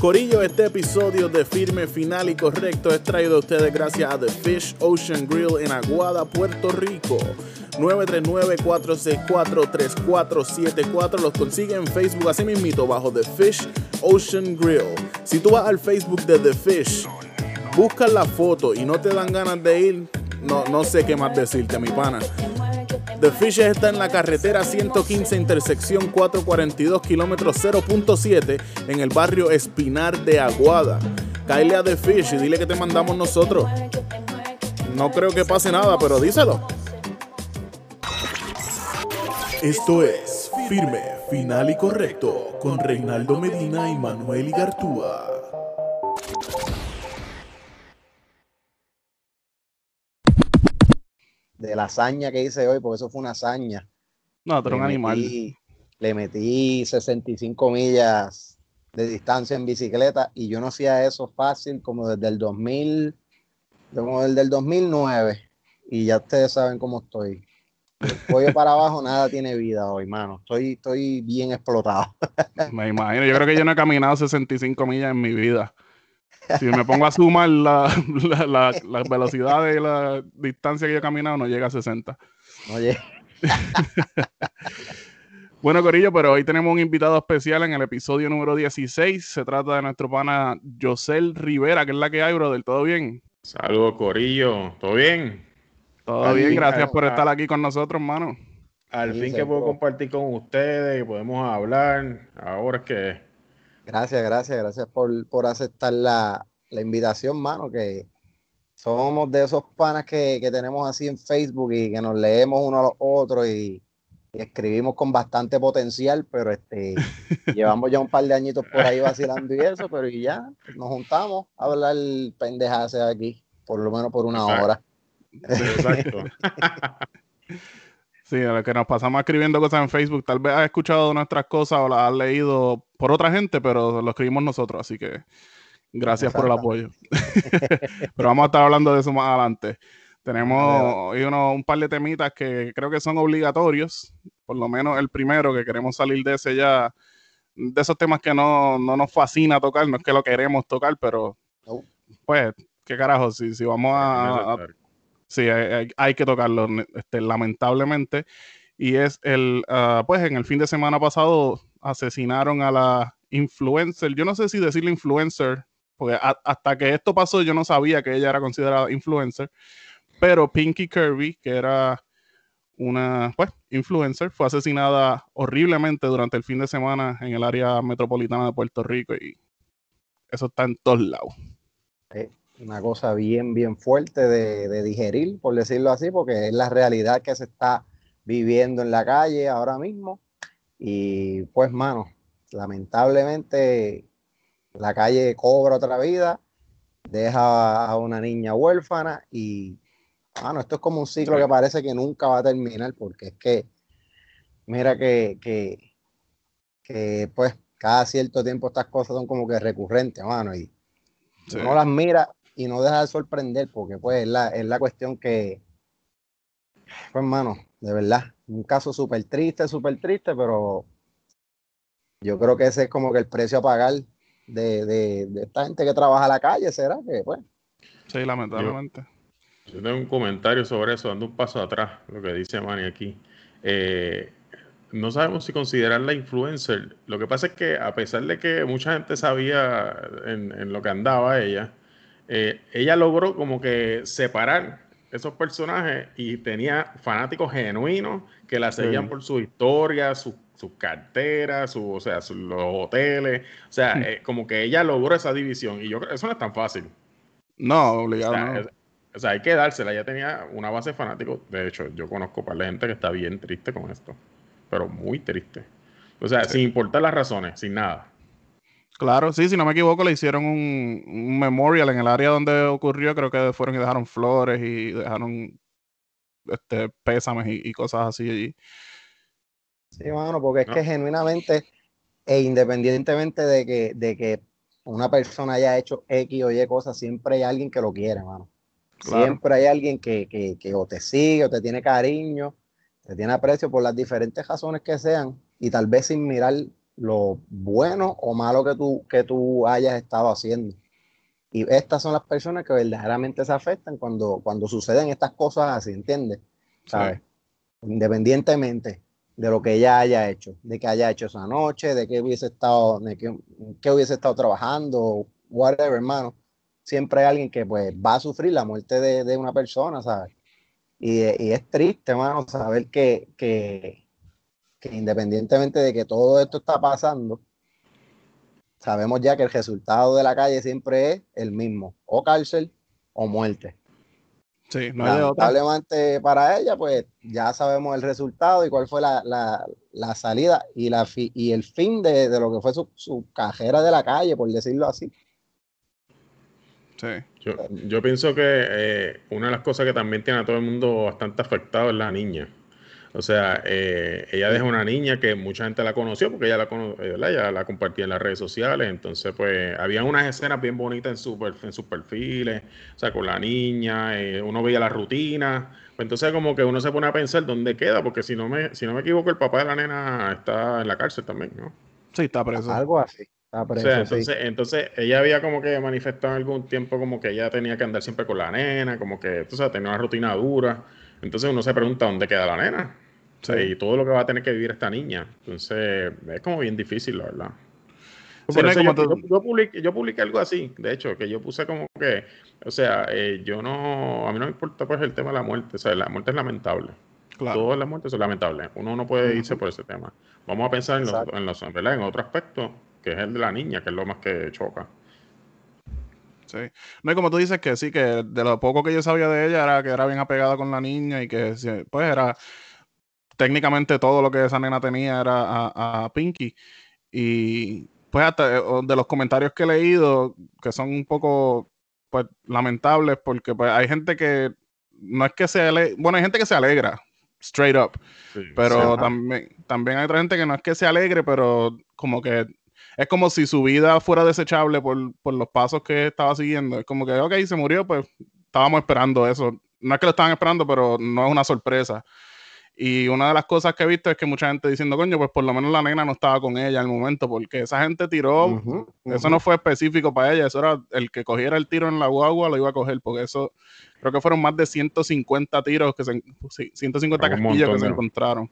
Corillo, este episodio de Firme Final y Correcto es traído a ustedes gracias a The Fish Ocean Grill en Aguada, Puerto Rico. 939-464-3474. Los consiguen en Facebook así mismito bajo The Fish Ocean Grill. Si tú vas al Facebook de The Fish, buscas la foto y no te dan ganas de ir, no, no sé qué más decirte, mi pana. The Fish está en la carretera 115, intersección 442, kilómetros 0.7, en el barrio Espinar de Aguada. Caile a The Fish y dile que te mandamos nosotros. No creo que pase nada, pero díselo. Esto es Firme, Final y Correcto con Reinaldo Medina y Manuel Igartúa. De la hazaña que hice hoy, porque eso fue una hazaña. No, pero un animal. Le metí 65 millas de distancia en bicicleta y yo no hacía eso fácil como desde el 2000, como desde el 2009 y ya ustedes saben cómo estoy. El pollo para abajo nada tiene vida hoy, mano. Estoy, estoy bien explotado. Me imagino. Yo creo que yo no he caminado 65 millas en mi vida. Si me pongo a sumar la, la, la, velocidad de la distancia que yo he caminado, no llega a 60. Oye. bueno, Corillo, pero hoy tenemos un invitado especial en el episodio número 16. Se trata de nuestro pana Josel Rivera, que es la que hay, brother. ¿Todo bien? Saludos, Corillo. ¿Todo bien? Todo bien, gracias por estar aquí con nosotros, hermano. Al fin que puedo compartir con ustedes, podemos hablar. Ahora es que Gracias, gracias, gracias por, aceptar la, invitación, mano, que somos de esos panas que, tenemos así en Facebook y que nos leemos uno a los otros y, escribimos con bastante potencial, pero este llevamos ya un par de añitos por ahí vacilando y eso, pero y ya nos juntamos a hablar pendejase aquí, por lo menos por una hora. exacto. Sí, a lo que nos pasamos escribiendo cosas en Facebook, tal vez has escuchado nuestras cosas o las has leído por otra gente, pero lo escribimos nosotros, así que gracias por el apoyo. pero vamos a estar hablando de eso más adelante. Tenemos hoy uno, un par de temitas que creo que son obligatorios, por lo menos el primero, que queremos salir de ese ya, de esos temas que no, nos fascina tocar, no es que lo queremos tocar, pero pues, qué carajo, si, si vamos a Sí, hay, que tocarlo, este, lamentablemente. Y es el, ah, pues en el fin de semana pasado asesinaron a la influencer. Yo no sé si decirle influencer, porque hasta que esto pasó yo no sabía que ella era considerada influencer. Pero Pinky Kirby, que era una pues, influencer, fue asesinada horriblemente durante el fin de semana en el área metropolitana de Puerto Rico y eso está en todos lados. Eh, una cosa bien, bien fuerte de, digerir, por decirlo así, porque es la realidad que se está viviendo en la calle ahora mismo. Y pues, mano, lamentablemente la calle cobra otra vida, deja a una niña huérfana y, mano, esto es como un ciclo que parece que nunca va a terminar, porque es que, mira que, que, que pues, cada cierto tiempo estas cosas son como que recurrentes, mano, y no las mira y no deja de sorprender porque pues es la, es la cuestión que, pues hermano, de verdad, un caso súper triste, súper triste, pero yo creo que ese es como que el precio a pagar de, de, esta gente que trabaja en la calle, ¿será que pues? Sí, lamentablemente. Yo, tengo un comentario sobre eso, dando un paso atrás, lo que dice Manny aquí. Eh, no sabemos si considerarla influencer. Lo que pasa es que a pesar de que mucha gente sabía en, en lo que andaba ella, eh, ella logró como que separar esos personajes y tenía fanáticos genuinos que la seguían por su historia, sus carteras, su, o sea, los hoteles. O sea, eh, como que ella logró esa división. Y yo creo que eso no es tan fácil. No, obligado. O sea, hay que dársela. Ella tenía una base de fanáticos. De hecho, yo conozco para la gente que está bien triste con esto. Pero muy triste. O sea, sin importar las razones, sin nada. Claro, sí, si no me equivoco, le hicieron un, memorial en el área donde ocurrió. Creo que fueron y dejaron flores y dejaron este, pésames y, cosas así allí. Sí, mano, porque es que genuinamente e independientemente de que, de que una persona haya hecho X o Y cosas, siempre hay alguien que lo quiere, mano. Siempre hay alguien que, que, que o te sigue o te tiene cariño, te tiene aprecio por las diferentes razones que sean y tal vez sin mirar lo bueno o malo que tú, que tú hayas estado haciendo. Y estas son las personas que verdaderamente se afectan cuando, cuando suceden estas cosas así, ¿entiendes? ¿Sabes? Independientemente de lo que ella haya hecho, de que haya hecho esa noche, de que hubiese estado, de que, hubiese estado trabajando, whatever, hermano. Siempre hay alguien que pues va a sufrir la muerte de, una persona, ¿sabes? Y, es triste, hermano, saber que, que, que independientemente de que todo esto está pasando, sabemos ya que el resultado de la calle siempre es el mismo, o cárcel o muerte. Sí, no hay otra. Lamentablemente para ella, pues ya sabemos el resultado y cuál fue la, salida y, la y el fin de, lo que fue su, su, cajera de la calle, por decirlo así. Sí. Yo, yo pienso que eh, una de las cosas que también tiene a todo el mundo bastante afectado es la niña. O sea, eh, ella deja una niña que mucha gente la conoció porque ella la, eh, ella la compartía en las redes sociales. Entonces, pues, había unas escenas bien bonitas en, su, en sus perfiles, o sea, con la niña, eh, uno veía la rutina. Pues entonces, como que uno se pone a pensar dónde queda, porque si no me, si no me equivoco, el papá de la nena está en la cárcel también, ¿no? Sí, está preso. Algo así. Está preso, o sea, entonces, entonces, ella había como que manifestado en algún tiempo como que ella tenía que andar siempre con la nena, como que, tú sabes, tenía una rutina dura. Entonces uno se pregunta dónde queda la nena y todo lo que va a tener que vivir esta niña. Entonces, es como bien difícil, la verdad. yo, publiqué, algo así, de hecho, que yo puse como que, o sea, eh, yo no, a mí no me importa pues el tema de la muerte, o sea, la muerte es lamentable. Todas las muertes son lamentables. Uno no puede irse por ese tema. Vamos a pensar en, los, en, los, en otro aspecto, que es el de la niña, que es lo más que choca. Sí. No, y como tú dices que sí, que de lo poco que yo sabía de ella era que era bien apegada con la niña y que pues era técnicamente todo lo que esa nena tenía era a, Pinky. Y pues hasta eh, de los comentarios que he leído, que son un poco pues lamentables, porque pues hay gente que no es que se alegra, bueno, hay gente que se alegra, straight up, pero también, también hay otra gente que no es que se alegre, pero como que es como si su vida fuera desechable por, por los pasos que estaba siguiendo. Es como que, ok, se murió, pues estábamos esperando eso. No es que lo estaban esperando, pero no es una sorpresa. Y una de las cosas que he visto es que mucha gente diciendo, coño, pues por lo menos la nena no estaba con ella al momento, porque esa gente tiró, eso no fue específico para ella, eso era el que cogiera el tiro en la guagua lo iba a coger, porque eso, creo que fueron más de 150 tiros, que se, 150 casquillos que se encontraron.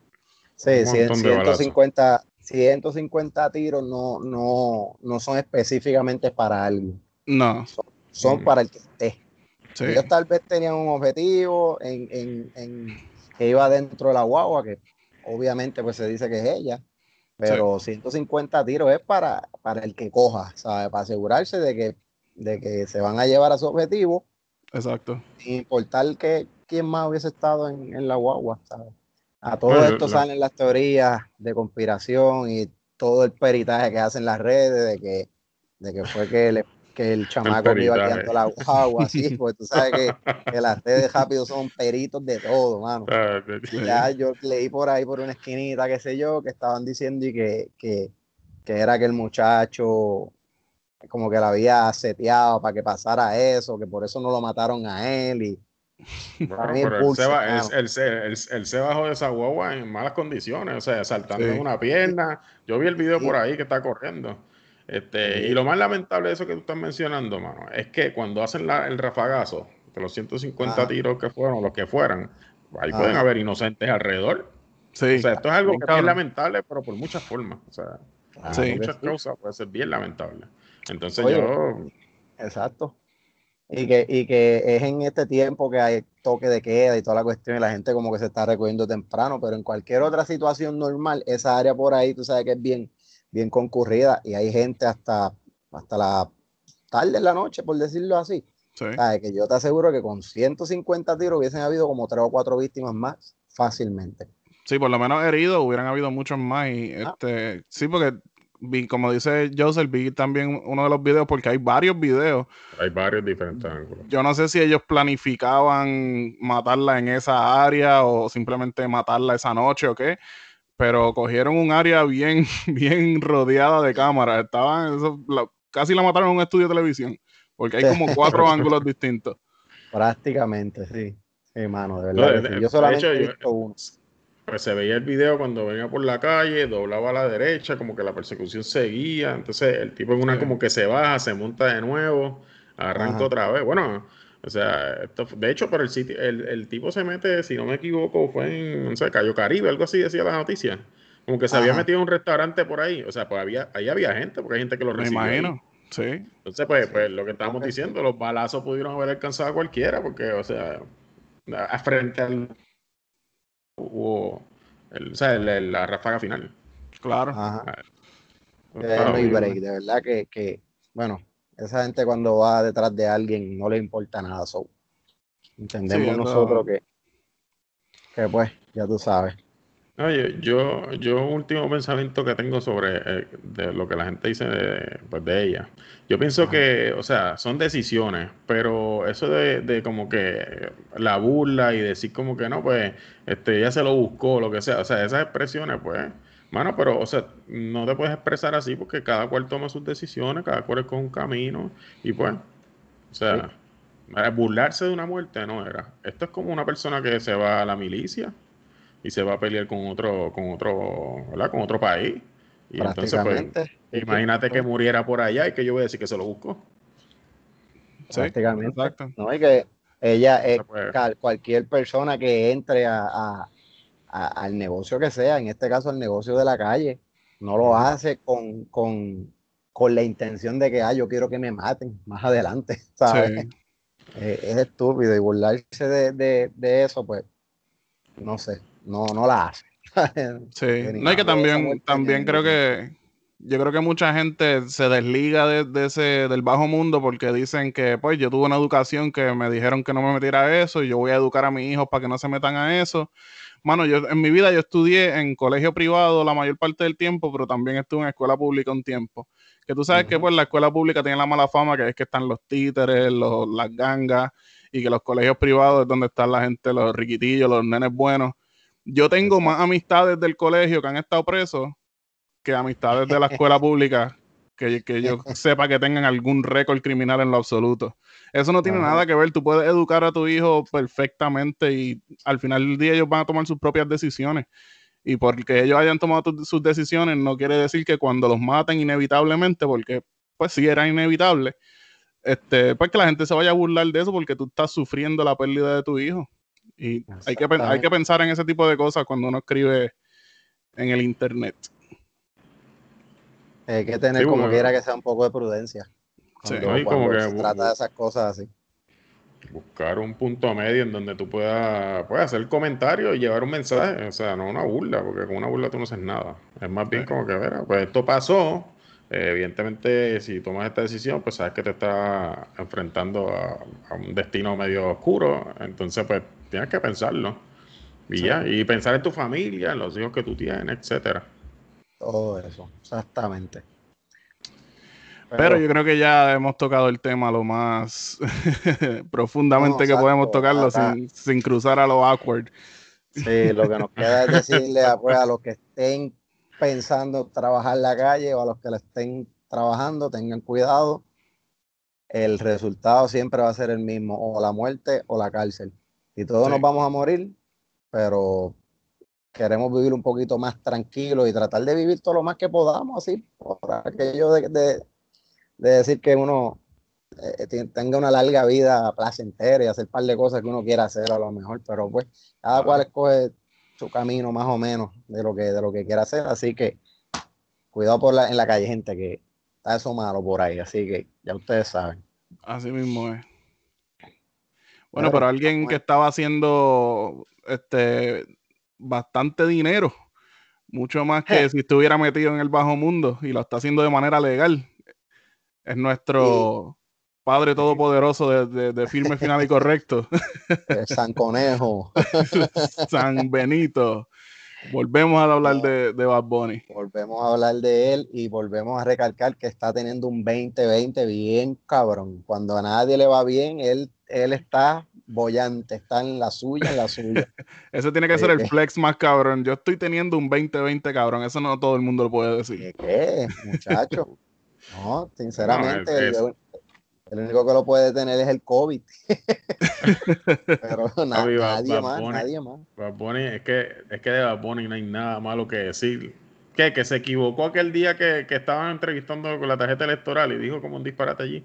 Sí, 150, 150 tiros no, no, no son específicamente para alguien. No. Son, para el que esté. Ellos tal vez tenían un objetivo en, en, en que iba dentro de la guagua, que obviamente pues se dice que es ella, pero 150 tiros es para, para el que coja, ¿sabes? Para asegurarse de que, de que se van a llevar a su objetivo. Exacto. Sin importar que quién más hubiese estado en, la guagua, ¿sabes? A todo esto salen las teorías de conspiración y todo el peritaje que hacen las redes de que, de que fue que le que el chamaco que iba guiando la agua, así, pues tú sabes que, que, las redes rápido son peritos de todo, mano. Ah, ya yo leí por ahí, por una esquinita, qué sé yo, que estaban diciendo y que, que, que era que el muchacho como que la había seteado para que pasara eso, que por eso no lo mataron a él y él, se bajó de esa guagua en malas condiciones, o sea, saltando en una pierna. Yo vi el video por ahí que está corriendo. Este, y lo más lamentable de eso que tú estás mencionando, mano, es que cuando hacen el rafagazo, de los 150 ah. tiros que fueron, los que fueran, ahí ah. pueden haber inocentes alrededor. Sí. O sea, esto es algo que es lamentable, pero por muchas formas. O sea, por muchas causas puede ser bien lamentable. Entonces yo. Exacto. Y que, y que es en este tiempo que hay toque de queda y toda la cuestión y la gente como que se está recogiendo temprano, pero en cualquier otra situación normal, esa área por ahí, tú sabes que es bien, bien concurrida y hay gente hasta, hasta la tarde de la noche, por decirlo así. que yo te aseguro que con 150 tiros hubiesen habido como tres o cuatro víctimas más fácilmente. Sí, por lo menos heridos hubieran habido muchos más. Y ah. este, sí, porque vi, como dice Joseph, vi también uno de los videos, porque hay varios videos. Hay varios diferentes ángulos. Yo no sé si ellos planificaban matarla en esa área o simplemente matarla esa noche o qué, pero cogieron un área bien, bien rodeada de cámaras. Estaban, casi la mataron en un estudio de televisión, porque hay como cuatro ángulos distintos. Prácticamente, sí. Sí, mano, de verdad. yo solamente he visto uno. pues se veía el video cuando venía por la calle, doblaba a la derecha, como que la persecución seguía. Entonces el tipo en una como que se baja, se monta de nuevo, arranca otra vez. Bueno, o sea, de hecho, por el sitio, el, tipo se mete, si no me equivoco, fue en, no sé, Cayo Caribe, algo así decía la noticia. Como que se había metido en un restaurante por ahí. O sea, pues había, ahí había gente, porque hay gente que lo recibió. Me imagino, sí. Entonces, pues, pues lo que estábamos diciendo, los balazos pudieron haber alcanzado a cualquiera, porque, o sea, a frente al hubo el, o sea, la ráfaga final. Claro. Ajá. Ah, de verdad que, que, bueno, esa gente cuando va detrás de alguien no le importa nada. So. Entendemos nosotros que, que, pues, ya tú sabes. Oye, yo, yo último pensamiento que tengo sobre eh, de lo que la gente dice de, pues de ella. Yo pienso que, o sea, son decisiones, pero eso de, de, como que la burla y decir como que no, pues, este, ella se lo buscó, lo que sea, o sea, esas expresiones, pues, mano, pero, o sea, no te puedes expresar así porque cada cual toma sus decisiones, cada cual es con un camino, y pues, o sea, burlarse de una muerte no era. Esto es como una persona que se va a la milicia y se va a pelear con otro, con otro, ¿verdad? Con otro país. Y entonces, pues, imagínate que, muriera por allá y que yo voy a decir que se lo busco. Prácticamente. No, y que ella, es pues, cualquier persona que entre a, al negocio que sea, en este caso el negocio de la calle, no lo hace con, con, la intención de que, ah, yo quiero que me maten más adelante, ¿sabes? Es, estúpido y burlarse de, de eso, pues, no sé no, no la hace. sí, no hay que también, también creo que yo creo que mucha gente se desliga de, ese del bajo mundo porque dicen que pues yo tuve una educación que me dijeron que no me metiera a eso y yo voy a educar a mis hijos para que no se metan a eso. Mano, yo en mi vida yo estudié en colegio privado la mayor parte del tiempo, pero también estuve en escuela pública un tiempo. Que tú sabes que pues la escuela pública tiene la mala fama que es que están los títeres, los, las gangas y que los colegios privados es donde están la gente, los riquitillos, los nenes buenos. Yo tengo más amistades del colegio que han estado presos que amistades de la escuela pública que, que yo sepa que tengan algún récord criminal en lo absoluto. Eso no tiene nada que ver. Tú puedes educar a tu hijo perfectamente y al final del día ellos van a tomar sus propias decisiones. Y porque ellos hayan tomado sus decisiones no quiere decir que cuando los maten inevitablemente, porque pues sí era inevitable, este, pues que la gente se vaya a burlar de eso porque tú estás sufriendo la pérdida de tu hijo. Y hay que, hay que pensar en ese tipo de cosas cuando uno escribe en el internet. Hay que tener como quiera que sea un poco de prudencia. Sí, como que, se trata de esas cosas así. Buscar un punto medio en donde tú puedas, puedas hacer comentarios y llevar un mensaje. O sea, no una burla, porque con una burla tú no haces nada. Es más bien como que, ver, pues esto pasó. Eh, evidentemente, si tomas esta decisión, pues sabes que te estás enfrentando a, a un destino medio oscuro. Entonces, pues tienes que pensarlo. Y ya, y pensar en tu familia, en los hijos que tú tienes, etcétera. Todo eso, exactamente. Pero, yo creo que ya hemos tocado el tema lo más profundamente que podemos tocarlo sin, cruzar a lo awkward. Sí, lo que nos queda es decirle a, pues, a los que estén pensando trabajar en la calle o a los que le estén trabajando, tengan cuidado. El resultado siempre va a ser el mismo, o la muerte o la cárcel. Y todos nos vamos a morir, pero queremos vivir un poquito más tranquilo y tratar de vivir todo lo más que podamos, así, por aquello de, de, decir que uno eh, tenga una larga vida placentera y hacer un par de cosas que uno quiera hacer a lo mejor, pero pues cada cual escoge su camino más o menos de lo que, de lo que quiera hacer, así que cuidado por la, en la calle, gente, que está eso malo por ahí, así que ya ustedes saben. Así mismo es. Bueno, pero alguien que estaba haciendo este bastante dinero, mucho más que si estuviera metido en el bajo mundo y lo está haciendo de manera legal, es nuestro Padre Todopoderoso de, firme final y correcto. San Conejo. San Benito. Volvemos a hablar de, de Bad Bunny. Volvemos a hablar de él y volvemos a recalcar que está teniendo un 2020 bien cabrón. Cuando a nadie le va bien, él él está bollante, está en la suya, en la suya. Ese tiene que ser el eh, flex más cabrón. Yo estoy teniendo un 2020 cabrón, eso no todo el mundo lo puede decir. ¿Qué, muchacho? no, sinceramente, El único que lo puede tener es el COVID. Pero nadie, más, nadie más. es, que, es que de Bad no hay nada malo que decir. ¿Qué? Que se equivocó aquel día que, que estaban entrevistando con la tarjeta electoral y dijo como un disparate allí.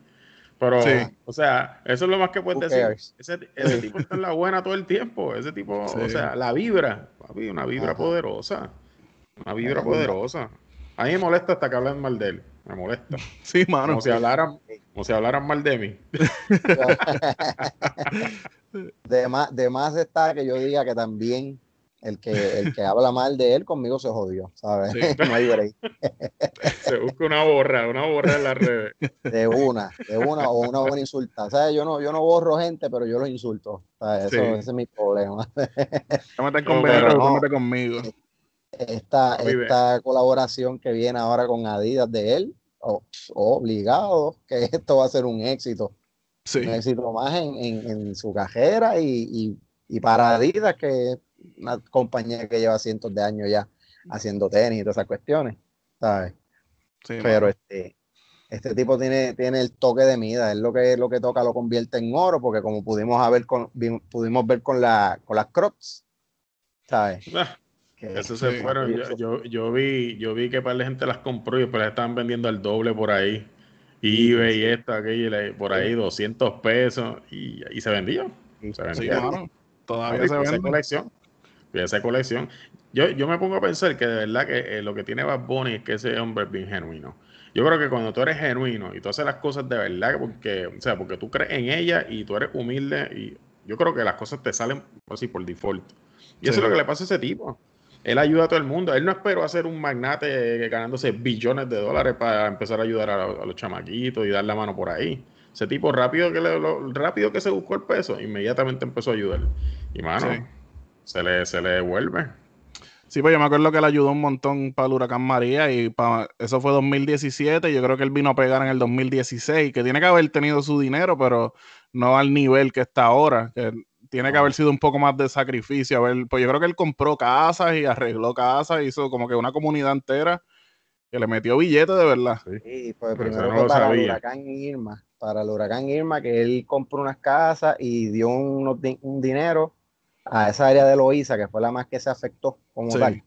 Pero, o sea, eso es lo más que puedes decir. Ese, tipo está en la buena todo el tiempo. Ese tipo, o sea, la vibra, una vibra poderosa. Una vibra poderosa. A mí me molesta hasta que hablen mal de él. Me molesta. Sí, mano. Como si hablaran, como si hablaran mal de mí. de, más, de más está que yo diga que también el que, el que habla mal de él conmigo se jodió, ¿sabes? no hay break. se busca una borra, una borra en las redes. De una, de una o una buena insulta. ¿Sabes? Yo no, yo no borro gente, pero yo los insulto. ¿sabes? Eso, Ese es mi problema. no conmigo, conmigo. Esta, esta colaboración que viene ahora con Adidas de él, obligado, que esto va a ser un éxito. Sí. Un éxito más en, en, en su carrera y, y, y para Adidas, que una compañía que lleva cientos de años ya haciendo tenis y todas esas cuestiones, ¿sabes? Pero este, este tipo tiene, tiene el toque de mida, es lo que lo que toca lo convierte en oro, porque como pudimos ver con, pudimos ver con, la, con las Crocs, ¿sabes? Ah, eso se fueron, yo, yo, vi, yo vi que para la gente las compró y después las estaban vendiendo al doble por ahí. Y eBay y esto, aquello, por ahí 200 pesos y, y se vendió. Se vendió. Todavía se vende. colección esa colección. Yo, yo me pongo a pensar que de verdad que eh, lo que tiene Bad Bunny es que ese hombre es bien genuino. Yo creo que cuando tú eres genuino y tú haces las cosas de verdad, porque, o sea, porque tú crees en ella y tú eres humilde, y yo creo que las cosas te salen así por default. Y eso es lo que le pasa a ese tipo. Él ayuda a todo el mundo. Él no esperó a ser un magnate ganándose billones de dólares para empezar a ayudar a, los chamaquitos y dar la mano por ahí. Ese tipo rápido que, le, rápido que se buscó el peso, inmediatamente empezó a ayudar. Y mano, se le, se le devuelve. Sí, pues yo me acuerdo que le ayudó un montón para el huracán María y para, eso fue 2017. Yo creo que él vino a pegar en el 2016, que tiene que haber tenido su dinero, pero no al nivel que está ahora. Que tiene que haber sido un poco más de sacrificio. A ver, pues yo creo que él compró casas y arregló casas, hizo como que una comunidad entera que le metió billetes de verdad. Sí, pues primero fue para el huracán Irma, para el huracán Irma, que él compró unas casas y dio un dinero a esa área de Loíza, que fue la más que se afectó como tal.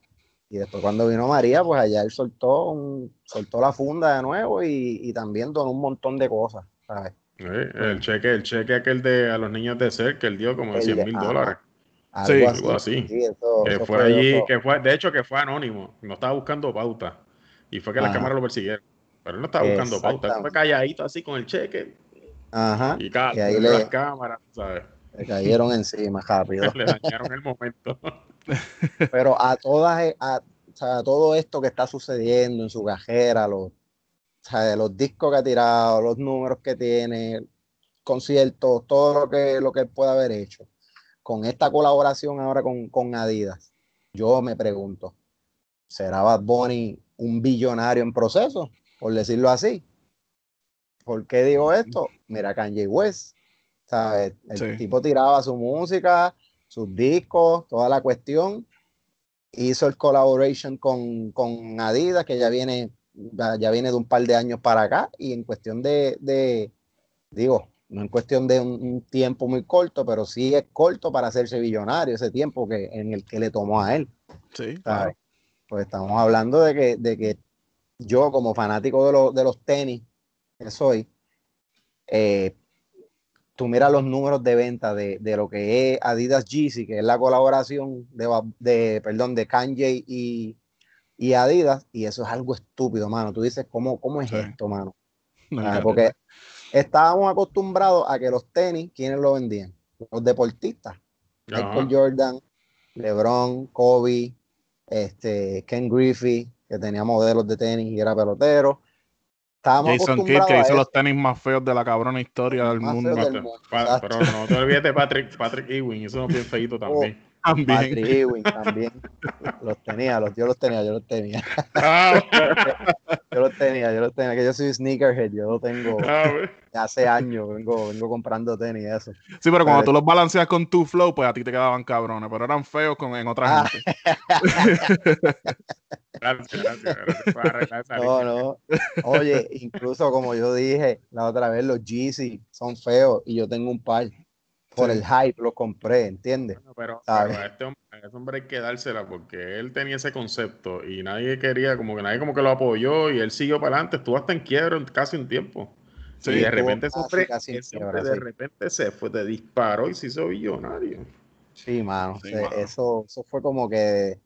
Y después cuando vino María, pues allá él soltó, un, soltó la funda de nuevo y, también donó un montón de cosas, ¿sabes? El cheque, el cheque aquel de a los niños de ser que él dio como de 100 mil dólares. Sí, algo así. que fue allí, que fue, de hecho que fue anónimo, no estaba buscando pauta. Y fue que las cámaras lo persiguieron. Pero él no estaba buscando pauta, fue calladito así con el cheque. Ajá. Y, cada, y ahí le... las cámaras, ¿sabes? Le cayeron encima rápido. Le dañaron el momento. Pero a todas, a, todo esto que está sucediendo en su cajera, los, los discos que ha tirado, los números que tiene, conciertos, todo lo que, lo que él puede haber hecho, con esta colaboración ahora con, con Adidas, yo me pregunto, ¿será Bad Bunny un billonario en proceso? Por decirlo así. ¿Por qué digo esto? Mira, Kanye West el tipo tiraba su música, sus discos, toda la cuestión. Hizo el collaboration con, con Adidas, que ya viene, ya viene de un par de años para acá, y en cuestión de, digo, no en cuestión de un, tiempo muy corto, pero sí es corto para hacerse billonario ese tiempo que, en el que le tomó a él. Sí, Pues estamos hablando de que, de que yo, como fanático de, de los tenis que soy, eh, tú miras los números de venta de, lo que es Adidas Yeezy, que es la colaboración de, de perdón, de Kanye y, Adidas, y eso es algo estúpido, mano. Tú dices, ¿cómo, cómo es esto, mano? Ah, porque estábamos acostumbrados a que los tenis, ¿quiénes lo vendían? Los deportistas. Michael Jordan, LeBron, Kobe, este, Ken Griffey, que tenía modelos de tenis y era pelotero. Jason Kidd, que hizo los tenis más feos de la cabrona historia del mundo. pero no te olvides de Patrick, Patrick Ewing, hizo unos bien feitos también. También. Patrick Ewing también. los tenía, los, yo los tenía, yo los tenía. Ah, yo los tenía, yo los tenía, que yo soy sneakerhead, yo lo tengo ah, hace años, vengo, vengo comprando tenis y eso. Sí, pero cuando tú los balanceas con tu flow, pues a ti te quedaban cabrones, pero eran feos con, en otra ah. gente. gracias, gracias. no, no. Oye, incluso como yo dije la otra vez, los Yeezy son feos y yo tengo un par. Por el hype lo compré, ¿entiendes? pero, a este hombre, ese hombre hay que dársela porque él tenía ese concepto y nadie quería, como que nadie como que lo apoyó y él siguió para adelante, estuvo hasta en quiebra casi un tiempo. Sí, y de repente, casi, de repente se fue, de disparo y se hizo billonario. Sí, mano. Eso, eso fue como que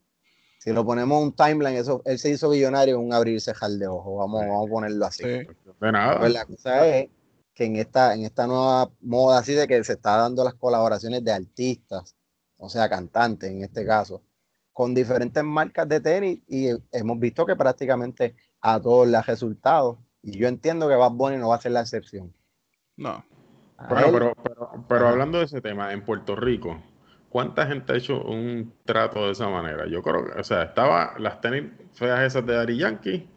si lo ponemos un timeline, eso, él se hizo billonario en un abrir cejar de ojo. Vamos, vamos a ponerlo así. De nada. Pues la cosa es que en esta, en esta nueva moda así de que se está dando las colaboraciones de artistas, o sea, cantantes en este caso, con diferentes marcas de tenis y hemos visto que prácticamente a todos les ha resultado. Y yo entiendo que Bad Bunny no va a ser la excepción. No. Bueno, pero, pero, pero hablando de ese tema, en Puerto Rico, ¿Cuánta gente ha hecho un trato de esa manera? Yo creo que, o sea, estaba las tenis feas esas de Ari Yankee,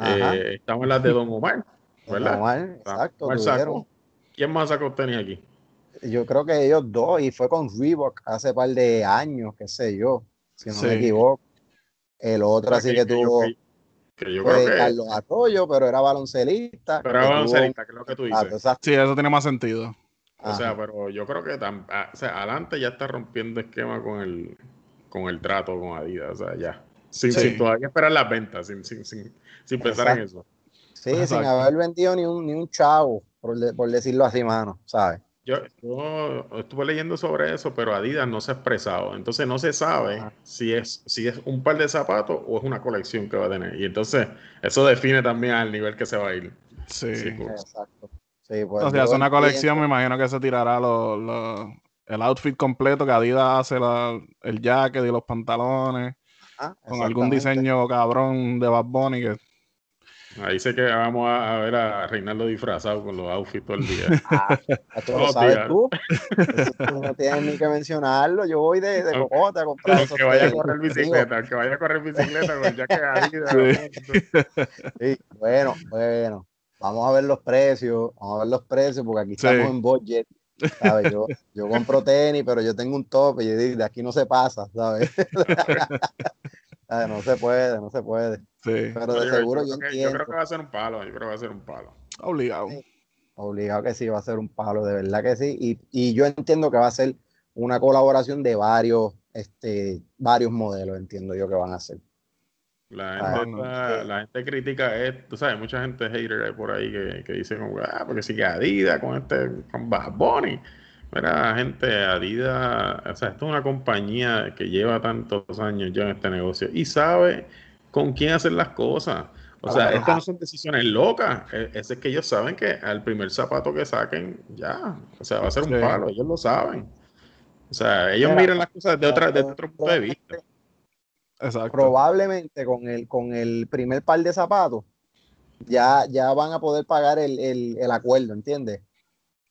eh, estaban las de Don Omar, ¿verdad? Omar, exacto. ¿Quién más sacó tenis aquí? Yo creo que ellos dos, y fue con Reebok hace par de años, qué sé yo, si no me equivoco. El otro así que, tuvo. Que, yo creo que... Carlos Arroyo, pero era baloncelista. Pero era baloncelista, que es lo que tú dices. sí, eso tiene más sentido. O sea, pero yo creo que ah, o sea, adelante ya está rompiendo esquema con el, con el trato con Adidas, o sea, ya. Sin, todavía esperar las ventas, sin, sin, sin, sin pensar en eso. Sí, sin haber vendido ni un, ni un chavo, por, por decirlo así, mano, ¿sabes? Yo, yo, estuve leyendo sobre eso, pero Adidas no se ha expresado. Entonces no se sabe si es, si es un par de zapatos o es una colección que va a tener. Y entonces eso define también al nivel que se va a ir. Sí, sí pues. exacto. Pues, o sea, es una colección, me imagino que se tirará el outfit completo, que Adidas hace el jacket y los pantalones, con algún diseño cabrón de Bad Bunny que Ahí sé que vamos a, ver a Reinaldo disfrazado con los outfits todo el día. Ah, lo sabes tú. no tienes ni que mencionarlo. Yo voy de, de cocota a comprar Que vaya a correr bicicleta, que vaya a correr bicicleta con ya que. Sí. Bueno, bueno vamos a ver los precios, vamos a ver los precios, porque aquí estamos en budget. ¿sabes? Yo, yo compro tenis, pero yo tengo un tope y de aquí no se pasa, ¿sabes? no se puede, no se puede. Sí. Pero de seguro yo, entiendo. Yo creo que va a ser un palo, yo creo que va a ser un palo. Obligado. obligado que sí, va a ser un palo, de verdad que sí. Y, y yo entiendo que va a ser una colaboración de varios, este, varios modelos, entiendo yo que van a ser. La gente, la gente critica esto, tú sabes, mucha gente hater por ahí que, que dice como, ah, porque sigue Adidas con este, con Bad Bunny. Mira, gente, Adidas, o sea, esto es una compañía que lleva tantos años ya en este negocio y sabe con quién hacer las cosas. O sea, estas no son decisiones locas. E, es, es que ellos saben que al primer zapato que saquen, ya, o sea, va a ser un palo, ellos lo saben. O sea, ellos miran las cosas de otra, de otro punto de vista. Probablemente con el, con el primer par de zapatos ya, ya van a poder pagar el, acuerdo, ¿entiendes?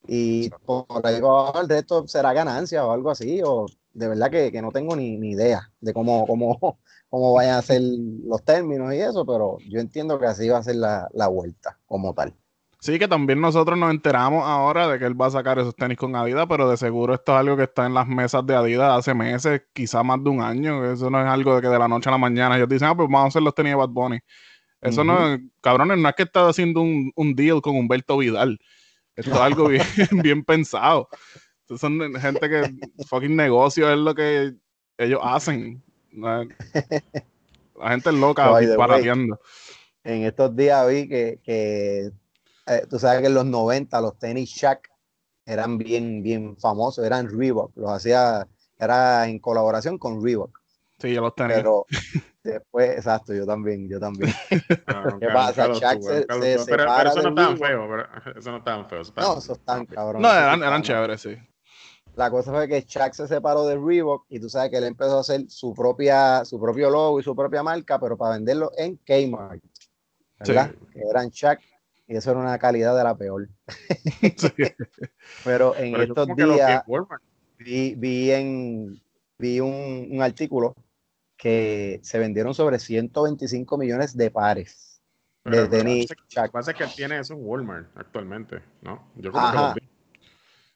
Y por ahí el resto será ganancia o algo así, o de verdad que, no tengo ni, idea de cómo, cómo, cómo vayan a ser los términos y eso, pero yo entiendo que así va a ser la, la vuelta como tal. Sí, que también nosotros nos enteramos ahora de que él va a sacar esos tenis con Adidas, pero de seguro esto es algo que está en las mesas de Adidas hace meses, quizá más de un año. Eso no es algo de que de la noche a la mañana ellos dicen, ah, pues vamos a hacer los tenis de Bad Bunny. Eso no, cabrones, no es que está haciendo un, deal con Humberto Vidal. Esto es algo bien, bien pensado. son gente que fucking negocio es lo que ellos hacen. La gente es loca disparateando. En estos días vi que eh, tú sabes que en los 90 los tenis Shaq eran bien, bien famosos, eran Reebok, los hacía, era en colaboración con Reebok. Sí, yo los tenía. Pero después, exacto, yo también, yo también. Ah, ¿Qué pasa? Shaq se, se pero, pero, eso no estaban feos, pero eso no estaban feos. No, esos están cabrón. No, eran, eran chéveres, sí. La cosa fue que Shaq se separó de Reebok y tú sabes que él empezó a hacer su propia, su propio logo y su propia marca, pero para venderlo en Kmart. ¿Verdad? Que eran Shaq y eso era una calidad de la peor. Pero en estos días vi, vi, en, vi un, artículo que se vendieron sobre 125 millones de pares de tenis. Lo que pasa es que tiene eso en Walmart actualmente, ¿no? Yo creo que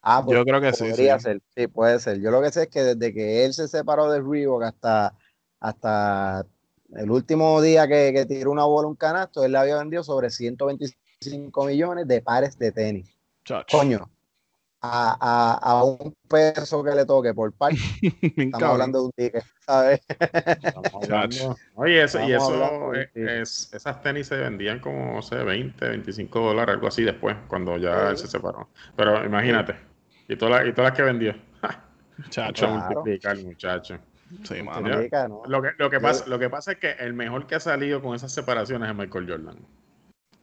Ah, pues Yo creo que sí, sí. Ser. sí, puede ser. Yo lo que sé es que desde que él se separó de Reebok hasta, hasta el último día que, que tiró una bola un canasto, él le había vendido sobre 125 millones de pares de tenis. Coño, a, a, un peso que le toque por par. Estamos hablando de un ticket, ¿sabes? Oye, eso, y eso, es, esas tenis se vendían como, no sé, 20, 25 dólares, algo así después, cuando ya él se separó. Pero imagínate, y, todas y todas las que vendió. Muchacho, multiplicar, muchacho. Sí, Lo, que, lo, que pasa, lo que pasa es que el mejor que ha salido con esas separaciones es Michael Jordan.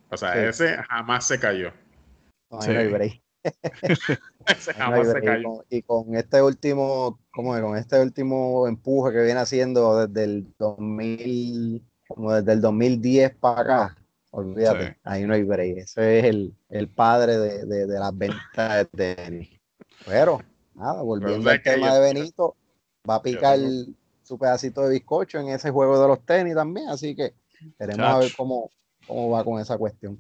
O sea, ese jamás se cayó. sí. y, con, este último, ¿cómo Con este último empuje que viene haciendo desde el 2000, como desde el 2010 para acá, olvídate, ahí no hay break. Ese es el, el padre de, de, de, las ventas de tenis. Pero, nada, volviendo al tema de Benito, va a picar su pedacito de bizcocho en ese juego de los tenis también, así que queremos a ver cómo, cómo va con esa cuestión.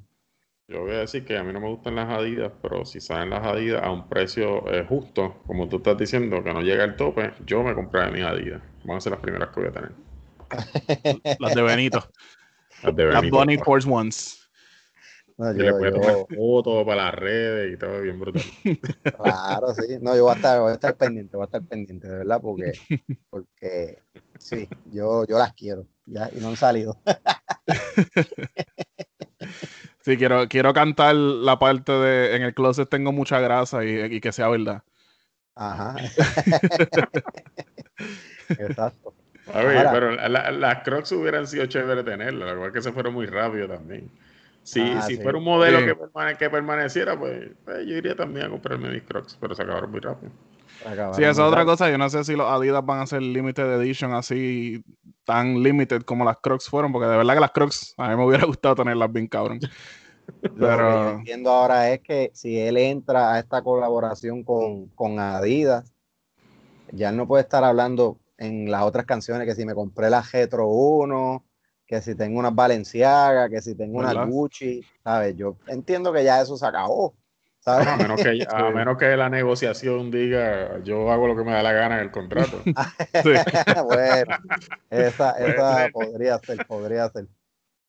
Yo voy a decir que a mí no me gustan las Adidas, pero si salen las Adidas a un precio eh, justo, como tú estás diciendo, que no llega al tope, yo me compraré mis Adidas. Van a ser las primeras que voy a tener. las de Benito. Las de Benito. Las Bunny Force Ones. No, yo, le voy a tomar fotos para las redes y todo bien brutal. Claro, sí. No, yo voy a estar, voy a estar pendiente, voy a estar pendiente, de verdad, porque, porque sí, yo, yo las quiero. Ya, y no han salido. Sí, quiero, quiero cantar la parte de en el closet tengo mucha grasa y, que sea verdad. Ajá. Exacto. A ver, pero las Crocs hubieran sido chévere tenerlas, la verdad que se fueron muy rápido también. Si, ah, si fuera un modelo que, que, permaneciera, pues, pues, yo iría también a comprarme mis Crocs, pero se acabaron muy rápido. sí, esa es otra cosa. Yo no sé si los Adidas van a ser limited edition así, tan limited como las Crocs fueron, porque de verdad que las Crocs a mí me hubiera gustado tenerlas bien cabrón. Pero... Lo que yo entiendo ahora es que si él entra a esta colaboración con, con Adidas, ya no puede estar hablando en las otras canciones que si me compré la Getro 1, que si tengo una Balenciaga, que si tengo una Gucci, ¿sabes? Yo entiendo que ya eso se acabó. ¿sabes? A, menos que, a menos que la negociación diga yo hago lo que me da la gana en el contrato. bueno, esa, esa podría ser, podría ser.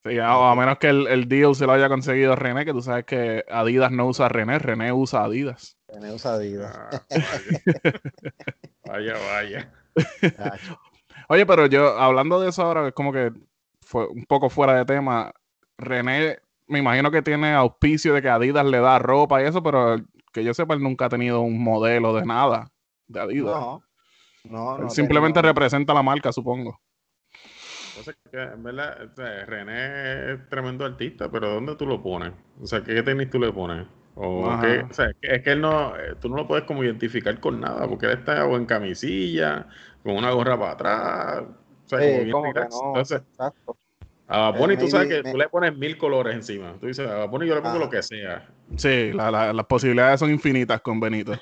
Sí, a, menos que el, el, deal se lo haya conseguido René, que tú sabes que Adidas no usa René, René usa Adidas. René usa Adidas. Ah, vaya, vaya. Oye, pero yo, hablando de eso ahora, es como que fue un poco fuera de tema. René, me imagino que tiene auspicio de que Adidas le da ropa y eso, pero que yo sepa, él nunca ha tenido un modelo de nada de Adidas. No, no, no Simplemente representa la marca, supongo. Entonces, en verdad, René es tremendo artista, pero ¿dónde tú lo pones? O sea, ¿qué tenis tú le pones? O, sea, es que él no, eh, tú no lo puedes como identificar con nada, porque él está o en camisilla, con una gorra para atrás. O sea, como bien Entonces, exacto. A Bonnie, tú sabes que tú le pones mil colores encima. Tú dices, a Bonnie yo le pongo lo que sea. Sí, las posibilidades son infinitas con Benito.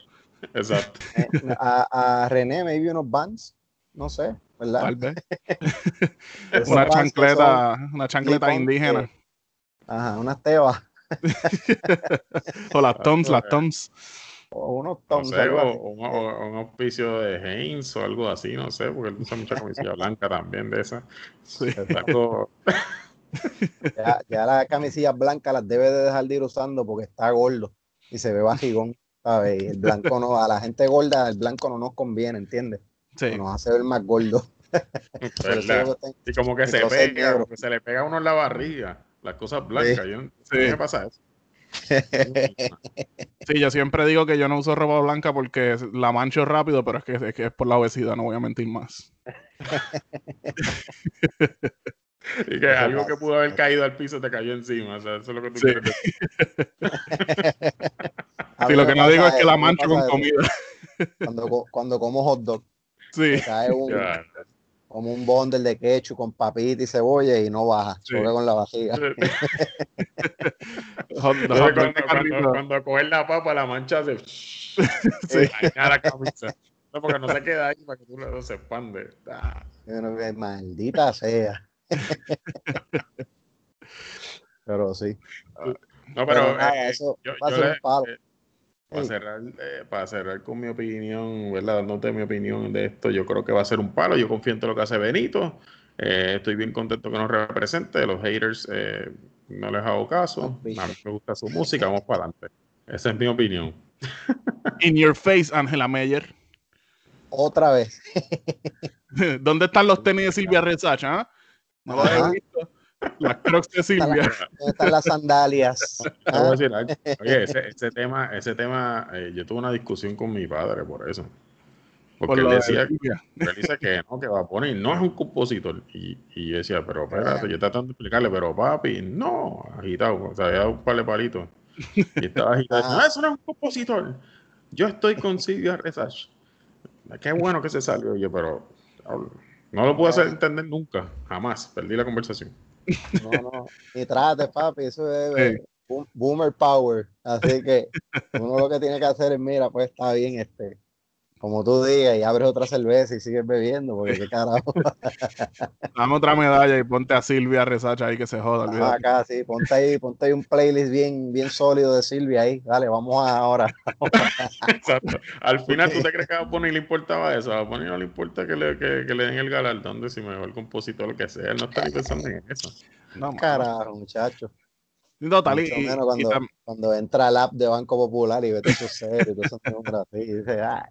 Exacto. Eh, a, a, René, maybe unos bands, no sé, ¿verdad? Tal vez. una chancleta, una chancleta indígena. ajá, unas tebas. o las toms, las toms. O unos toms. o, un auspicio de Heinz o algo así, no sé, porque él usa mucha camisilla blanca también de esa. Sí. ya, ya las camisillas blancas las debe de dejar de ir usando porque está gordo y se ve bajigón. ¿sabes? El blanco no, a la gente gorda, el blanco no nos conviene, ¿entiendes? Sí. Nos hace ver más gordo. y como que se pega, se le pega a uno en la barriga, las cosas blancas. Sí. ¿Qué pasa eso? Sí, yo siempre digo que yo no uso ropa blanca porque la mancho rápido, pero es que, es que es por la obesidad, no voy a mentir más. y que algo que pudo haber caído al piso te cayó encima, o sea, eso es lo que tú quieres decir. Sí, lo que no digo es que la mancho con comida. Cuando, cuando como hot dog, sí. cae un, como un bundle de ketchup con papita y cebolla y no baja, sí. con la vajilla. cuando, cuando, coges la papa, la mancha se, sí. la camisa. No, porque no se queda ahí para que tú no se expande. Ah. Maldita sea. pero sí. No, pero, eh, eso yo, va a ser un palo. Eh, para cerrar, eh, para cerrar con mi opinión, ¿verdad? Dándote mi opinión de esto, yo creo que va a ser un palo. Yo confío en todo lo que hace Benito. Eh, estoy bien contento que nos represente. Los haters eh, no les hago caso. A mí me gusta su música. Vamos para adelante. Esa es mi opinión. In your face, Angela Meyer. Otra vez. ¿Dónde están los tenis de Silvia Rezacha? Ah? No lo he visto. Las crocs de Silvia. ¿Dónde están las sandalias? ¿Ah? Oye, ese, tema, ese tema eh, yo tuve una discusión con mi padre por eso. Porque él decía, él dice que no, que va a poner, no es un compositor. Y, y yo decía, pero espérate, yo tratando de explicarle, pero papi, no, agitado, o sea, había un par de palitos. Y estaba agitado, no, eso no es un compositor. Yo estoy con Silvia Resach. Qué bueno que se salió, oye, pero no lo pude hacer entender nunca, jamás. Perdí la conversación. No, no, ni trate, papi, eso es boomer power. Así que uno lo que tiene que hacer es, mira, pues está bien, este, como tú digas, y abres otra cerveza y sigues bebiendo, porque qué carajo. Dame otra medalla y ponte a Silvia Resacha ahí que se joda. Ah, acá, sí, ponte ahí, ponte ahí un playlist bien, bien sólido de Silvia ahí. Dale, vamos a ahora. Exacto. Al final, ¿tú te crees que a Bonnie le importaba eso? A Bonnie no le importa que le, que, que le den el galardón de si mejor compositor, lo que sea. Él no está pensando en eso. No, carajo, muchacho. Total, y, cuando, cuando, entra al app de Banco Popular y ve todos esos series y nombres así, y dice, ay,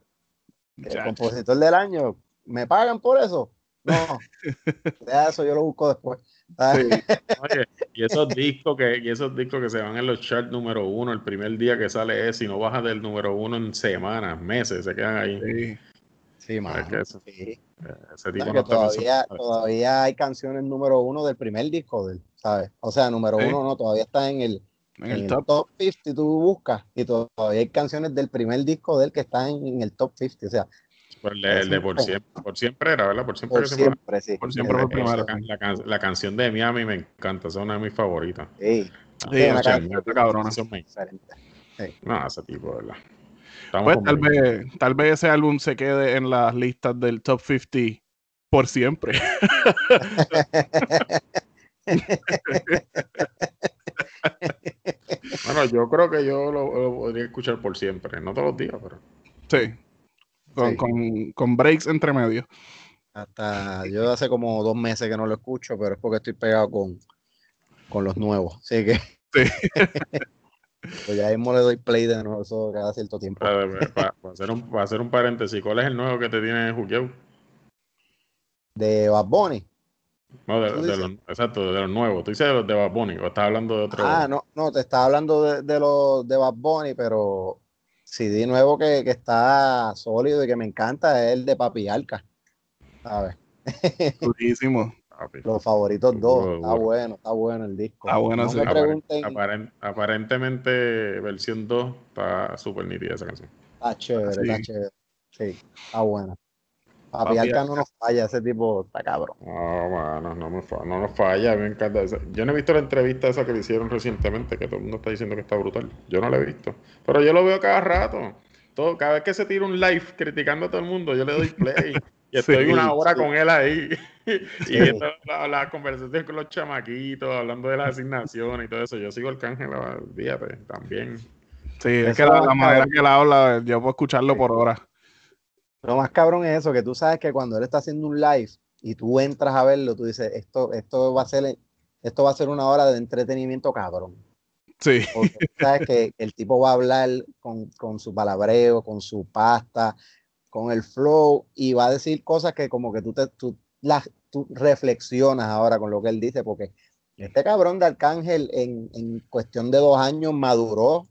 el compositor del año, ¿me pagan por eso? No, eso yo lo busco después. y esos discos que y esos discos que se van en los charts número uno el primer día que sale es si no baja del número uno en semanas, meses, se quedan ahí. Sí, sí, sí. Ese tipo no todavía, todavía hay canciones número uno del primer disco del, ¿sabes? O sea, número uno no, todavía está en el, en, el, top. 50 tú buscas y todavía hay canciones del primer disco de él que están en, el top 50, o sea. el, de por siempre, por siempre era, ¿verdad? Por siempre, por siempre, sí. Por siempre fue La, la, canción de Miami me encanta, es una de mis favoritas. Sí, ah, sí canción cabrona. No, ese tipo, ¿verdad? pues tal vez, tal vez ese álbum se quede en las listas del top 50 por siempre. bueno, yo creo que yo lo, podría escuchar por siempre, no todos los días, pero. Sí. Con, Con, con, breaks entre medio. Hasta yo hace como dos meses que no lo escucho, pero es porque estoy pegado con, con los nuevos. Así que. Sí. pues ya mismo le doy play de nuevo, eso cada cierto tiempo. Para, hacer, un, hacer un paréntesis, ¿cuál es el nuevo que te tiene Juqueo? De Bad Bunny. No, de, exacto, de los nuevos. Tú dices de los de Bad Bunny o estás hablando de otro. Ah, no, no, te estaba hablando de, de los de Bad Bunny, pero CD nuevo que, que, está sólido y que me encanta es el de Papi Alca. ¿Sabes? Durísimo. Los favoritos dos. Está bueno, está bueno el disco. Está bueno. No pregunten... aparentemente, versión 2 está súper nítida esa canción. Está chévere, está chévere. Sí, está buena. Papi, Alca no nos falla, ese tipo está cabrón. No, bueno, no, me falla, no nos falla, me encanta. Yo no he visto la entrevista esa que le hicieron recientemente, que todo el mundo está diciendo que está brutal. Yo no la he visto. Pero yo lo veo cada rato. Todo, cada vez que se tira un live criticando a todo el mundo, yo le doy play. Y estoy una hora con él ahí. y viendo la, conversación con los chamaquitos, hablando de las asignaciones y todo eso. Yo sigo el cángel, fíjate, también. Sí, es que la, manera que él habla, yo puedo escucharlo por horas. Lo más cabrón es eso, que tú sabes que cuando él está haciendo un live y tú entras a verlo, tú dices, esto, esto va a ser, esto va a ser una hora de entretenimiento cabrón. Sí. Porque sabes que el tipo va a hablar con, su palabreo, con su pasta, con el flow, y va a decir cosas que como que tú te, tú, las, tú reflexionas ahora con lo que él dice, porque este cabrón de Arcángel en, en cuestión de dos años maduró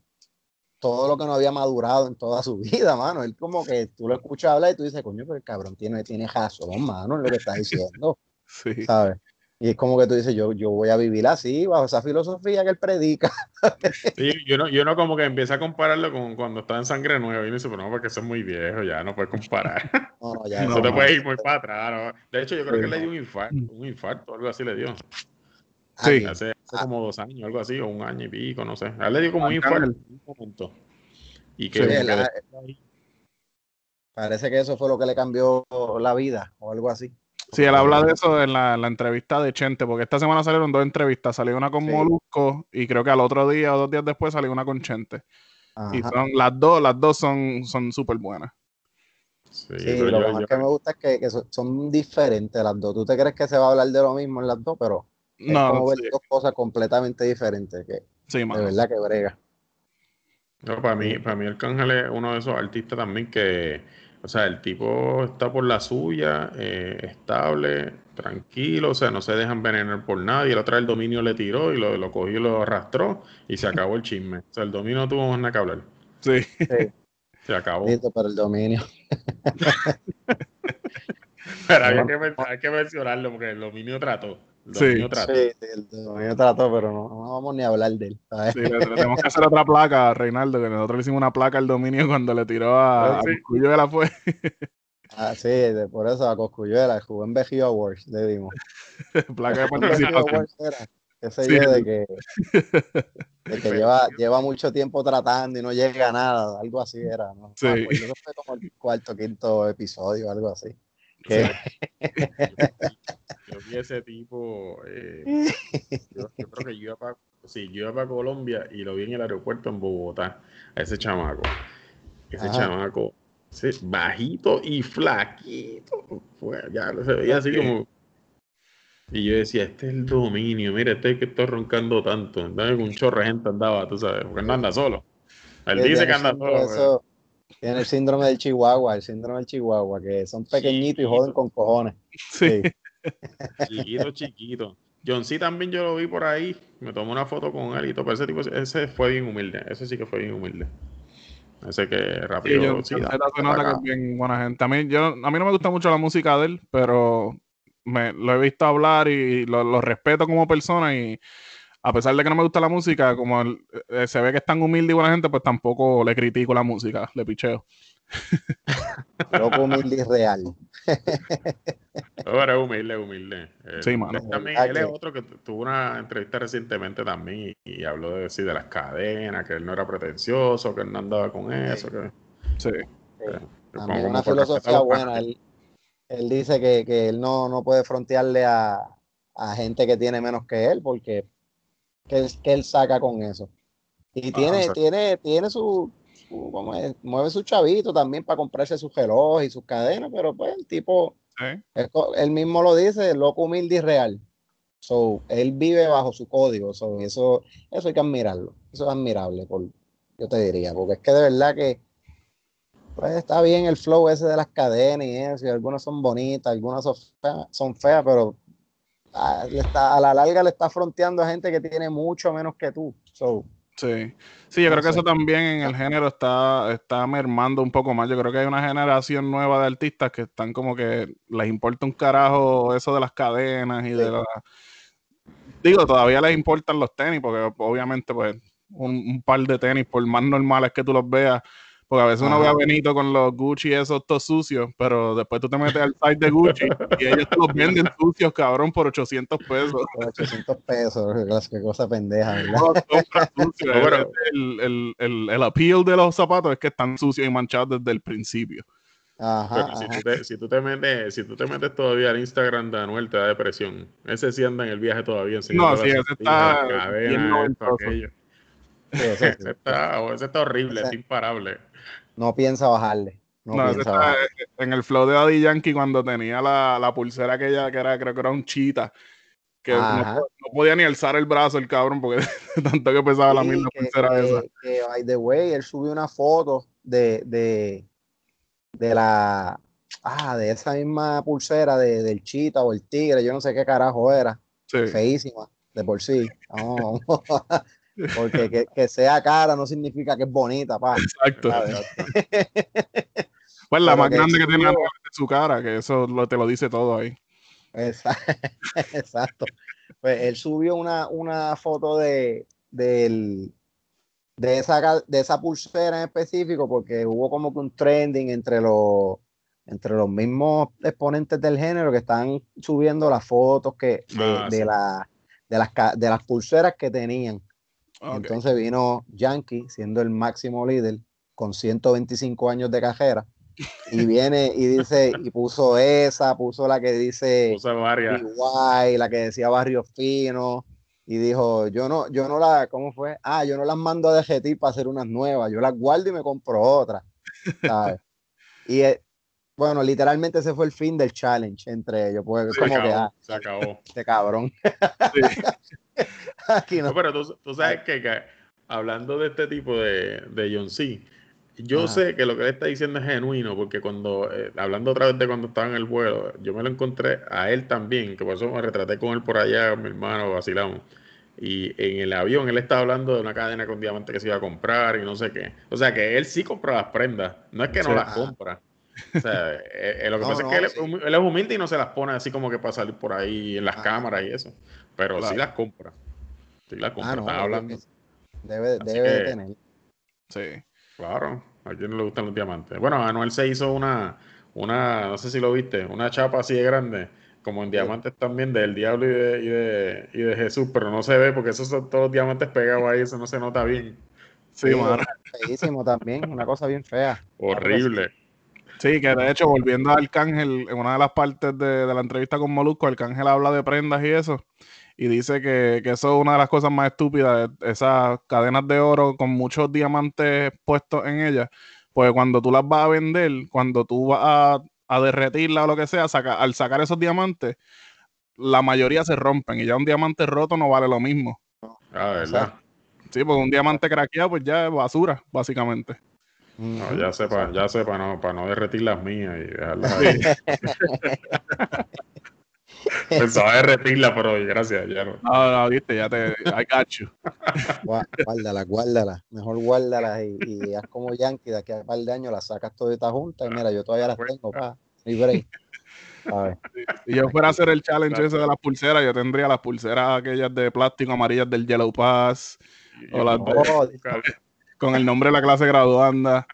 todo lo que no había madurado en toda su vida, mano. Él como que tú lo escuchas hablar y tú dices, coño, pero el cabrón tiene, tiene razón, mano, en lo que está diciendo. sí. ¿Sabes? Y es como que tú dices, yo, yo voy a vivir así, bajo esa filosofía que él predica. sí, yo no, yo no como que empieza a compararlo con cuando está en Sangre Nueva y me dice, pero no, porque eso es muy viejo, ya no puedes comparar. No, no, ya no, te puedes ir muy para atrás. De hecho, yo creo que le dio un infarto, un infarto, algo así le dio. Sí. Hace, ah. como dos años, algo así, o un año y pico, no sé. A él le dio como un infarto en un momento. Y que, parece que eso fue lo que le cambió la vida o algo así. Sí, él habla de eso en la, entrevista de Chente, porque esta semana salieron dos entrevistas. Salió una con Molusco y creo que al otro día o dos días después salió una con Chente. Y son las dos, las dos son súper buenas. Sí, lo que más que me gusta es que, son, diferentes las dos. Tú te crees que se va a hablar de lo mismo en las dos, pero es como ver dos cosas completamente diferentes. Que de verdad que brega. No, para mí, para mí Arcángel es uno de esos artistas también que, o sea, el tipo está por la suya, eh, estable, tranquilo, o sea, no se deja envenenar por nadie. El otro el dominio le tiró y lo, lo cogió y lo arrastró y se acabó el chisme. O sea, el dominio no tuvo más nada que hablar. Sí. Se acabó. Listo para el dominio. pero hay, que, hay que mencionarlo porque el dominio trató. Sí. trató. sí, el dominio trató, pero no, no, vamos ni a hablar de él. Sí, tenemos que hacer otra placa, Reinaldo, que nosotros le hicimos una placa al dominio cuando le tiró a, sí. a la fue. Ah, sí, por eso a Coscuyuela, jugó en BG Awards, le dimos. Placa de participación. Ese sí. de que, de que lleva, lleva mucho tiempo tratando y no llega a nada, algo así era, ¿no? Sí. Ah, pues fue como el cuarto, quinto episodio, algo así. Yo, vi ese tipo, eh, yo, yo, creo que yo iba para sí, yo iba para Colombia y lo vi en el aeropuerto en Bogotá, a ese chamaco. Ese Ajá. chamaco bajito y flaquito. Fue, ya se veía así como. Y yo decía, este es el dominio, mira, este es que está roncando tanto. Entonces un chorro de gente andaba, tú sabes, porque no anda solo. Él dice que anda solo. Tiene el síndrome del Chihuahua, el síndrome del Chihuahua, que son pequeñitos y joden con cojones. Sí. sí. Chiquito, chiquito. John C también yo lo vi por ahí, me tomó una foto con él y todo, pero ese tipo, ese fue bien humilde, ese sí que fue bien humilde. Ese que rápido. Sí, yo, se nota que es bien buena gente. A mí, yo, a mí no me gusta mucho la música de él, pero me, lo he visto hablar y lo, lo, respeto como persona y a pesar de que no me gusta la música, como eh, se ve que es tan humilde y buena gente, pues tampoco le critico la música, le picheo. Loco humilde y real. Ahora humilde, humilde. Eh, sí, mano. También, él es otro que tuvo una entrevista recientemente también y, habló de decir de las cadenas, que él no era pretencioso, que él no andaba con eso. Que, sí. también una filosofía buena. Él, él, dice que, que, él no, no puede frontearle a, a, gente que tiene menos que él porque que él, que él saca con eso. Y tiene, ah, tiene, tiene su, como es, mueve su chavito también para comprarse sus relojes y sus cadenas, pero pues el tipo, ¿Sí? él, mismo lo dice, loco, humilde y real. So, él vive bajo su código, so, eso, eso hay que admirarlo, eso es admirable, por, yo te diría, porque es que de verdad que pues está bien el flow ese de las cadenas y eso, y algunas son bonitas, algunas son feas, son feas pero a, está, a la larga le está fronteando a gente que tiene mucho menos que tú. So, Sí, sí, yo creo que eso también en el género está, está mermando un poco más. Yo creo que hay una generación nueva de artistas que están como que les importa un carajo eso de las cadenas y de la... Digo, todavía les importan los tenis, porque obviamente pues un, un par de tenis, por más normales que tú los veas, porque a veces uno ve a Benito con los Gucci esos todos sucios, pero después tú te metes al site de Gucci y ellos te los venden sucios, cabrón, por 800 pesos. Por 800 pesos, qué cosa pendeja, ¿verdad? No, el, el, el, el, appeal de los zapatos es que están sucios y manchados desde el principio. Ajá, pero si, Tú te, si, tú te, metes, si tú te metes todavía al Instagram de Anuel, te da depresión. Ese sí anda en el viaje todavía. No, sí, ese está. Cadena, esto, aquello. Sí, ese, ese, está, ese está horrible, ese, es imparable no piensa bajarle. No, no piensa bajarle. En el flow de Daddy Yankee, cuando tenía la, la pulsera aquella que era, creo que era un chita, que no, no, podía ni alzar el brazo el cabrón, porque tanto que pesaba sí, la misma que, pulsera que, esa. Que, by the way, él subió una foto de, de, de la. Ah, de esa misma pulsera de, del chita o el tigre, yo no sé qué carajo era. Sí. Feísima, de por sí. Vamos, porque que, que, sea cara no significa que es bonita, pa. Exacto. pues la Pero más grande que tiene es su cara, que eso lo, te lo dice todo ahí. Exacto. Pues él subió una, una foto de, de, de, esa, de esa pulsera en específico porque hubo como que un trending entre los entre los mismos exponentes del género que están subiendo las fotos que de, ah, de, sí. la, de, las, de las pulseras que tenían. Okay. Entonces vino Yankee, siendo el máximo líder, con 125 años de cajera, y viene y dice, y puso esa, puso la que dice Iguay, la que decía Barrio Fino, y dijo, yo no, yo no la, ¿cómo fue? Ah, yo no las mando a DGT para hacer unas nuevas, yo las guardo y me compro otras. ¿sabes? y, bueno, literalmente ese fue el fin del challenge entre ellos. Pues, se, como acabó, que, ah, se acabó. este cabrón. Aquí no. No, pero tú, tú sabes que, que hablando de este tipo de, de John C., yo Ajá. sé que lo que él está diciendo es genuino, porque cuando, eh, hablando otra vez de cuando estaba en el vuelo, yo me lo encontré a él también, que por eso me retraté con él por allá, mi hermano, vacilamos. Y en el avión él estaba hablando de una cadena con diamante que se iba a comprar y no sé qué. O sea que él sí compra las prendas, no es que no las compra. O sea, eh, eh, lo que No, pasa no, es que él, es sí. él es humilde y no se las pone así como que para salir por ahí en las Ah. cámaras y eso. Pero sí Claro. las compra. Sí las compra. Ah, no, Estaba obvio hablando. sí. Debe, debe de tener. Sí. Claro, a quien no le gustan los diamantes. Bueno, Anuel se hizo una, una, no sé si lo viste, una chapa así de grande, como en diamantes también del diablo y de, y de, y de Jesús, pero no se ve porque esos son todos diamantes pegados ahí, eso no se nota bien. Sí, Sí, mano. Feísimo también, una cosa bien fea. Horrible. Sí, que de hecho, volviendo a Arcángel, en una de las partes de, de la entrevista con Molusco, Arcángel habla de prendas y eso, y dice que, que eso es una de las cosas más estúpidas, esas cadenas de oro con muchos diamantes puestos en ellas, pues cuando tú las vas a vender, cuando tú vas a, a derretirla o lo que sea, saca- al sacar esos diamantes, la mayoría se rompen y ya un diamante roto no vale lo mismo. Ah, ¿verdad? Sí, porque un diamante craqueado pues ya es basura, básicamente. No, ya sepa, ya sepa, no, para no derretir las mías y dejarlas ahí. Pensaba derretirlas, pero gracias, ya no. No, no, viste, ya te... I got you. Guárdala, guárdala. Mejor guárdala y, y haz como Yankee, de aquí a un par de años las sacas toditas juntas y mira, yo todavía las tengo, pa. Ni break. A ver. Si yo fuera a hacer el challenge ese de las pulseras, yo tendría las pulseras aquellas de plástico amarillas del Yellow Pass, Y- O las de- con el nombre de la clase graduanda.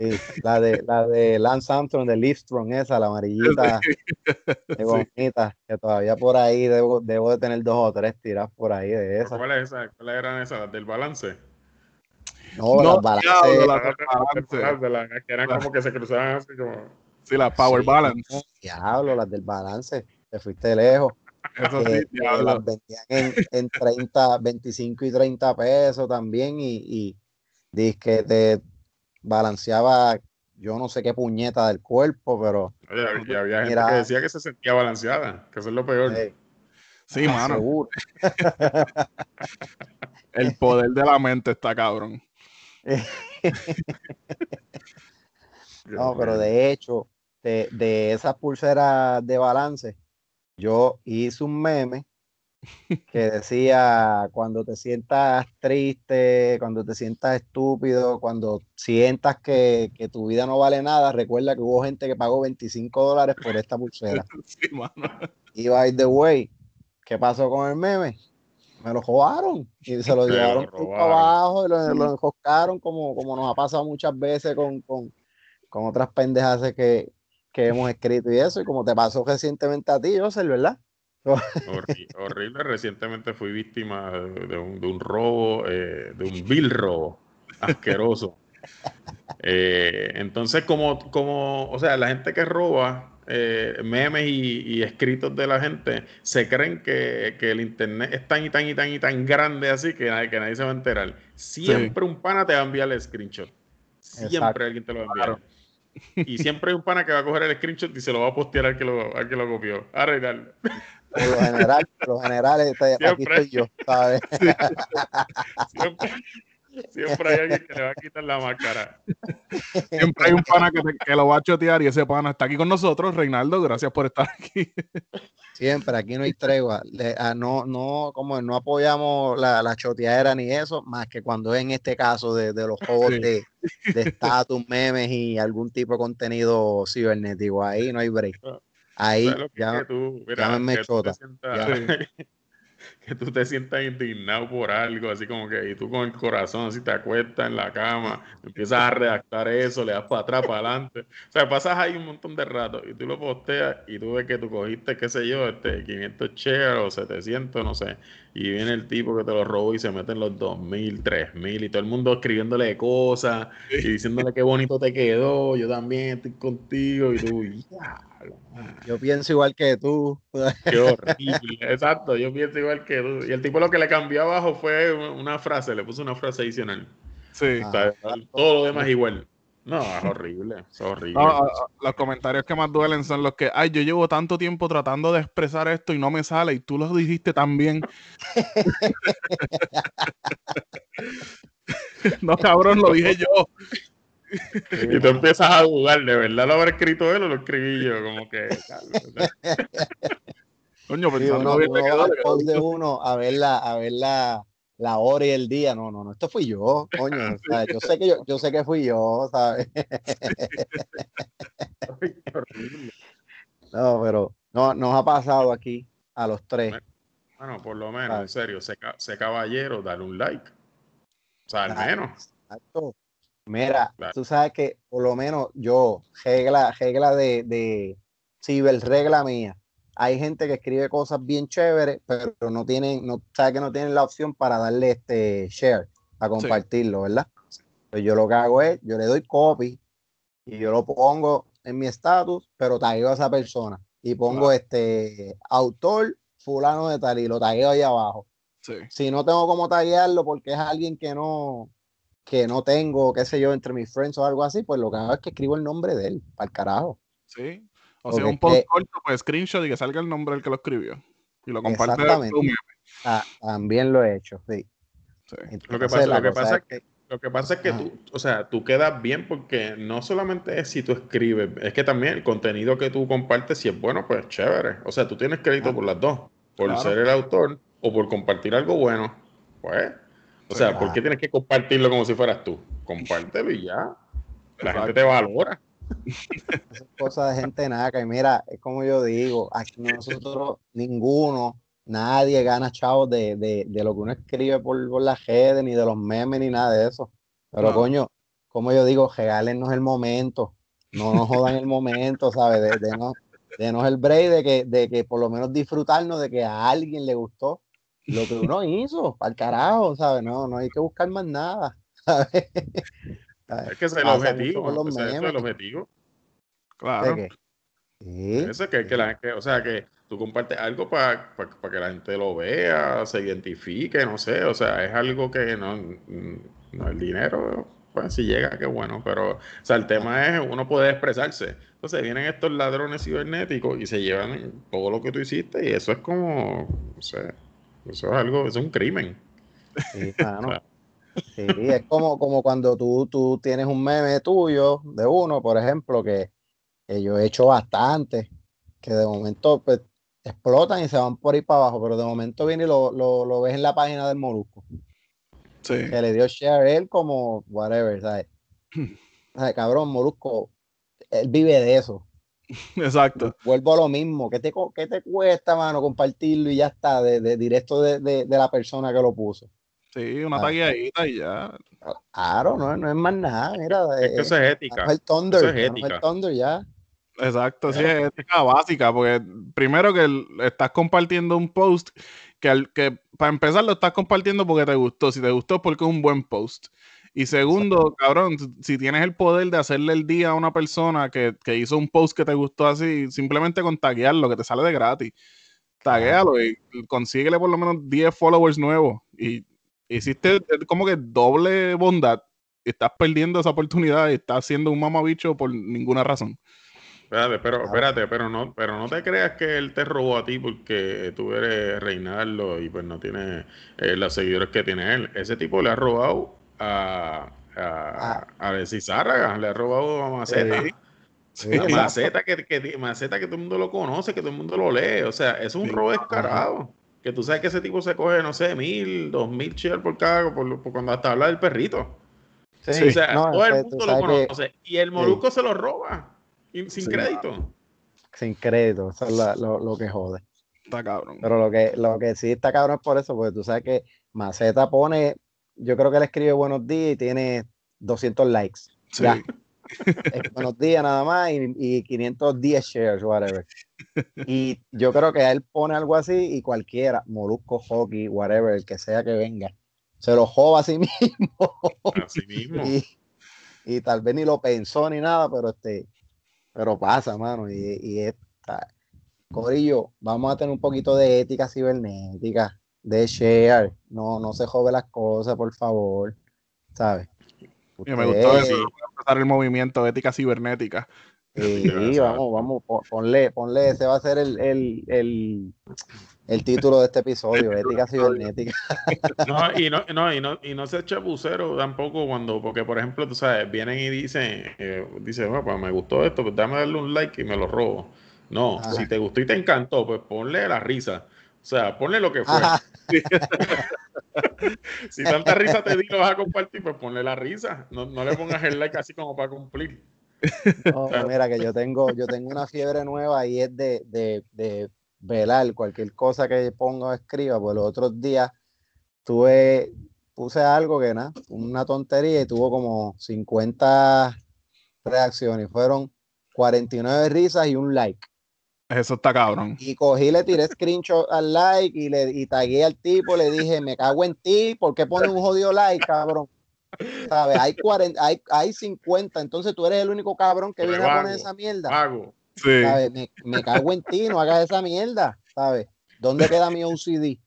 Sí, la de la de Lance Armstrong de Livestrong, esa, la amarillita, qué bonita, que todavía por ahí debo, debo de tener dos o tres tiras por ahí de esas. ¿Cuáles esa? ¿Cuáles eran esas? ¿Las del balance? No, No, las la- Las balance. balance, las que eran como que se cruzaban así como... Sí, la Power Sí. Balance. diablo, las del balance, te fuiste lejos. Eso que, sí, diablo. las vendían en, en 30, 25 y 30 pesos también y, y dice que te balanceaba yo no sé qué puñeta del cuerpo, pero Oye, y había gente que decía que se sentía balanceada, que eso es lo peor. eh, Sí, mano. seguro. El poder de la mente está cabrón. No, pero de hecho, de, de esas pulseras de balance, yo hice un meme que decía, cuando te sientas triste, cuando te sientas estúpido, cuando sientas que, que tu vida no vale nada, recuerda que hubo gente que pagó 25 dólares por esta pulsera. Sí, mano. Y by the way, ¿qué pasó con el meme? Me lo robaron y se lo llevaron abajo y lo, lo enjoscaron como, como nos ha pasado muchas veces con, con, con otras pendejas que, que hemos escrito y eso, y como te pasó recientemente a ti, José, ¿verdad? Horri- horrible. Recientemente fui víctima de, un, de un robo, eh, de un vil robo asqueroso. Eh, entonces, como, como, o sea, la gente que roba eh, memes y, y escritos de la gente se creen que, que el internet es tan y tan y tan y tan grande así que nadie, que nadie se va a enterar. Siempre un pana te va a enviar el screenshot. Siempre Exacto. alguien te lo va a enviar. Claro. Y siempre hay un pana que va a coger el screenshot y se lo va a postear al que lo, al que lo copió. A Reinaldo. Por lo general, por lo general, este, aquí estoy yo, ¿sabes? Siempre, siempre hay alguien que le va a quitar la máscara. Siempre hay un pana que, te- que lo va a chotear y ese pana está aquí con nosotros. Reinaldo, gracias por estar aquí. Siempre, aquí no hay tregua. Le- ah, no, no, como no apoyamos la, la choteadera ni eso, más que cuando es en este caso de, de los juegos Sí. de de estatus, memes y algún tipo de contenido cibernético. Ahí no hay break. Ahí ¿Sabes lo que es ya tú, mira, tú te chota. que tú te sientas indignado por algo, así como que, y tú con el corazón así te acuestas en la cama, empiezas a redactar eso, le das para atrás, para adelante. O sea, pasas ahí un montón de rato y tú lo posteas y tú ves que tú cogiste, qué sé yo, este 500 shares o 700, no sé, y viene el tipo que te lo robó y se mete en los 2000, 3000 y todo el mundo escribiéndole cosas y diciéndole qué bonito te quedó, yo también estoy contigo y tú, "Diablo, mano". Yo pienso igual que tú. Qué horrible. Exacto, yo pienso igual que tú. Y el tipo lo que le cambió abajo fue una frase, le puso una frase adicional. Sí. Ah. O sea, todo lo demás igual. No, es horrible, es horrible. los comentarios que más duelen son los que, ay, yo llevo tanto tiempo tratando de expresar esto y no me sale y tú lo dijiste tan bien. no, cabrón, lo dije yo. Y tú empiezas a dudar, ¿de verdad lo habrá escrito él o lo escribí yo? Como que... Coño, pero uno, de uno a ver la, a ver la, la hora y el día. No, no, no, esto fui yo, coño. yo sé que yo, yo sé que fui yo, ¿sabes? no, pero no, nos ha pasado aquí a los tres. Bueno, por lo menos, en serio, sé, caballero, dale un like. O sea, al menos. Exacto. Mira, tú sabes que por lo menos yo, regla, regla de, de ciber, regla mía, hay gente que escribe cosas bien chéveres, pero no tienen, no sabe que no tienen la opción para darle este share, para compartirlo, ¿verdad? Pues yo lo que hago es, yo le doy copy y yo lo pongo en mi estatus, pero tagueo a esa persona y pongo este autor fulano de tal y lo tagueo ahí abajo. Si no tengo cómo taguearlo porque es alguien que no que no tengo, qué sé yo, entre mis friends o algo así, pues lo que hago es que escribo el nombre de él, para el carajo. Sí, o sea, un post corto, pues screenshot y que salga el nombre del que lo escribió. Y lo comparte. Ah, también lo he hecho, sí. lo que pasa, lo que pasa es que, lo que pasa es que tú, o sea, tú quedas bien porque no solamente es si tú escribes, es que también el contenido que tú compartes, si es bueno, pues chévere. O sea, tú tienes crédito por las dos, por ser el autor o por compartir algo bueno. Pues, o sea, ¿por qué tienes que compartirlo como si fueras tú? Compártelo y ya. La gente te valora. Es cosa de gente naca. Y mira, es como yo digo, aquí nosotros, ninguno, nadie gana chavos de, de, de, lo que uno escribe por, por las redes, ni de los memes, ni nada de eso. Pero coño, como yo digo, regálenos el momento. No nos jodan el momento, ¿sabes? De, denos, denos, el break de que, de que por lo menos disfrutarnos de que a alguien le gustó lo que uno hizo, para el carajo, ¿sabes? No, no hay que buscar más nada, ¿sabes? Es que ese es el objetivo. Ese es el objetivo. Claro. Eso que, que la que, o sea, que tú compartes algo para que la gente lo vea, se identifique, no sé, o sea, es algo que no, no el dinero, pues si llega, qué bueno, pero, o sea, el tema es uno puede expresarse. Entonces vienen estos ladrones cibernéticos y se llevan todo lo que tú hiciste y eso es como, no sé, eso es algo, eso es un crimen. Sí, claro. Sí, es como, como cuando tú, tú tienes un meme tuyo de uno, por ejemplo, que, yo he hecho bastante, que de momento pues, explotan y se van por ahí para abajo, pero de momento viene y lo, lo, ves en la página del Molusco. Sí. Que le dio share él como whatever, ¿sabes? cabrón, Molusco, él vive de eso. Exacto. Vuelvo a lo mismo. ¿Qué te, qué te cuesta, mano, compartirlo y ya está, de, de directo de, de, de, la persona que lo puso? Sí, una ah, y ya. Claro, no, no es más nada. Mira, es que eh, eso es ética. el Thunder, eso es ética. el Thunder ya. Exacto, sí, es ética básica, porque primero que estás compartiendo un post que, al, que para empezar lo estás compartiendo porque te gustó, si te gustó es porque es un buen post. Y segundo, cabrón, si tienes el poder de hacerle el día a una persona que, que hizo un post que te gustó así, simplemente con taguearlo, que te sale de gratis. Taguealo y consíguele por lo menos 10 followers nuevos y hiciste como que doble bondad. Estás perdiendo esa oportunidad y estás siendo un mamabicho por ninguna razón. Espérate, pero, espérate, pero no, pero no te creas que él te robó a ti porque tú eres Reinaldo y pues no tiene eh, los seguidores que tiene él. Ese tipo le ha robado a, a, ah. a le ha robado a Maceta. Maceta, que, que, Maceta que todo el mundo lo conoce, que todo el mundo lo lee. O sea, es un robo descarado que tú sabes que ese tipo se coge, no sé, mil, dos mil shares por cada, por, cuando hasta habla del perrito. Sí, o sea, todo el mundo lo conoce. y el molusco se lo roba, sin crédito. Sin crédito, eso es lo, que jode. Está cabrón. Pero lo que, lo que sí está cabrón es por eso, porque tú sabes que Maceta pone, yo creo que él escribe buenos días y tiene 200 likes. Sí. Ya. buenos días nada más y, y 510 shares, whatever. Y yo creo que él pone algo así y cualquiera, Molusco, Hockey, whatever, el que sea que venga, se lo joba a sí mismo. Así mismo. y, tal vez ni lo pensó ni nada, pero este, pero pasa, mano. Y, y esta, Corillo, vamos a tener un poquito de ética cibernética, de share. No, no se jode las cosas, por favor. ¿Sabes? me gustó eso. empezar el movimiento ética cibernética. Sí, vamos, vamos, ponle, ponle, ese va a ser el, el, el, el título de este episodio, ética cibernética. No, y no, no, y no, y no se echa bucero tampoco cuando, porque por ejemplo, tú sabes, vienen y dicen, eh, dicen, bueno, pues me gustó esto, pues dame darle un like y me lo robo. No, si te gustó y te encantó, pues ponle la risa. O sea, ponle lo que fue. si tanta risa te di, lo vas a compartir, pues ponle la risa. No, no le pongas el like así como para cumplir. mira, que yo tengo, yo tengo una fiebre nueva y es de, de, de velar cualquier cosa que ponga o escriba. Pues los otros días tuve, puse algo que nada, una tontería y tuvo como 50 reacciones. Fueron 49 risas y un like. Eso está cabrón. Y cogí, le tiré screenshot al like y le y tagué al tipo, le dije, me cago en ti, ¿por qué pones un jodido like, cabrón? ¿Sabes? Hay, 40, hay, hay 50, entonces tú eres el único cabrón que viene a poner esa mierda. Sí. Me, me, cago en ti, no hagas esa mierda, ¿sabes? ¿Dónde queda mi OCD?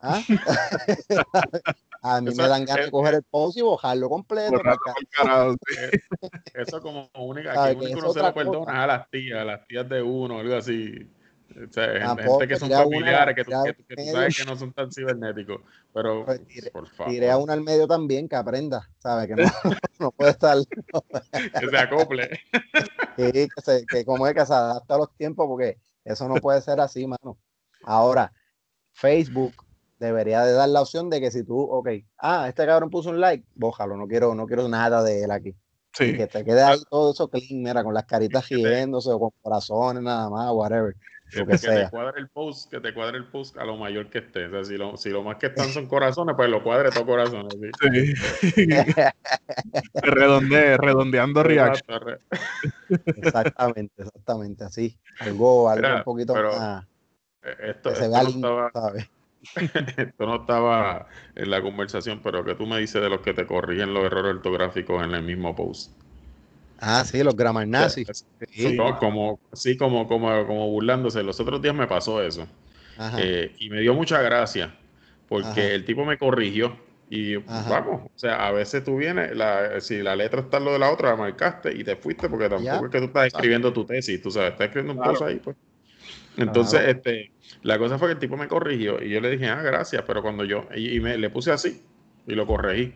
¿Ah? A mí me dan ganas de coger el post y bojarlo completo. Eso como única, que único no se lo perdona a las tías, a las tías de uno, algo así. O sea, gente que son familiares, que, tú, que, tú, sabes que no son tan cibernéticos. Pero, pues por favor. Tiré a uno al medio también que aprenda, ¿sabes? Que no, no puede estar. que se acople. Sí, que, se, que como es que se adapta a los tiempos, porque eso no puede ser así, mano. Ahora, Facebook debería de dar la opción de que si tú, ok, ah, este cabrón puso un like, bójalo, no quiero, no quiero nada de él aquí. Sí. que te quede ahí todo eso clean, mira, con las caritas riéndose o con corazones nada más, whatever. Que, que, te cuadre el post, que te cuadre el post a lo mayor que esté. O sea, si lo, si lo más que están son corazones, pues lo cuadre todo corazones. ¿sí? Sí. Redonde, redondeando reaction. Exactamente, exactamente, así. Algo, algo un poquito más. Eh, esto, que se vea lindo, ¿sabes? Esto no estaba en la conversación, pero que tú me dices de los que te corrigen los errores ortográficos en el mismo post. Ah, sí, los grammar nazis. Sí, como, sí como, como, como burlándose. Los otros días me pasó eso. Eh, y me dio mucha gracia, porque el tipo me corrigió. Y vamos, o sea, a veces tú vienes, la, si la letra está en lo de la otra, la marcaste y te fuiste, porque tampoco es que tú estás escribiendo tu tesis, tú sabes, estás escribiendo un post ahí, pues. Entonces, este, la cosa fue que el tipo me corrigió y yo le dije, ah, gracias, pero cuando yo, y, me le puse así y lo corregí.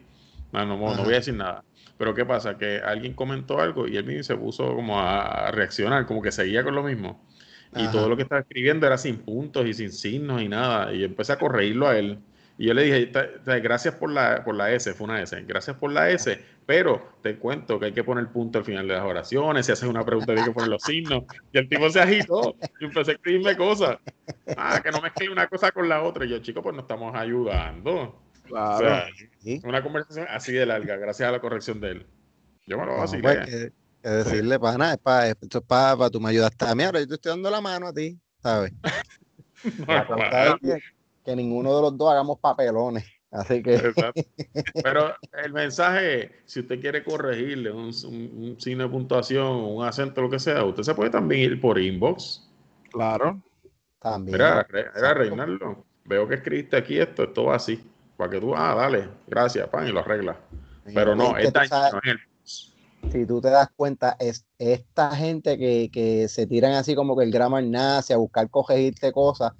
No, no, no, voy a decir nada. Pero ¿qué pasa? Que alguien comentó algo y él mismo se puso como a, reaccionar, como que seguía con lo mismo. Y todo lo que estaba escribiendo era sin puntos y sin signos y nada. Y empecé a corregirlo a él. Y yo le dije, gracias por la, por la S, fue una S, gracias por la S, pero te cuento que hay que poner punto al final de las oraciones, si haces una pregunta hay que poner los signos. Y el tipo se agitó y empecé a escribirme cosas. Ah, que no mezcle una cosa con la otra. Y yo, chico, pues nos estamos ayudando. Claro. una conversación así de larga, gracias a la corrección de él. Yo me lo voy a decir. Pues, que, decirle, para nada, es para, esto es para, para, tú me ayudaste a mí, ahora yo te estoy dando la mano a ti, ¿sabes? no, que ninguno de los dos hagamos papelones. Así que. Pero el mensaje, si usted quiere corregirle un, signo de puntuación, un acento, lo que sea, usted se puede también ir por inbox. Claro. También. Era, era Reinaldo. Veo que escribiste aquí esto, esto va así. Para que tú, ah, dale, gracias, pan, y lo arreglas. Pero no, esta no es el si tú te das cuenta, es esta gente que, que se tiran así como que el grammar nace a buscar corregirte cosas,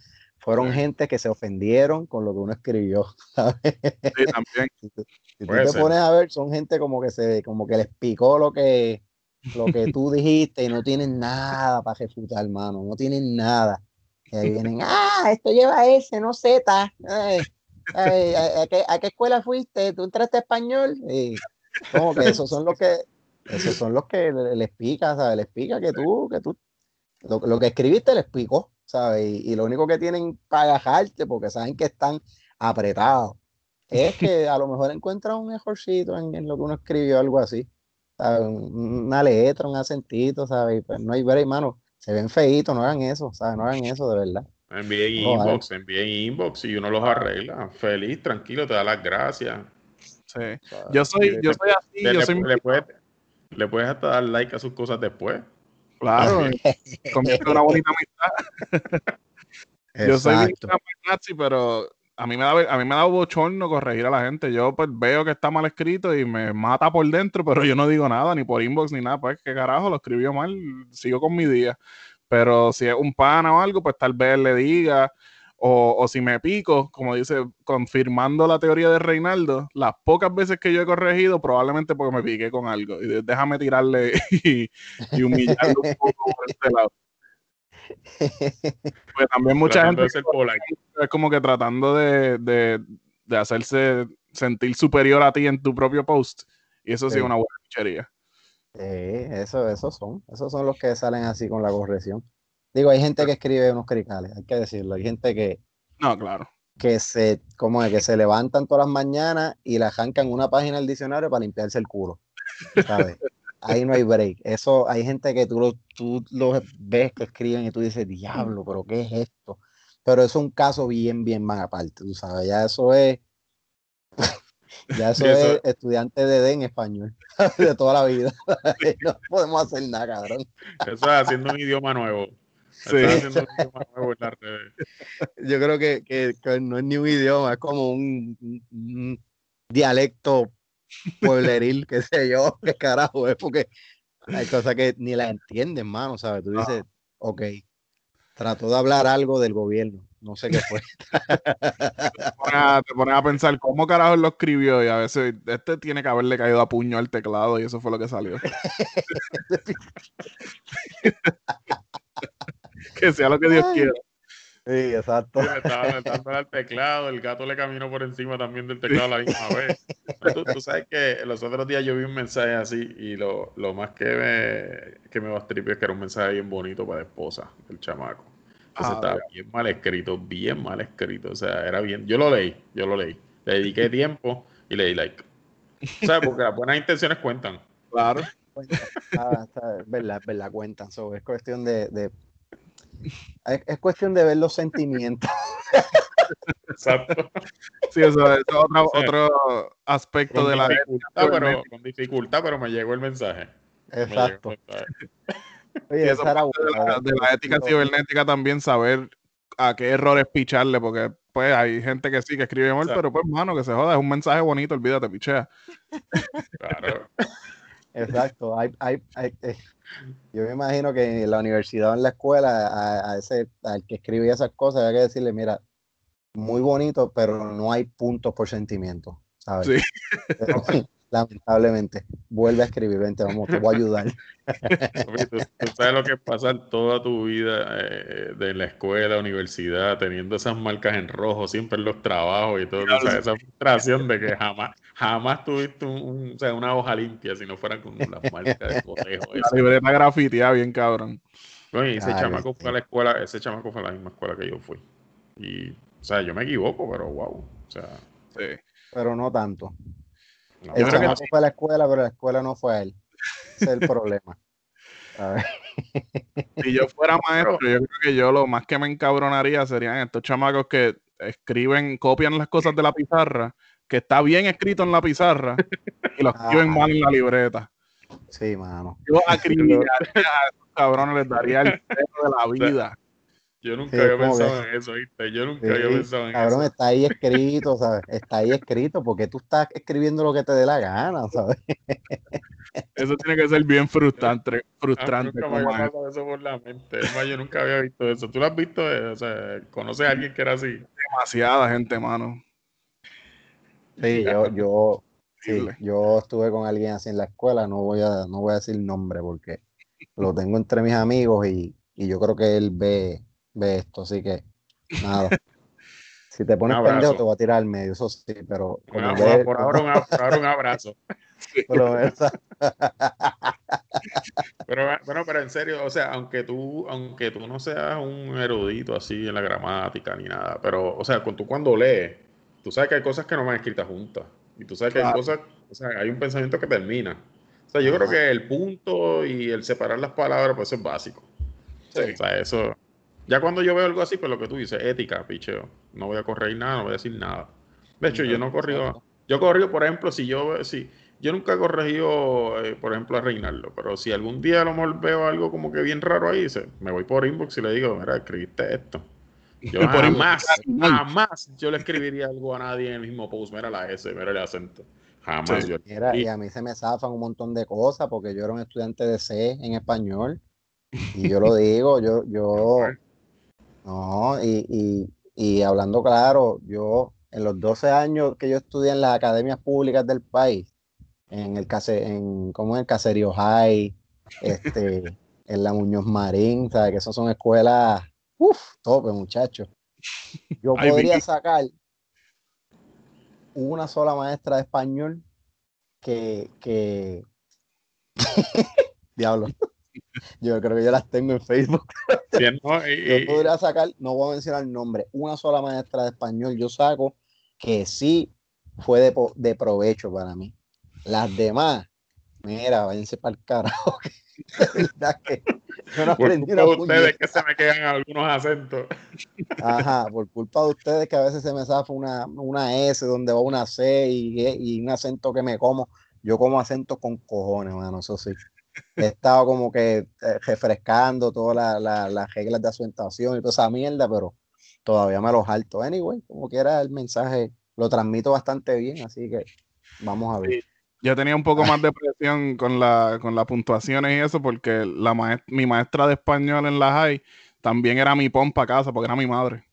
fueron gente que se ofendieron con lo que uno escribió. Sí, también. si, tú te pones a ver, son gente como que se, como que les picó lo que, lo que tú dijiste y no tienen nada para refutar, hermano, no tienen nada. Y ahí vienen, ah, esto lleva S, no Z. ¿a, qué, escuela fuiste? ¿Tú entraste a español? Y como que esos son los que, esos son los que les pica, ¿sabes? Les pica que tú, que tú, lo, lo que escribiste les picó. ¿Sabes? Y, lo único que tienen para agajarte, porque saben que están apretados, es que a lo mejor encuentran un mejorcito en, lo que uno escribió, algo así. Una letra, un acentito, ¿sabes? Pues no hay ver, hermano. Se ven feitos, no hagan eso, ¿sabes? No hagan eso de verdad. Envíen inbox, envíen inbox y uno los arregla. Feliz, tranquilo, te da las gracias. Sí. Yo soy, yo soy así, yo soy... Le puedes, le puedes hasta dar like a sus cosas después. Claro, convierte una bonita amistad. Yo soy nazi, pero a mí me da, a mí me da bochorno corregir a la gente. Yo pues veo que está mal escrito y me mata por dentro, pero yo no digo nada, ni por inbox ni nada. Pues qué carajo, lo escribió mal, sigo con mi día. Pero si es un pana o algo, pues tal vez le diga, o, o, si me pico, como dice, confirmando la teoría de Reinaldo, las pocas veces que yo he corregido, probablemente porque me piqué con algo. Y déjame tirarle y, y humillarlo un poco por este lado. Pues también mucha gente es como que tratando de, de, de, hacerse sentir superior a ti en tu propio post. Y eso sí, es una buena chuchería. Sí, eso, esos son. Esos son los que salen así con la corrección. Digo, hay gente que escribe unos cricales, hay que decirlo. Hay gente que. No, claro. Que se, como es, que se levantan todas las mañanas y la jancan una página del diccionario para limpiarse el culo. ¿Sabes? ahí no hay break. Eso, hay gente que tú lo, tú lo ves que escriben y tú dices, diablo, pero ¿qué es esto? Pero es un caso bien, bien más aparte, tú sabes, ya eso es, ya eso, es estudiante de D en español, de toda la vida. no podemos hacer nada, cabrón. Eso es haciendo un idioma nuevo. Sí. Yo creo que, que, que, no es ni un idioma, es como un, un dialecto puebleril, qué sé yo, qué carajo es, porque hay cosas que ni la entienden, mano, ¿sabes? Tú dices, ok, trató de hablar algo del gobierno, no sé qué fue. te, pones a, pensar cómo carajo lo escribió y a veces este tiene que haberle caído a puño al teclado y eso fue lo que salió. que sea lo que Dios quiera. Sí, exacto. estaba dándole al teclado, el gato le caminó por encima también del teclado a la misma vez. Tú, sabes que los otros días yo vi un mensaje así y lo, lo más que me, que me es que era un mensaje bien bonito para la esposa del chamaco. Entonces ah, estaba bien mal escrito, bien mal escrito. O sea, era bien. Yo lo leí, yo lo leí. Le dediqué tiempo y le di like. ¿Sabes? Porque las buenas intenciones cuentan. Claro. Ah, es verdad, es verdad, cuentan. es cuestión de, de es, cuestión de ver los sentimientos. Exacto. Sí, eso, es otro, otro aspecto de la dificultad, pero, con dificultad, pero me llegó el mensaje. Exacto. Oye, eso de, la, ética cibernética también saber a qué errores picharle, porque pues hay gente que sí que escribe mal, pero pues mano, que se joda, es un mensaje bonito, olvídate, pichea. Claro. Exacto. Hay, hay, eh, yo me imagino que en la universidad o en la escuela, a, ese, al que escribía esas cosas, había que decirle, mira, muy bonito, pero no hay puntos por sentimiento, ¿sabes? Sí. Lamentablemente, vuelve a escribir, vente, vamos, te voy a ayudar. tú, sabes lo que es pasar toda tu vida eh, de la escuela, universidad, teniendo esas marcas en rojo, siempre en los trabajos y todo, esa frustración de que jamás, jamás tuviste un, o sea, una hoja limpia si no fueran con las marcas de cotejo. La libreta grafiteada bien cabrón. ese chamaco fue a la escuela, ese chamaco fue a la misma escuela que yo fui. Y, o sea, yo me equivoco, pero wow. O sea, sí. Pero no tanto. No, el fue a la escuela, pero la escuela no fue a él. Ese es el problema. Si yo fuera maestro, yo creo que yo lo más que me encabronaría serían estos chamacos que escriben, copian las cosas de la pizarra, que está bien escrito en la pizarra, y lo escriben mal en la libreta. Sí, mano. Yo acribillaría a esos cabrones, les daría el peso de la vida. Yo nunca había pensado en eso, ¿viste? Yo nunca había pensado en eso. Cabrón, está ahí escrito, ¿sabes? Está ahí escrito porque tú estás escribiendo lo que te dé la gana, ¿sabes? Eso tiene que ser bien frustrante. frustrante nunca me eso por la mente. yo nunca había visto eso. ¿Tú lo has visto? O sea, ¿conoces a alguien que era así? Demasiada gente, mano. Sí, yo, yo, sí, yo estuve con alguien así en la escuela, no voy a, no voy a decir nombre porque lo tengo entre mis amigos y, y yo creo que él ve ve esto, así que nada. Si te pones pendejo, te voy a tirar al medio, eso sí, pero. por, ahora un, abrazo. pero, bueno, pero en serio, o sea, aunque tú, aunque tú no seas un erudito así en la gramática ni nada, pero, o sea, tú cuando lees, tú sabes que hay cosas que no van escritas juntas. Y tú sabes que hay cosas, o sea, hay un pensamiento que termina. O sea, yo creo que el punto y el separar las palabras, pues es básico. Sí. O sea, eso, ya cuando yo veo algo así, pues lo que tú dices, ética, picheo. No voy a correr nada, no voy a decir nada. De hecho, yo no he corrido. Yo he corrido, por ejemplo, si yo, si, yo nunca he corregido, eh, por ejemplo, a Reinaldo, pero si algún día a lo mejor veo algo como que bien raro ahí, me voy por inbox y le digo, mira, escribiste esto. Yo jamás, jamás yo le escribiría algo a nadie en el mismo post. Mira la S, mira el acento. Jamás. Yo, y, a mí se me zafan un montón de cosas porque yo era un estudiante de C en español. Y yo lo digo, yo, yo, no, y, y, y hablando claro, yo en los 12 años que yo estudié en las academias públicas del país, en el case, en como en el Caserío High, este, en la Muñoz Marín, ¿sabes? que esas son escuelas, uff, tope, muchachos. Yo podría sacar una sola maestra de español que, que... diablo. Yo creo que yo las tengo en Facebook. yo podría sacar, no voy a mencionar el nombre, una sola maestra de español yo saco que sí fue de, de provecho para mí. Las demás, mira, váyanse para el carajo. verdad que yo no aprendí por culpa de ustedes que se me quedan algunos acentos. Ajá, por culpa de ustedes que a veces se me zafa una, una S donde va una C y, y un acento que me como. Yo como acento con cojones, mano, eso sí. He estado como que eh, refrescando todas las reglas de acentuación y toda esa mierda, pero todavía me los alto. Anyway, como quiera, el mensaje lo transmito bastante bien, así que vamos a ver. Yo tenía un poco más de presión con, la, con las puntuaciones y eso, porque la mi maestra de español en la high también era mi pompa casa, porque era mi madre.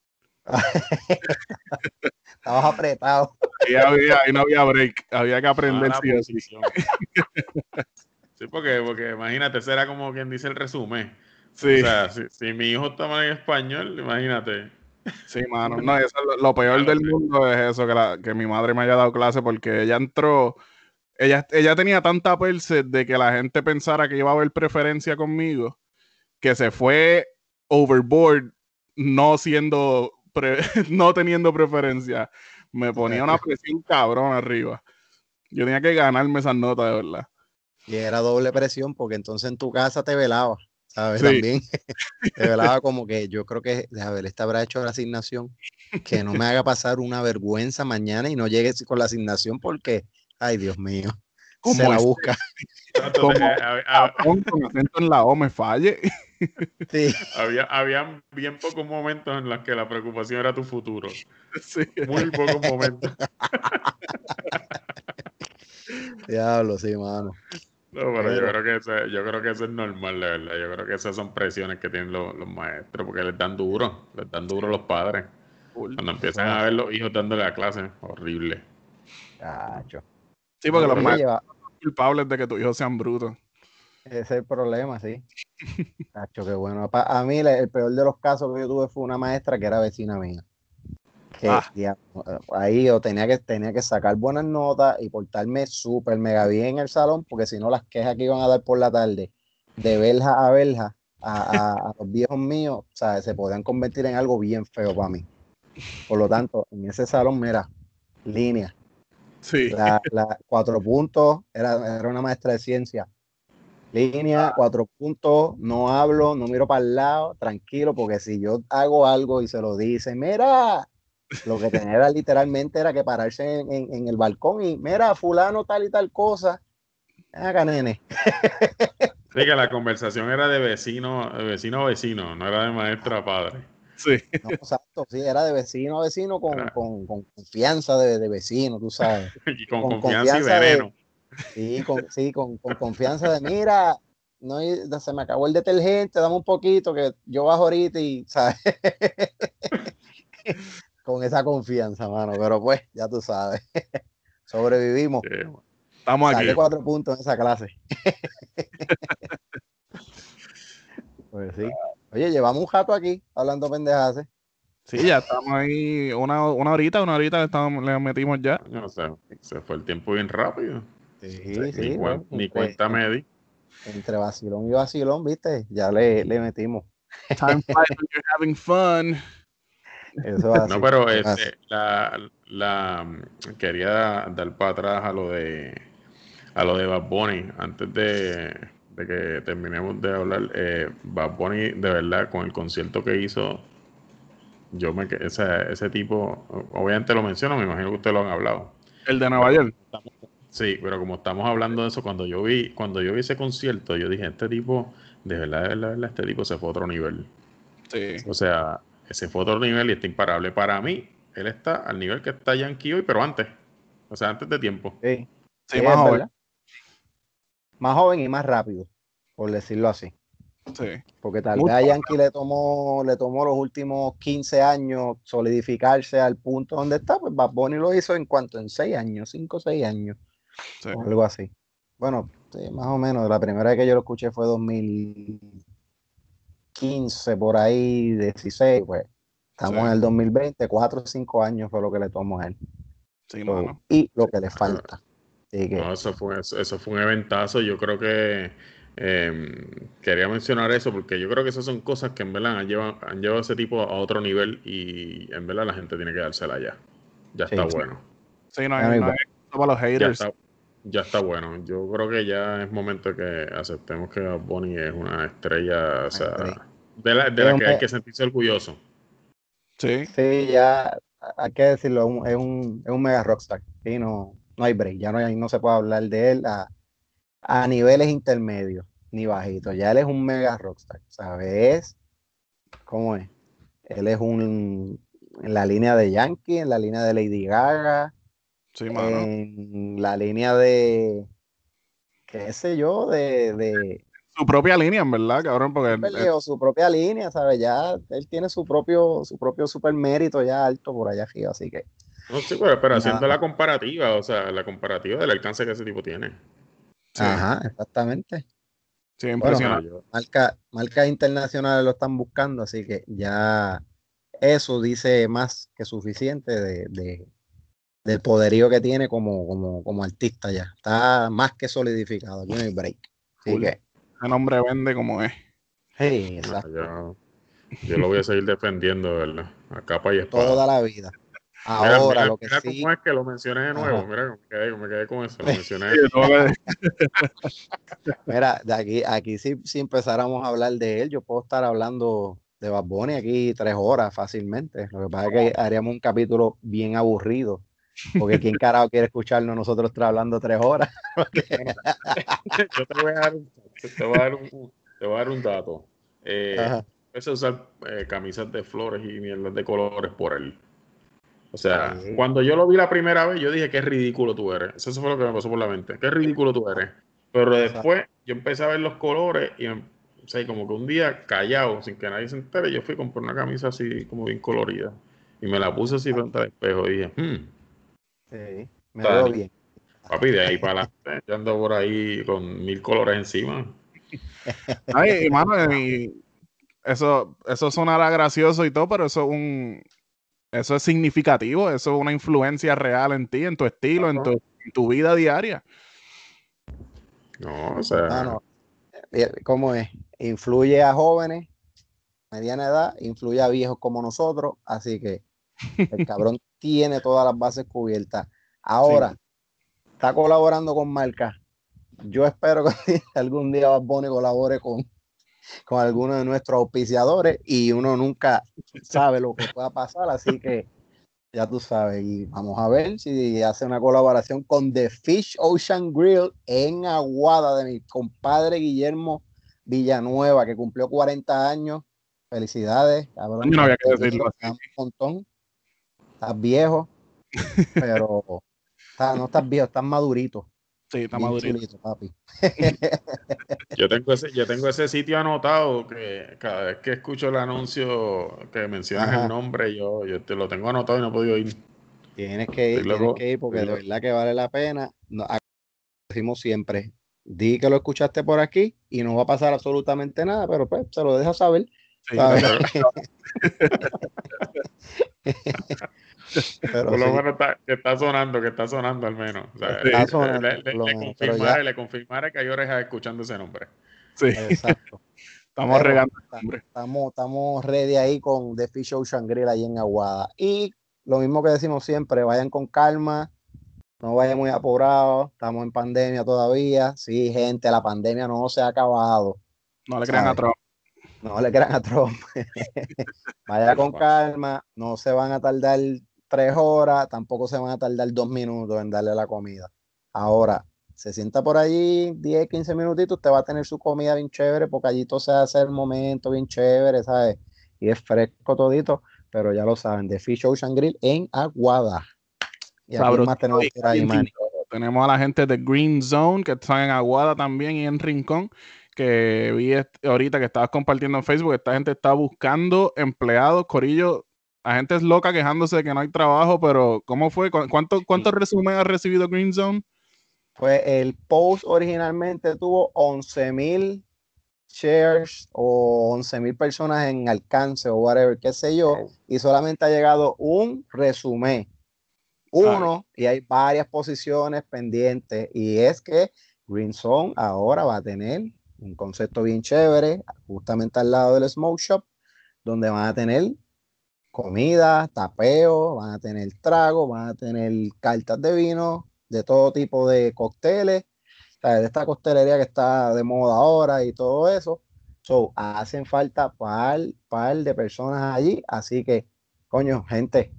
Estabas apretado. Y había, ahí no había break, había que aprender. sí, sí, porque, porque imagínate, será como quien dice el resumen. Sí. O sea, si, mi hijo está en español, imagínate. Sí, mano. No, eso, lo, peor del mundo es eso, que, que mi madre me haya dado clase porque ella entró ella, ella tenía tanta perse de que la gente pensara que iba a haber preferencia conmigo, que se fue overboard no siendo, no teniendo preferencia. Me ponía una presión cabrón arriba. Yo tenía que ganarme esas notas, de verdad. Y era doble presión porque entonces en tu casa te velaba, ¿sabes? También te velaba como que yo creo que, a ver, este habrá hecho la asignación, que no me haga pasar una vergüenza mañana y no llegue con la asignación porque Ay, Dios mío. Se la busca. Como con acento en la O me falle. Sí. Había, había bien pocos momentos en los que la preocupación era tu futuro. Sí. Muy pocos momentos. Diablo, sí, mano. No, pero, yo creo que eso, yo creo que eso es normal, la verdad. Yo creo que esas son presiones que tienen los, los maestros, porque les dan duro, les dan duro los padres. Cuando empiezan a ver los hijos dándole la clase, horrible. Cacho. Sí, porque los más culpables de que tus hijos sean brutos. Ese es el problema, sí. Cacho, qué bueno. A mí el peor de los casos que yo tuve fue una maestra que era vecina mía. Que ah. ahí yo tenía que, tenía que sacar buenas notas y portarme súper mega bien en el salón, porque si no las quejas que iban a dar por la tarde, de verja a verja, a, a, los viejos míos, o sea, se podían convertir en algo bien feo para mí. Por lo tanto, en ese salón, mira, línea, Sí. La, cuatro puntos, era, era una maestra de ciencia. Línea, cuatro puntos, no hablo, no miro para el lado, tranquilo, porque si yo hago algo y se lo dice, mira, lo que tenía era literalmente era que pararse en, el balcón y, mira, fulano tal y tal cosa. Acá, nene. Sí, que la conversación era de vecino, de vecino a vecino, no era de maestra a padre. Sí. exacto, sí, era de vecino a vecino con, con, con confianza de, de, vecino, tú sabes. Y con, confianza, y veneno. sí, con, sí con, confianza de, mira, no, se me acabó el detergente, dame un poquito que yo bajo ahorita y, ¿sabes? con esa confianza, mano, pero pues, ya tú sabes. Sobrevivimos. Estamos aquí. cuatro puntos en esa clase. pues sí. Oye, llevamos un jato aquí hablando pendejas. ¿eh? Sí, ya estamos ahí una, una horita, una horita estamos, le metimos ya. No sé, se fue el tiempo bien rápido. Sí, sí. Ni, ni cuenta me Entre vacilón y vacilón, viste, ya le, le metimos. Time flies when you're having fun. Eso no, pero este, la, la, quería dar para atrás a lo de a lo de Bad Bunny antes de de que terminemos de hablar, eh, Bad Bunny, de verdad, con el concierto que hizo, yo me ese, ese tipo, obviamente lo menciono, me imagino que ustedes lo han hablado. El de Nueva York. Sí, pero como estamos hablando de eso, cuando yo vi, cuando yo vi ese concierto, yo dije, este tipo, de verdad, de verdad, este tipo se fue a otro nivel. Sí. O sea, ese fue otro nivel y está imparable. Para mí, él está al nivel que está Yankee hoy, pero antes. O sea, antes de tiempo. Sí, sí, más joven. Más joven y más rápido, por decirlo así. Sí. Porque tal vez a Yankee le tomó, le tomó los últimos 15 años solidificarse al punto donde está, pues Bad Bunny lo hizo en cuanto en 6 años, 5 o 6 años. algo así. Bueno, más o menos. La primera vez que yo lo escuché fue 2015, por ahí, 16, pues. Estamos en el 2020, 4 o 5 años fue lo que le tomó a él. Sí, Y lo que le falta. No, eso fue, eso fue un eventazo. Yo creo que eh, quería mencionar eso porque yo creo que esas son cosas que en verdad han llevado, han llevado a ese tipo a otro nivel y en verdad la gente tiene que dársela ya. Ya está bueno. Sí, no hay, no para los haters. Ya está, bueno. Yo creo que ya es momento que aceptemos que Bonnie es una estrella, o sea, de la, de la que hay que sentirse orgulloso. Sí. Sí, ya hay que decirlo, es un, es un mega rockstar. Sí, no, no hay break, ya no, hay, no se puede hablar de él a niveles intermedios ni bajitos. Ya él es un mega rockstar, ¿sabes? ¿Cómo es? Él es un en la línea de Yankee, en la línea de Lady Gaga, en la línea de qué sé yo, de, su propia línea, en verdad, cabrón, porque su propia línea, ¿sabes? Ya él tiene su propio su propio super mérito ya alto por allá arriba, así que no, sí, pero, haciendo la comparativa, o sea, la comparativa del alcance que ese tipo tiene. Ajá, exactamente. Sí, impresionante. marcas internacionales lo están buscando, así que ya eso dice más que suficiente de, del poderío que tiene como, como, artista ya. Está más que solidificado. Aquí no hay break. Así que, el nombre vende como es. Sí, exacto. yo, lo voy a seguir defendiendo, ¿verdad? A capa y espada. Toda la vida. Ahora, lo que mira cómo es que lo mencioné de nuevo. Mira, me quedé, me quedé, con eso. Lo mencioné. mira, de aquí, aquí si, si empezáramos a hablar de él, yo puedo estar hablando de Bad Bunny aquí tres horas fácilmente. Lo que pasa es que haríamos un capítulo bien aburrido. Porque quién carajo quiere escucharnos nosotros hablando tres horas. yo te voy a dar, te voy a dar, un, te voy a dar un dato. Eh, empecé a usar eh, camisas de flores y mierdas de colores por él. O sea, cuando yo lo vi la primera vez, yo dije, qué ridículo tú eres. Eso fue lo que me pasó por la mente. Qué ridículo tú eres. Pero después yo empecé a ver los colores y, o sea, como que un día callado, sin que nadie se entere, yo fui a comprar una camisa así como bien colorida. Y me la puse así frente al espejo y dije, hmm. Sí, me veo bien. Papi, de ahí para adelante, yo ando por ahí con mil colores encima. Ay, hermano, eso, eso sonará gracioso y todo, pero eso es un, eso es significativo, eso es una influencia real en ti, en tu estilo, en tu, vida diaria. No, o sea. Ah, ¿Cómo es? Influye a jóvenes, mediana edad, influye a viejos como nosotros, así que el cabrón tiene todas las bases cubiertas. Ahora, está colaborando con marcas. Yo espero que algún día Bad colabore con, con alguno de nuestros auspiciadores y uno nunca sabe lo que pueda pasar, así que ya tú sabes, y vamos a ver si hace una colaboración con The Fish Ocean Grill en Aguada de mi compadre Guillermo Villanueva, que cumplió 40 años. Felicidades, cabrón. No había que decirlo Un montón. Estás viejo, pero no estás viejo, estás madurito. Sí, está madurito. papi. yo, tengo ese, yo tengo ese sitio anotado que cada vez que escucho el anuncio que mencionas el nombre, yo, yo te lo tengo anotado y no he podido ir. Tienes que ir, tienes que ir porque de verdad que vale la pena. decimos siempre, di que lo escuchaste por aquí y no va a pasar absolutamente nada, pero pues se lo deja saber. Por lo menos está, que está sonando, que está sonando al menos. le, confirmaré, que hay orejas escuchando ese nombre. Sí. Exacto. estamos regando. Estamos, estamos ready ahí con The Fish Ocean Grill ahí en Aguada. Y lo mismo que decimos siempre, vayan con calma, no vayan muy apurados, estamos en pandemia todavía. Sí, gente, la pandemia no se ha acabado. No le crean a Trump. No le crean a Trump. Vaya con calma, no se van a tardar tres horas, tampoco se van a tardar dos minutos en darle la comida. Ahora, se sienta por allí 10, 15 minutitos, te va a tener su comida bien chévere, porque allí todo se hace el momento bien chévere, ¿sabes? y es fresco todito, pero ya lo saben, de Fish Ocean Grill en Aguada. Y aquí más tenemos por ahí, Tenemos a la gente de Green Zone que están en Aguada también y en Rincón que vi ahorita que estabas compartiendo en Facebook, esta gente está buscando empleados, Corillo, la gente es loca quejándose de que no hay trabajo, pero ¿cómo fue? ¿Cuánto, ¿Cuántos resúmenes ha recibido Green Zone? Pues el post originalmente tuvo 11 mil shares o 11 mil personas en alcance o whatever, qué sé yo, y solamente ha llegado un resumen, uno, y hay varias posiciones pendientes, y es que Green Zone ahora va a tener un concepto bien chévere, justamente al lado del Smoke Shop, donde van a tener comida, tapeo, van a tener trago, van a tener cartas de vino, de todo tipo de cócteles, de esta coctelería que está de moda ahora y todo eso. So, hacen falta par, par de personas allí, así que, coño, gente,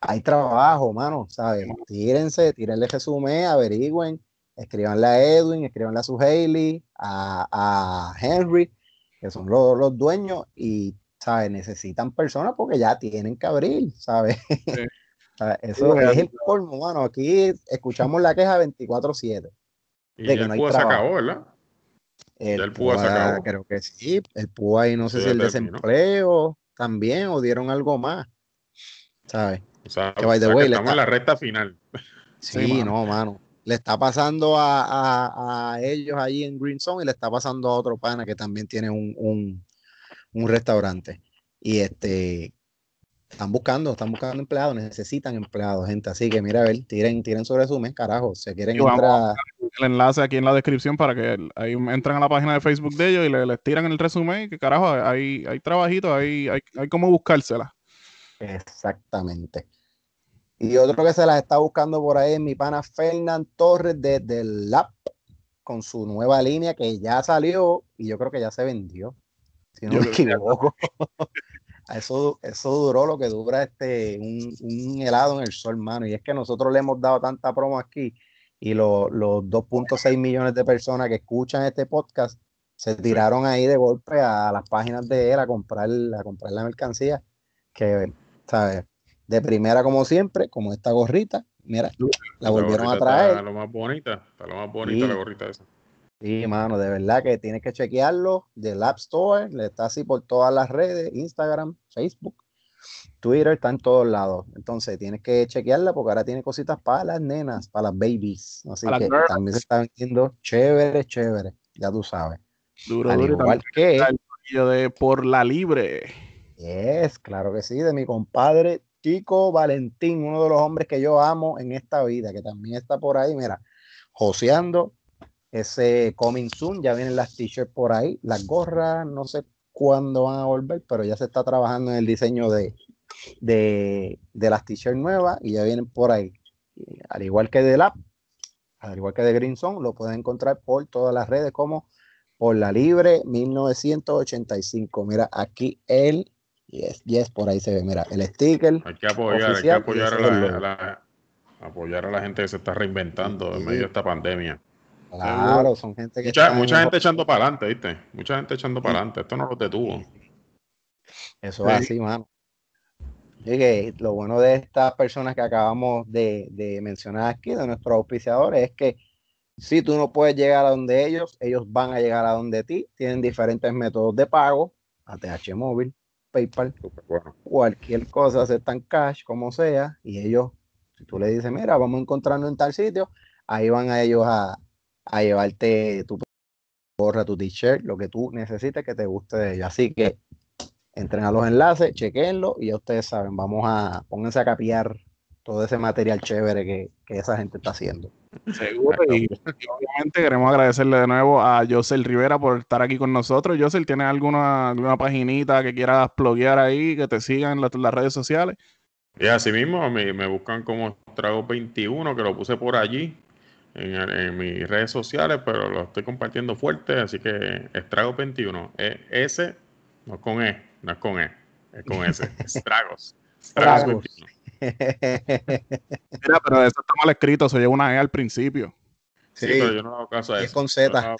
hay trabajo, mano, ¿sabes? Tírense, tírenle resumen, averigüen, escribanle a Edwin, escribanle a su Haley, a, Henry, que son los, los, dueños, y ¿sabes? necesitan personas porque ya tienen que abrir, ¿sabes? Eso es el colmo, mano. Aquí escuchamos la queja 24-7. Y de que el no PUA se acabó, ¿verdad? El, PUA, se acabó. Creo que sí. El PUA y no sé si el desempleo también o dieron algo más. ¿Sabes? O sea, que, estamos en la recta final. Sí, no, mano le está pasando a, ellos ahí en Green Zone y le está pasando a otro pana que también tiene un, restaurante. Y este están buscando, están buscando empleados, necesitan empleados, gente. Así que mira, a ver, tiren, tiren su resumen, carajo. Se quieren entrar. El enlace aquí en la descripción para que ahí entren a la página de Facebook de ellos y les, les tiran el resumen. Que carajo, hay, hay trabajito, hay, hay, hay como buscársela. Exactamente. Y otro que se las está buscando por ahí es mi pana Fernán Torres desde el Lab con su nueva línea que ya salió y yo creo que ya se vendió. Si no me equivoco. eso, eso duró lo que dura este un, helado en el sol, mano. Y es que nosotros le hemos dado tanta promo aquí y los 2.6 millones de personas que escuchan este podcast se tiraron ahí de golpe a las páginas de él a comprar, a comprar la mercancía. Que, ¿sabes? de primera como siempre, como esta gorrita. Mira, la volvieron a traer. Está lo más bonita, está lo más bonita la gorrita esa. Sí, mano, de verdad que tienes que chequearlo del App Store, le está así por todas las redes, Instagram, Facebook, Twitter, está en todos lados. Entonces tienes que chequearla porque ahora tiene cositas para las nenas, para las babies. Así que también se está vendiendo chévere, chévere, ya tú sabes. Duro, Al igual que de por la libre. Es, claro que sí, de mi compadre Chico Valentín, uno de los hombres que yo amo en esta vida, que también está por ahí, mira, joseando ese coming soon, ya vienen las t-shirts por ahí, las gorras, no sé cuándo van a volver, pero ya se está trabajando en el diseño de, de, las t-shirts nuevas y ya vienen por ahí. al igual que de Lab, al igual que de Green Zone, lo pueden encontrar por todas las redes como por la Libre 1985. Mira, aquí el Yes, yes, por ahí se ve, mira, el sticker. Hay que apoyar, hay que apoyar a la, apoyar a la gente que se está reinventando en medio de esta pandemia. Claro, son gente que. Mucha, mucha gente echando para adelante, ¿viste? Mucha gente echando para adelante. Esto no lo detuvo. Eso es así, mano. Y lo bueno de estas personas que acabamos de, de, mencionar aquí, de nuestros auspiciadores, es que si tú no puedes llegar a donde ellos, ellos van a llegar a donde ti. Tienen diferentes métodos de pago, ATH móvil, PayPal, cualquier cosa, aceptan cash, como sea, y ellos, si tú le dices, mira, vamos a encontrarnos en tal sitio, ahí van a ellos a, llevarte tu gorra, tu t-shirt, lo que tú necesites que te guste de ellos. Así que entren a los enlaces, chequenlo y ya ustedes saben, vamos a, pónganse a capiar todo ese material chévere que, esa gente está haciendo. Seguro, y, obviamente queremos agradecerle de nuevo a Josel Rivera por estar aquí con nosotros. Josel, ¿tienes alguna, alguna paginita que quieras pluguear ahí, que te sigan en las redes sociales? Y así mismo me, me buscan como Estrago 21, que lo puse por allí en, mis redes sociales, pero lo estoy compartiendo fuerte, así que Estrago 21, e, S, no con E, no es con E, es con S, Estragos. Estragos 21. Mira, pero eso está mal escrito, se lleva una E al principio. Sí, pero yo no hago caso a eso. Es con Z.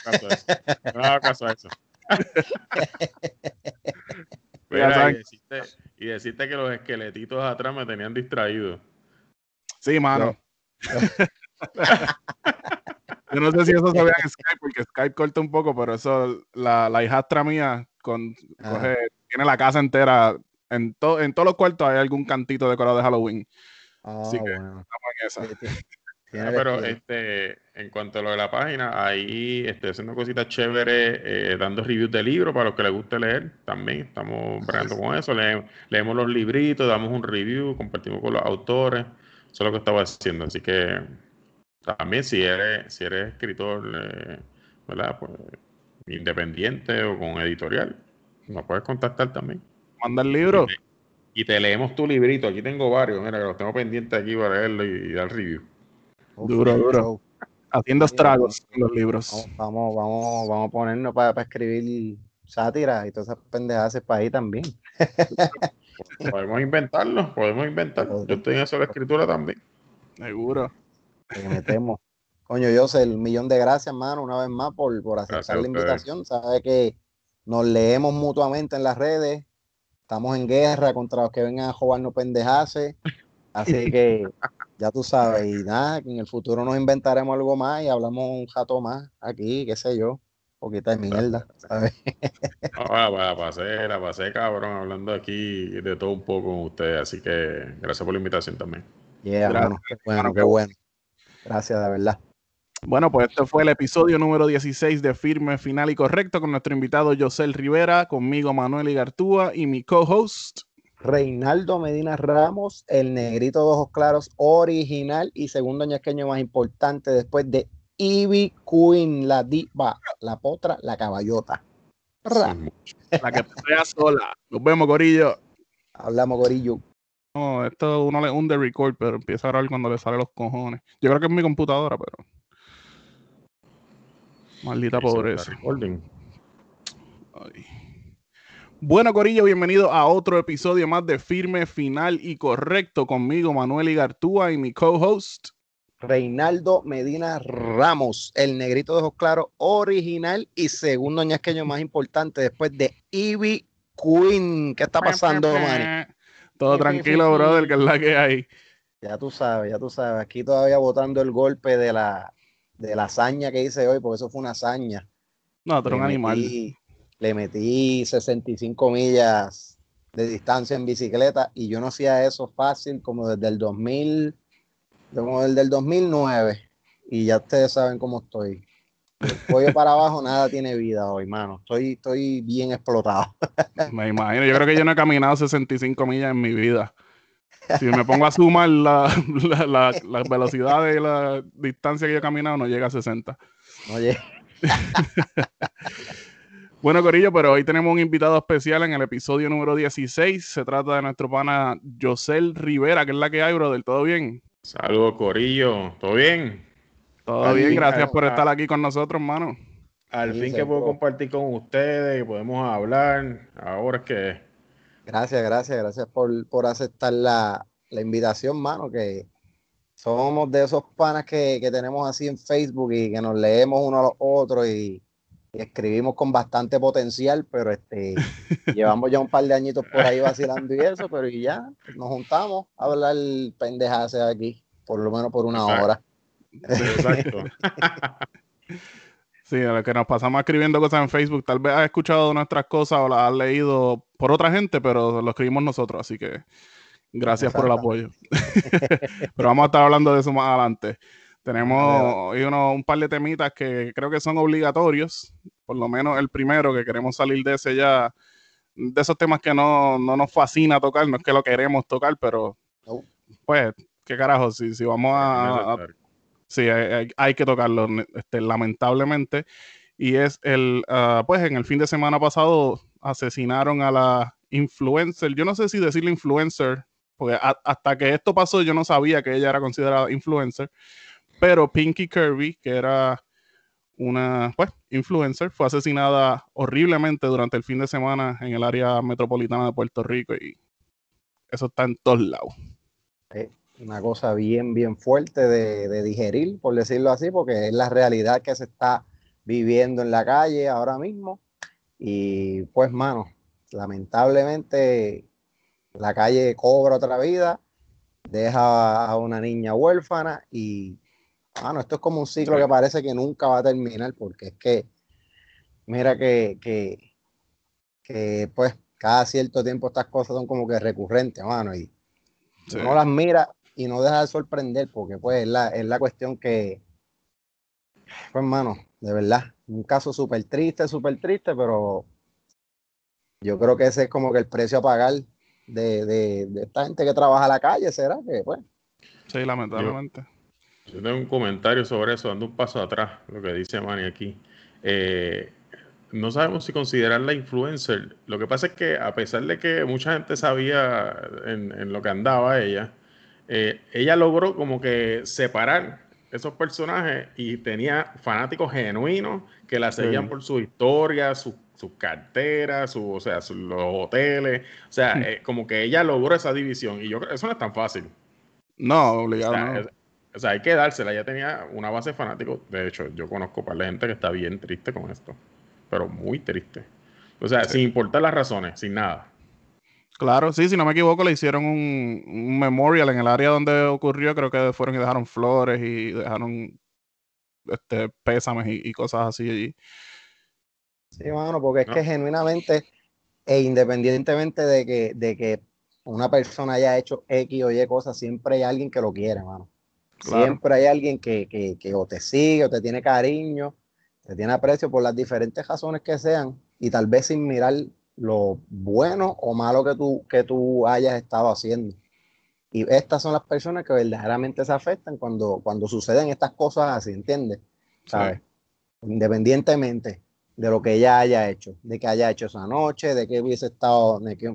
no hago caso a eso. y, decirte, que los esqueletitos atrás me tenían distraído. Sí, mano. Yo no sé si eso se ve en Skype, porque Skype corta un poco, pero eso, la, la hijastra mía con, ah. tiene la casa entera. En, en todos los cuartos hay algún cantito decorado de Halloween. Así que estamos en esa. Ah, pero este, en cuanto a lo de la página, ahí estoy haciendo cositas chéveres, eh, dando reviews de libros para los que les guste leer. También estamos bregando con eso. leemos los libritos, damos un review, compartimos con los autores. Eso es lo que estaba haciendo. Así que también si eres, si eres escritor, eh, ¿verdad? Pues, independiente o con editorial, nos puedes contactar también. Manda el libro. Y te, leemos tu librito. Aquí tengo varios, mira, que los tengo pendientes aquí para leerlo y, dar review. duro, duro. Haciendo estragos en los libros. Vamos, vamos, vamos, a ponernos para, escribir sátira y todas esas pendejadas para ahí también. podemos inventarlo, podemos inventarlo. Yo estoy en eso de la escritura también. Seguro metemos. Coño, yo sé el millón de gracias, mano, una vez más por, por aceptar la invitación. Sabe que nos leemos mutuamente en las redes. Estamos en guerra contra los que vengan a jugarnos pendejase. Así que ya tú sabes, y nada, que en el futuro nos inventaremos algo más y hablamos un jato más aquí, qué sé yo, poquita de mierda, ¿sabes? la pasé, la pasé cabrón, hablando aquí de todo un poco con ustedes, así que gracias por la invitación también. Yeah, qué bueno, qué bueno. Gracias, de verdad. Bueno, pues este fue el episodio número 16 de Firme, Final y Correcto con nuestro invitado Josel Rivera, conmigo Manuel Igartúa y mi co-host Reinaldo Medina Ramos, el negrito de ojos claros original y segundo ñasqueño más importante después de Ivy Queen, la diva, la potra, la caballota. La que sea sola. Nos vemos, Corillo. Hablamos, Corillo. No, esto uno le hunde record, pero empieza a grabar cuando le sale los cojones. Yo creo que es mi computadora, pero. Maldita pobreza. Bueno, Corillo, bienvenido a otro episodio más de Firme, Final y Correcto conmigo, Manuel Igartúa y mi co-host. Reinaldo Medina Ramos, el negrito de ojos claros original y segundo ñasqueño más importante después de Ivy Queen. ¿Qué está pasando, Manny? Todo tranquilo, brother, que es la que hay. Ya tú sabes, ya tú sabes. Aquí todavía votando el golpe de la, de la hazaña que hice hoy, porque eso fue una hazaña. No, pero un animal. Le metí 65 millas de distancia en bicicleta y yo no hacía eso fácil como desde el 2000, como desde el 2009. Y ya ustedes saben cómo estoy. El pollo para abajo nada tiene vida hoy, mano. Estoy, estoy bien explotado. Me imagino. Yo creo que yo no he caminado 65 millas en mi vida. Si me pongo a sumar la, la, la, velocidad de la distancia que yo he caminado, no llega a 60. Oye. bueno, Corillo, pero hoy tenemos un invitado especial en el episodio número 16. Se trata de nuestro pana Josel Rivera, que es la que hay, brother. ¿Todo bien? Saludos, Corillo. ¿Todo bien? Todo bien, gracias por estar aquí con nosotros, hermano. Al fin que puedo compartir con ustedes, que podemos hablar. Ahora es que. Gracias, gracias, gracias por, aceptar la, invitación, mano. Que somos de esos panas que, tenemos así en Facebook y que nos leemos uno a los otros y, escribimos con bastante potencial, pero este llevamos ya un par de añitos por ahí vacilando y eso, pero ya nos juntamos a hablar pendejadas aquí, por lo menos por una hora. Exacto. sí, a lo que nos pasamos escribiendo cosas en Facebook, tal vez has escuchado nuestras cosas o las has leído por otra gente, pero lo escribimos nosotros, así que gracias por el apoyo. pero vamos a estar hablando de eso más adelante. Tenemos uno, un par de temitas que creo que son obligatorios, por lo menos el primero que queremos salir de ese ya, de esos temas que no, nos fascina tocar, no es que lo queremos tocar, pero pues, qué carajo, si, si vamos a, Sí, hay, que tocarlo, este, lamentablemente. Y es el, ah, pues en el fin de semana pasado asesinaron a la influencer. Yo no sé si decirle influencer, porque hasta que esto pasó yo no sabía que ella era considerada influencer. Pero Pinky Kirby, que era una pues, influencer, fue asesinada horriblemente durante el fin de semana en el área metropolitana de Puerto Rico y eso está en todos lados una cosa bien, bien fuerte de, digerir, por decirlo así, porque es la realidad que se está viviendo en la calle ahora mismo. Y pues, mano, lamentablemente la calle cobra otra vida, deja a una niña huérfana y, bueno, esto es como un ciclo que parece que nunca va a terminar porque es que, mira que, que, que pues cada cierto tiempo estas cosas son como que recurrentes, mano, y uno las mira y no deja de sorprender porque pues es la, es la cuestión que, pues hermano, de verdad, un caso súper triste, súper triste, pero yo creo que ese es como que el precio a pagar de, de, esta gente que trabaja a la calle, ¿será que pues? Sí, lamentablemente. Yo, tengo un comentario sobre eso, dando un paso atrás, lo que dice Manny aquí. Eh, no sabemos si considerar la influencer. Lo que pasa es que a pesar de que mucha gente sabía en, lo que andaba ella, eh, ella logró como que separar esos personajes y tenía fanáticos genuinos que la seguían por su historia, sus carteras, su, o sea, los hoteles. O sea, eh, como que ella logró esa división y yo creo que eso no es tan fácil. No, obligado. O sea, hay que dársela. Ella tenía una base de fanáticos. De hecho, yo conozco para la gente que está bien triste con esto pero muy triste. O sea, sin importar las razones, sin nada. Claro, sí, si no me equivoco, le hicieron un, memorial en el área donde ocurrió. Creo que fueron y dejaron flores y dejaron este, pésames y, cosas así allí. Sí, bueno, porque es que genuinamente e independientemente de que, de que una persona haya hecho X o Y cosas, siempre hay alguien que lo quiere, hermano. Siempre hay alguien que, que, que, o te sigue o te tiene cariño te tiene aprecio por las diferentes razones que sean y tal vez sin mirar lo bueno o malo que tú, que tú hayas estado haciendo. Y estas son las personas que verdaderamente se afectan cuando, cuando suceden estas cosas así, ¿entiendes? ¿Sabes? Independientemente de lo que ella haya hecho, de que haya hecho esa noche, de que hubiese estado, de que,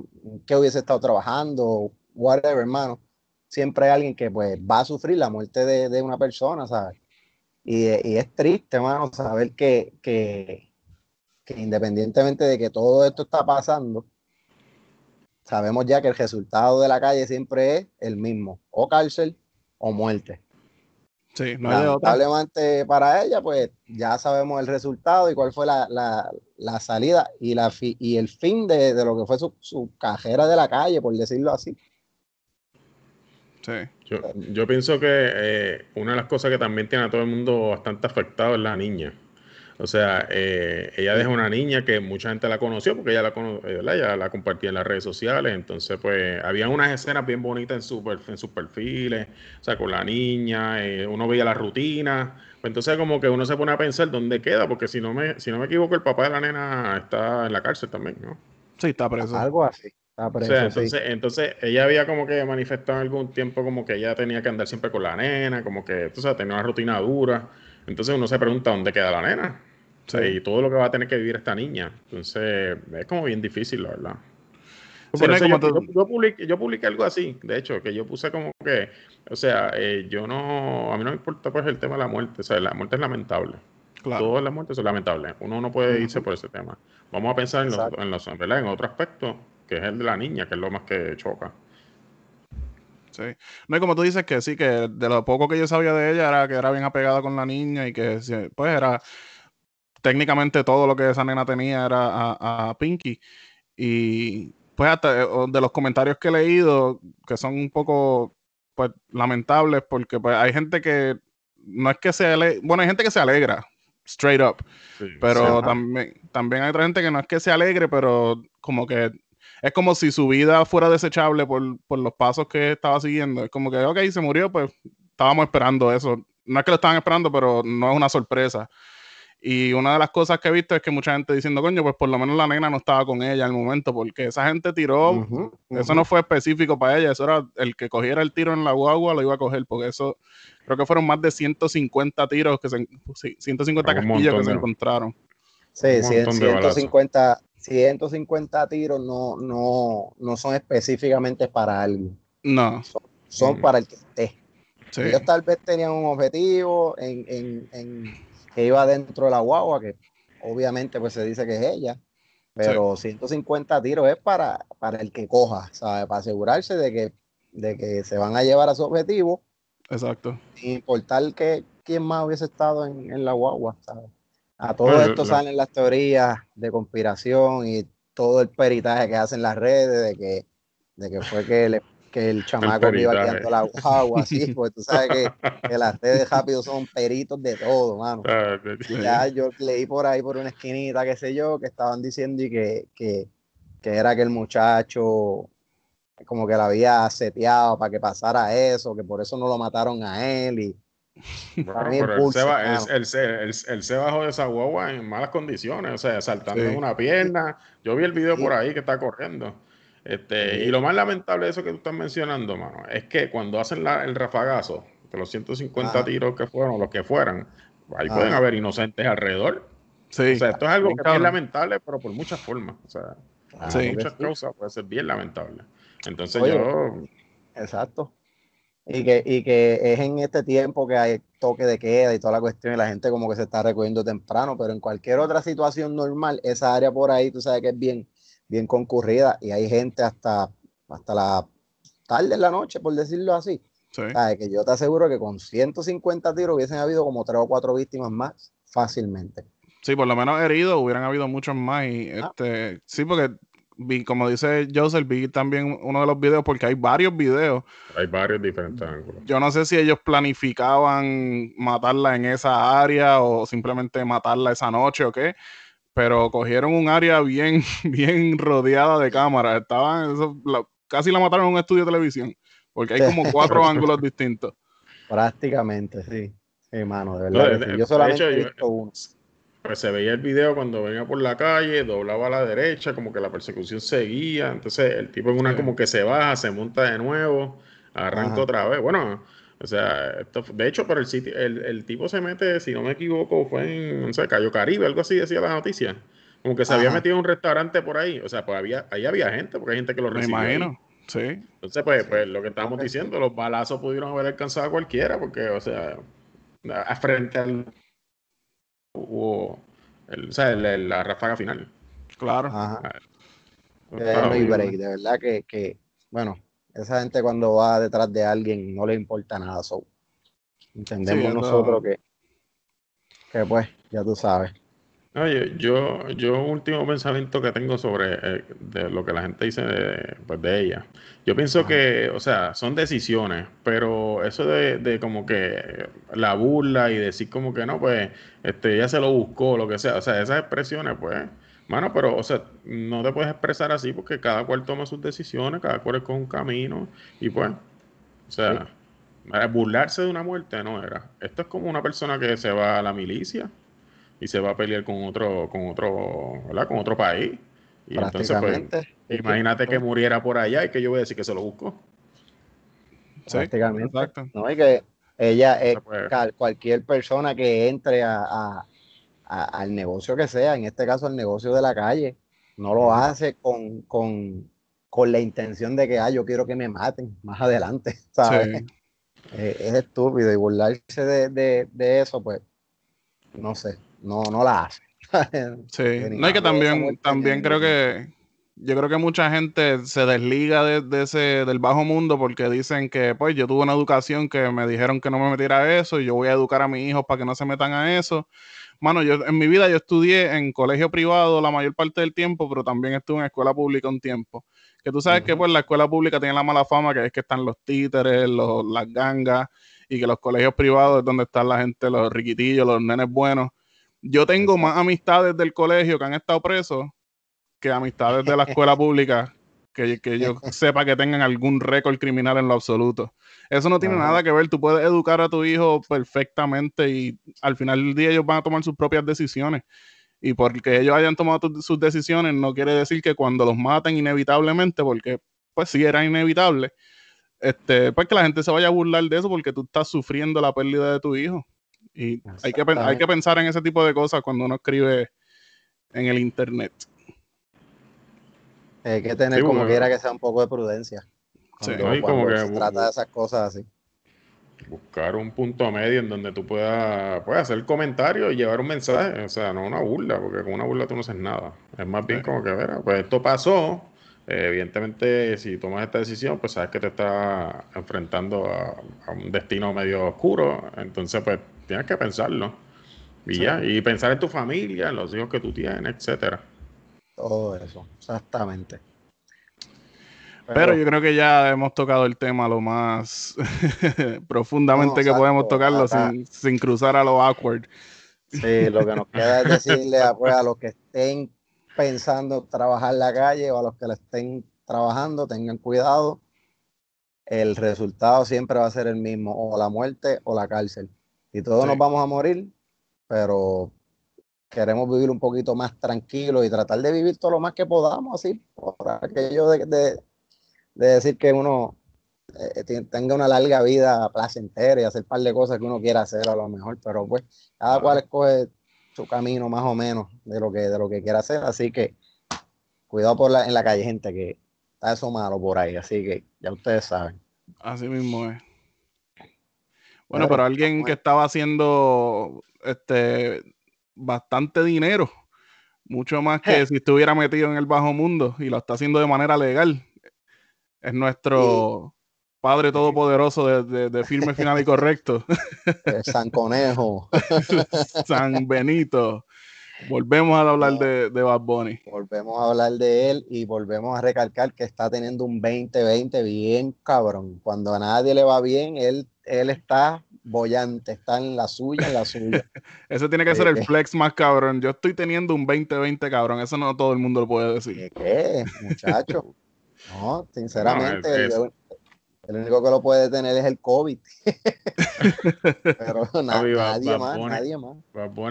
hubiese estado trabajando, whatever, hermano. Siempre hay alguien que pues va a sufrir la muerte de, de una persona, ¿sabes? Y, es triste, hermano, saber que, que, independientemente de que todo esto está pasando, sabemos ya que el resultado de la calle siempre es el mismo, o cárcel o muerte. Sí, no hay otra. para ella, pues ya sabemos el resultado y cuál fue la, la, la salida y, la y el fin de, de, lo que fue su, su cajera de la calle, por decirlo así. Yo, pienso que eh, una de las cosas que también tiene a todo el mundo bastante afectado es la niña. O sea, eh, ella deja una niña que mucha gente la conoció porque ella la, eh, ella la compartía en las redes sociales. Entonces, pues, había unas escenas bien bonitas en, su, en sus perfiles, o sea, con la niña, uno veía la rutina. Pues, entonces, como que uno se pone a pensar dónde queda, porque si no me, si no me equivoco, el papá de la nena está en la cárcel también, ¿no? Sí, está preso. Algo así. O sea, entonces, entonces ella había como que manifestado en algún tiempo como que ella tenía que andar siempre con la nena, como que, tú sabes, tenía una rutina dura. Entonces uno se pregunta dónde queda la nena. Y todo lo que va a tener que vivir esta niña. Entonces, es como bien difícil, la verdad. yo, publiqué, algo así, de hecho, que yo puse como que, o sea, eh, yo no, a mí no me importa pues el tema de la muerte, o sea, la muerte es lamentable. Claro. Todas las muertes son lamentables. Uno no puede irse por ese tema. Vamos a pensar en, los, en, los, en otro aspecto que es el de la niña, que es lo más que choca. Sí. No, y como tú dices que sí, que de lo poco que yo sabía de ella era que era bien apegada con la niña y que pues era técnicamente todo lo que esa nena tenía era a, Pinky. Y pues hasta eh, de los comentarios que he leído, que son un poco pues lamentables, porque pues hay gente que no es que se bueno, hay gente que se alegra, straight up, pero también, también hay otra gente que no es que se alegre, pero como que es como si su vida fuera desechable por, los pasos que estaba siguiendo. Es como que, ok, se murió, pues estábamos esperando eso. No es que lo estaban esperando, pero no es una sorpresa. Y una de las cosas que he visto es que mucha gente diciendo, coño, pues por lo menos la nena no estaba con ella en el momento, porque esa gente tiró, eso no fue específico para ella, eso era el que cogiera el tiro en la guagua lo iba a coger, porque eso, creo que fueron más de 150 tiros, que se, 150 casquillos que se encontraron. Sí, 150, 150 tiros no, no, no son específicamente para algo. No. Son, para el que esté. Ellos tal vez tenían un objetivo en, que iba dentro de la guagua, que obviamente pues se dice que es ella, pero 150 tiros es para, para el que coja, ¿sabes? Para asegurarse de que, de que se van a llevar a su objetivo. Exacto. Sin importar que quién más hubiese estado en, en la guagua, ¿sabes? A todo esto salen las teorías de conspiración y todo el peritaje que hacen las redes de que, de que fue que, que el chamaco que iba guiando la agua, así, pues tú sabes que, las redes rápido son peritos de todo, mano. Ah, ya yo leí por ahí por una esquinita, qué sé yo, que estaban diciendo y que, que, que era que el muchacho como que la había seteado para que pasara eso, que por eso no lo mataron a él y él, se, bajó de esa guagua en malas condiciones, o sea, saltando en una pierna. Yo vi el video por ahí que está corriendo. Este, Y lo más lamentable de eso que tú estás mencionando, mano, es que cuando hacen el rafagazo, de los 150 tiros que fueron, los que fueran, ahí pueden haber inocentes alrededor. Sí. O sea, esto es algo que es lamentable, pero por muchas formas. O sea, por muchas causas puede ser bien lamentable. Entonces yo. Exacto. Y que, y que es en este tiempo que hay toque de queda y toda la cuestión y la gente como que se está recogiendo temprano, pero en cualquier otra situación normal, esa área por ahí, tú sabes que es bien, bien concurrida y hay gente hasta, hasta la tarde en la noche, por decirlo así. que yo te aseguro que con 150 tiros hubiesen habido como tres o cuatro víctimas más fácilmente. Sí, por lo menos heridos hubieran habido muchos más. Y ah. este, sí, porque vi, como dice Joseph, vi también uno de los videos porque hay varios videos. Hay varios diferentes ángulos. Yo no sé si ellos planificaban matarla en esa área o simplemente matarla esa noche o qué, pero cogieron un área bien, bien rodeada de cámaras. Estaban, casi la mataron en un estudio de televisión, porque hay como cuatro ángulos distintos. Prácticamente, sí. Sí, mano, de verdad. yo solamente he visto uno pues se veía el video cuando venía por la calle, doblaba a la derecha, como que la persecución seguía. Entonces el tipo en una como que se baja, se monta de nuevo, arranca otra vez. Bueno, o sea, esto, de hecho, pero el sitio, el, tipo se mete, si no me equivoco, fue en, no sé, Cayo Caribe, algo así decía la noticia. Como que se había metido en un restaurante por ahí. O sea, pues había, ahí había gente, porque hay gente que lo recibe. Me imagino. Sí. Entonces, pues, pues lo que estábamos diciendo, los balazos pudieron haber alcanzado a cualquiera, porque, o sea, a frente al hubo el, o sea, la ráfaga final. Claro. de verdad que, que, bueno, esa gente cuando va detrás de alguien no le importa nada. So. Entendemos nosotros que, que, pues, ya tú sabes. Oye, yo, yo último pensamiento que tengo sobre eh, de lo que la gente dice de, pues, de ella. Yo pienso que, o sea, son decisiones, pero eso de, de, como que la burla y decir como que no, pues, este, ella se lo buscó, lo que sea, o sea, esas expresiones, pues, mano, pero, o sea, no te puedes expresar así porque cada cual toma sus decisiones, cada cual es con un camino, y pues, o sea, burlarse de una muerte no era. Esto es como una persona que se va a la milicia y se va a pelear con otro, con otro, ¿verdad? Con otro país. Y entonces, pues, imagínate que muriera por allá y que yo voy a decir que se lo busco. Prácticamente. Exacto. No, y que ella, es cualquier persona que entre a, al negocio que sea, en este caso el negocio de la calle, no lo hace con, con, con la intención de que, ah, yo quiero que me maten más adelante, ¿sabes? Es, estúpido y burlarse de, de, de eso, pues, no sé no, no la hace. sí, no, hay que también, también creo que yo creo que mucha gente se desliga de, ese, del bajo mundo porque dicen que pues yo tuve una educación que me dijeron que no me metiera a eso y yo voy a educar a mis hijos para que no se metan a eso. Mano, yo en mi vida yo estudié en colegio privado la mayor parte del tiempo, pero también estuve en escuela pública un tiempo. Que tú sabes que pues la escuela pública tiene la mala fama que es que están los títeres, los, las gangas y que los colegios privados es donde están la gente, los riquitillos, los nenes buenos. Yo tengo más amistades del colegio que han estado presos que amistades de la escuela pública que, que yo sepa que tengan algún récord criminal en lo absoluto. Eso no tiene nada que ver. Tú puedes educar a tu hijo perfectamente y al final del día ellos van a tomar sus propias decisiones. Y porque ellos hayan tomado sus decisiones no quiere decir que cuando los maten inevitablemente, porque pues sí era inevitable, este, pues que la gente se vaya a burlar de eso porque tú estás sufriendo la pérdida de tu hijo. Y hay que, hay que pensar en ese tipo de cosas cuando uno escribe en el internet. Hay que tener como quiera que sea un poco de prudencia. Sí, como que se trata de esas cosas así. Buscar un punto medio en donde tú puedas, puedas hacer comentarios y llevar un mensaje. O sea, no una burla, porque con una burla tú no haces nada. Es más bien como que, ver, pues esto pasó. Eh, evidentemente, si tomas esta decisión, pues sabes que te estás enfrentando a un destino medio oscuro. Entonces, pues tienes que pensarlo. Y ya, y pensar en tu familia, en los hijos que tú tienes, etcétera. Todo eso, exactamente. Pero, yo creo que ya hemos tocado el tema lo más profundamente que podemos tocarlo sin, cruzar a lo awkward. Sí, lo que nos queda es decirle a, pues, a los que estén pensando trabajar en la calle o a los que le estén trabajando, tengan cuidado. El resultado siempre va a ser el mismo, o la muerte o la cárcel. Y todos nos vamos a morir, pero queremos vivir un poquito más tranquilo y tratar de vivir todo lo más que podamos, así, por aquello de, de decir que uno eh, tenga una larga vida placentera y hacer un par de cosas que uno quiera hacer a lo mejor, pero pues cada cual escoge su camino más o menos de lo que, de lo que quiera hacer, así que cuidado por la, en la calle, gente, que está eso malo por ahí, así que ya ustedes saben. Así mismo es. Bueno, pero alguien que estaba haciendo este bastante dinero, mucho más que si estuviera metido en el bajo mundo y lo está haciendo de manera legal, es nuestro Padre Todopoderoso de, firme, final y correcto. San Conejo. San Benito. Volvemos a hablar de, de Bad Bunny. Volvemos a hablar de él y volvemos a recalcar que está teniendo un 2020 bien cabrón. Cuando a nadie le va bien, él, él está bollante, está en la suya, en la suya. Ese tiene que ser el flex más cabrón. Yo estoy teniendo un 2020 cabrón. Eso no todo el mundo lo puede decir. ¿Qué, muchacho? No, sinceramente, el, único que lo puede tener es el COVID. Pero nadie, más, nadie más.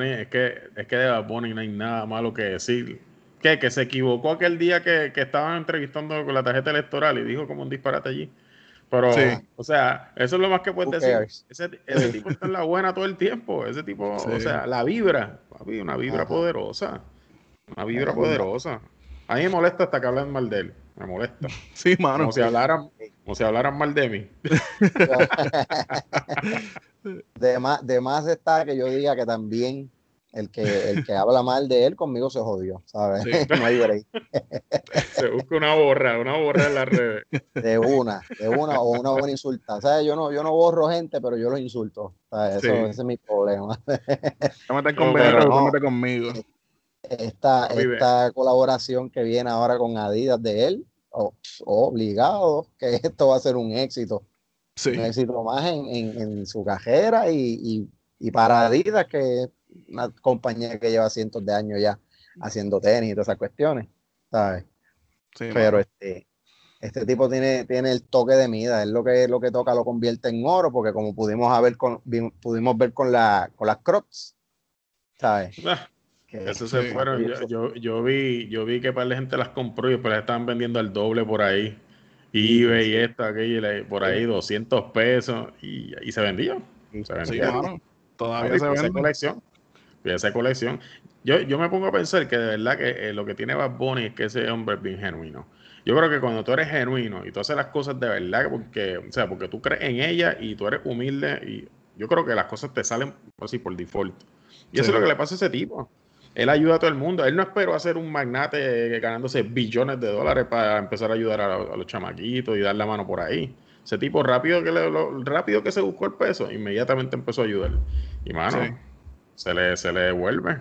es, que, es que de Bad Bunny no hay nada malo que decir. ¿Qué? Que se equivocó aquel día que, que estaban entrevistando con la tarjeta electoral y dijo como un disparate allí. Pero, o sea, eso es lo más que puedes decir. Ese, tipo está en la buena todo el tiempo. Ese tipo, o sea, la vibra, papi, una vibra poderosa. Una vibra poderosa. A mí me molesta hasta que hablen mal de él. Me molesta. Sí, mano. Como si hablaran, como si hablaran mal de mí. de, más, de más está que yo diga que también el que, el que habla mal de él conmigo se jodió, ¿sabes? no hay break. se busca una borra, una borra en las redes. De una, de una o una buena insulta. ¿Sabes? Yo no, yo no borro gente, pero yo los insulto. ¿sabes? Eso, Ese es mi problema. me conmigo, no, conmigo esta, esta colaboración que viene ahora con Adidas de él, obligado que esto va a ser un éxito. Un éxito más en, su cajera y, para Adidas, que es una compañía que lleva cientos de años ya haciendo tenis y todas esas cuestiones, ¿sabes? Pero este, este tipo tiene, tiene el toque de mida, es lo que, lo que toca lo convierte en oro, porque como pudimos, ver con, pudimos ver con, la, con las Crocs, ¿sabes? Ah. Eso se fueron. Yo, yo, vi, yo vi que para la gente las compró y después las estaban vendiendo al doble por ahí. Y eBay y esto, aquello, por ahí 200 pesos y, y se vendía. Se vendía. Todavía se vende. colección. Esa colección. Yo, yo me pongo a pensar que de verdad que eh, lo que tiene Bad Bunny es que ese hombre es bien genuino. Yo creo que cuando tú eres genuino y tú haces las cosas de verdad, porque, o sea, porque tú crees en ella y tú eres humilde, y yo creo que las cosas te salen así por default. Y eso es lo que le pasa a ese tipo. Él ayuda a todo el mundo. Él no esperó a ser un magnate ganándose billones de dólares para empezar a ayudar a, los chamaquitos y dar la mano por ahí. Ese tipo rápido que, le, rápido que se buscó el peso, inmediatamente empezó a ayudar. Y mano, se, le, se le devuelve.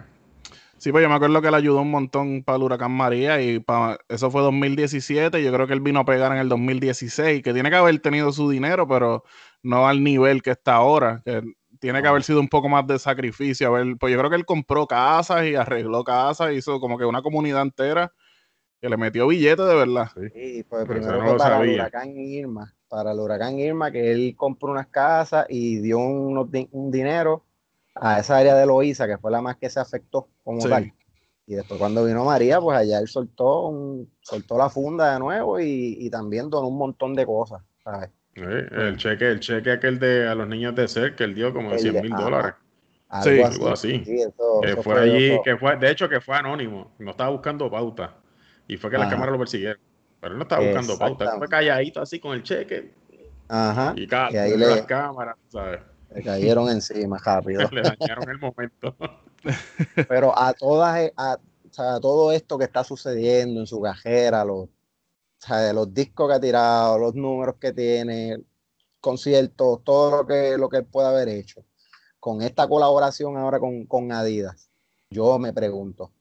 Sí, pues yo me acuerdo que él ayudó un montón para el huracán María y para, eso fue 2017. Yo creo que él vino a pegar en el 2016, que tiene que haber tenido su dinero, pero no al nivel que está ahora. Que tiene que haber sido un poco más de sacrificio. A ver, pues yo creo que él compró casas y arregló casas, hizo como que una comunidad entera que le metió billetes de verdad. Sí, pues primero fue para el huracán Irma, para el huracán Irma, que él compró unas casas y dio un dinero a esa área de Loíza, que fue la más que se afectó como tal. Y después cuando vino María, pues allá él soltó, un, soltó la funda de nuevo y, y también donó un montón de cosas, ¿sabes? el cheque, el cheque aquel de a los niños de ser que él dio como de 100 mil dólares. Sí, algo así. que fue allí, que fue, de hecho que fue anónimo, no estaba buscando pauta. Y fue que las cámaras lo persiguieron. Pero él no estaba buscando pauta, fue calladito así con el cheque. Ajá. Y, y ahí le, las cámaras, ¿sabes? Le cayeron encima rápido. le dañaron el momento. Pero a todas, a, o sea, a todo esto que está sucediendo en su cajera, los de los discos que ha tirado, los números que tiene, conciertos, todo lo que, lo que puede haber hecho. Con esta colaboración ahora con, Adidas, yo me pregunto,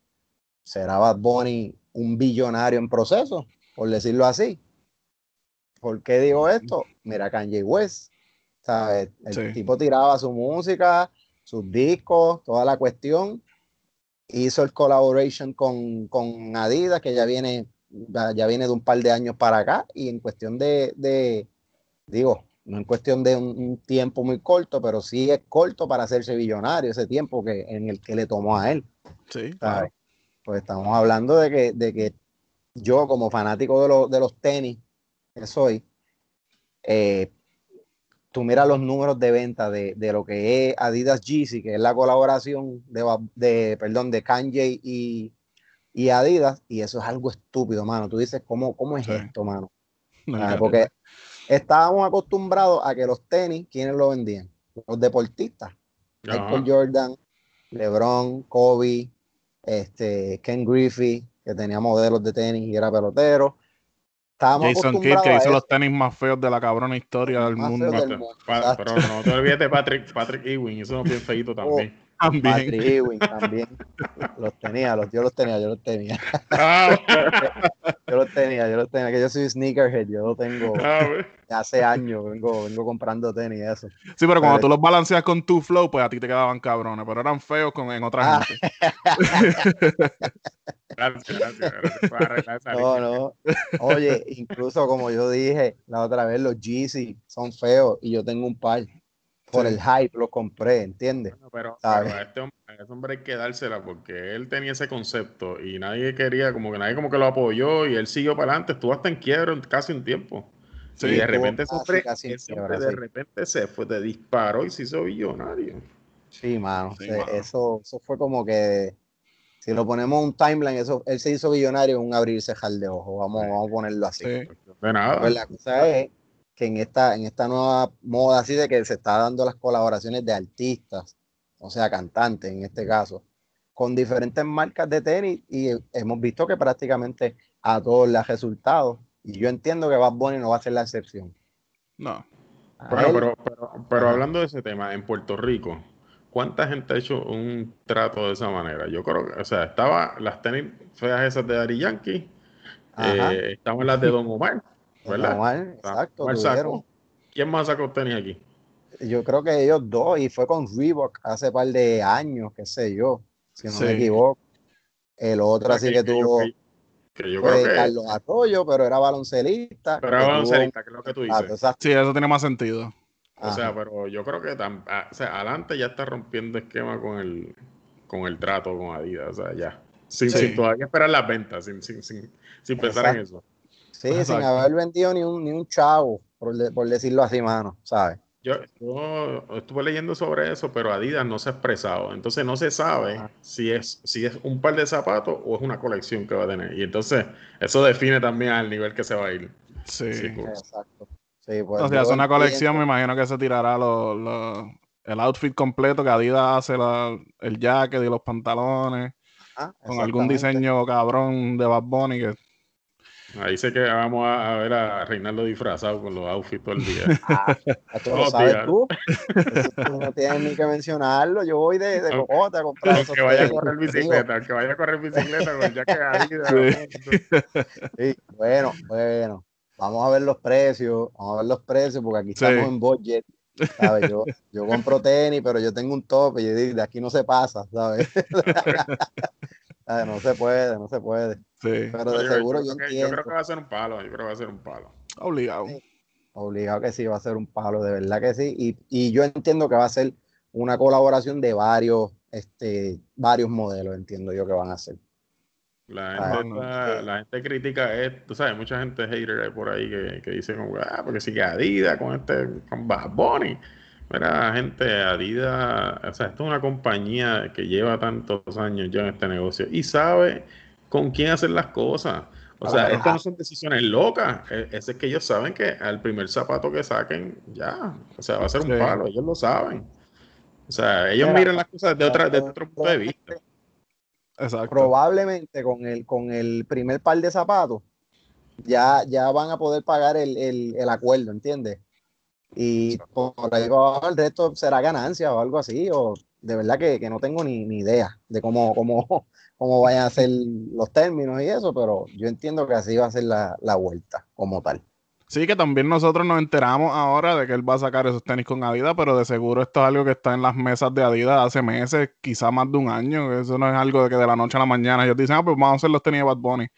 ¿será Bad Bunny un billonario en proceso, por decirlo así. ¿Por qué digo esto? Mira, Kanye West, ¿sabes? El tipo tiraba su música, sus discos, toda la cuestión. Hizo el collaboration con, con Adidas, que ya viene, ya viene de un par de años para acá, y en cuestión de, digo, no en cuestión de un, tiempo muy corto, pero sí es corto para hacerse billonario ese tiempo que, en el que le tomó a él. Sí, Pues estamos hablando de que, de que yo como fanático de, de los tenis que soy, eh, tú miras los números de venta de, lo que es Adidas Yeezy, que es la colaboración de, perdón, de Kanye y, Adidas, y eso es algo estúpido, mano. Tú dices, ¿cómo, cómo es esto, mano? Ah, porque estábamos acostumbrados a que los tenis, ¿quiénes lo vendían? Los deportistas. Michael Jordan, LeBron, Kobe, este, Ken Griffey, que tenía modelos de tenis y era pelotero. Jason Kidd, que hizo los tenis más feos de la cabrona historia del mundo. pero no te olvides de Patrick, Patrick Ewing, eso no bien feito oh, también. también. Patrick Ewing también. los tenía, los, yo los tenía, yo los tenía. Ah, yo los tenía, yo los tenía, que yo soy sneakerhead, yo lo tengo ah, hace años, vengo, vengo comprando tenis eso. Sí, pero cuando tú los balanceas con tu flow, pues a ti te quedaban cabrones, pero eran feos con, en otra ah. gente. Gracias, gracias. No, no. Oye, incluso como yo dije la otra vez, los Yeezy son feos y yo tengo un par. Por el hype lo compré, ¿entiendes? pero, a, este hombre, ese hombre hay que dársela porque él tenía ese concepto y nadie quería, como que nadie como que lo apoyó y él siguió para adelante, estuvo hasta en quiebra casi un tiempo. Sí, y de repente, casi, de repente se fue, te disparó y se hizo billonario. Sí, mano. Eso, eso fue como que si lo ponemos un timeline, eso, él se hizo billonario en un abrir y cerrar de ojos. Vamos, vamos a ponerlo así. De nada. Pues la cosa es que en esta, en esta nueva moda así de que se está dando las colaboraciones de artistas, o sea, cantantes en este caso, con diferentes marcas de tenis y hemos visto que prácticamente a todos les ha resultado. Y yo entiendo que Bad Bunny no va a ser la excepción. No. bueno, pero, pero, pero hablando de ese tema, en Puerto Rico, ¿cuánta gente ha hecho un trato de esa manera? Yo creo que, o sea, estaba las tenis feas esas de Dari Yankee, eh, estaban las de Don Omar, ¿verdad? Don Omar, exacto. ¿Quién más sacó tenis aquí? Yo creo que ellos dos, y fue con Reebok hace par de años, qué sé yo, si no me equivoco. El otro así que, tuvo. que yo creo que... Carlos Arroyo, pero era baloncelista. Pero era baloncelista, que es lo que tú dices. sí, eso tiene más sentido. O sea, pero yo creo que ah, o sea, adelante ya está rompiendo esquema con el, con el trato con Adidas. O sea, ya. Sin, todavía esperar las ventas, sin, sin, sin, sin pensar en eso. Sí, sin haber vendido ni un, ni un chavo, por, por decirlo así, mano, ¿sabes? Yo, yo, estuve leyendo sobre eso, pero Adidas no se ha expresado. Entonces no se sabe si es, si es un par de zapatos o es una colección que va a tener. Y entonces eso define también al nivel que se va a ir. Sí, sí pues. Exacto. Pues, o sea, es una colección, me imagino que se tirará el outfit completo, que Adidas hace el jacket y los pantalones, con algún diseño cabrón de Bad Bunny que Ahí sé que vamos a, ver a Reinaldo disfrazado con los outfits todo el día. Ah, esto lo sabes tú. no tienes ni que mencionarlo. Yo voy de, de a comprar Aunque vaya a correr bicicleta, aunque vaya a correr bicicleta, pues ya que ahí. Sí. Bueno, bueno vamos a ver los precios, vamos a ver los precios, porque aquí estamos en budget. ¿sabes? Yo, yo compro tenis, pero yo tengo un tope y de aquí no se pasa, ¿sabes? no se puede, no se puede. Sí. Pero de seguro yo. Yo creo que va a ser un palo, yo creo que va a ser un palo. Obligado. obligado que sí, va a ser un palo, de verdad que sí. Y, y yo entiendo que va a ser una colaboración de varios, este, varios modelos, entiendo yo que van a ser. La gente, la gente critica esto, tú sabes, mucha gente hater por ahí que, que dice como, ah, porque sigue Adidas con este, con Bad Bunny. Mira, gente, Adidas, o sea, esto es una compañía que lleva tantos años ya en este negocio y sabe con quién hacer las cosas. O sea, estas no son decisiones locas. E, es, es que ellos saben que al primer zapato que saquen, ya, o sea, va a ser un palo, ellos lo saben. O sea, ellos miran las cosas de otra, desde otro punto de vista. Probablemente con el, con el primer par de zapatos ya, ya van a poder pagar el, acuerdo, ¿entiendes? Y por ahí el resto será ganancia o algo así, o de verdad que, no tengo ni, ni, idea de cómo, cómo, cómo vayan a ser los términos y eso, pero yo entiendo que así va a ser la, la vuelta como tal. Sí, que también nosotros nos enteramos ahora de que él va a sacar esos tenis con Adidas, pero de seguro esto es algo que está en las mesas de Adidas hace meses, quizá más de un año. Eso no es algo de que de la noche a la mañana ellos dicen, ah, pues vamos a hacer los tenis de Bad Bunny.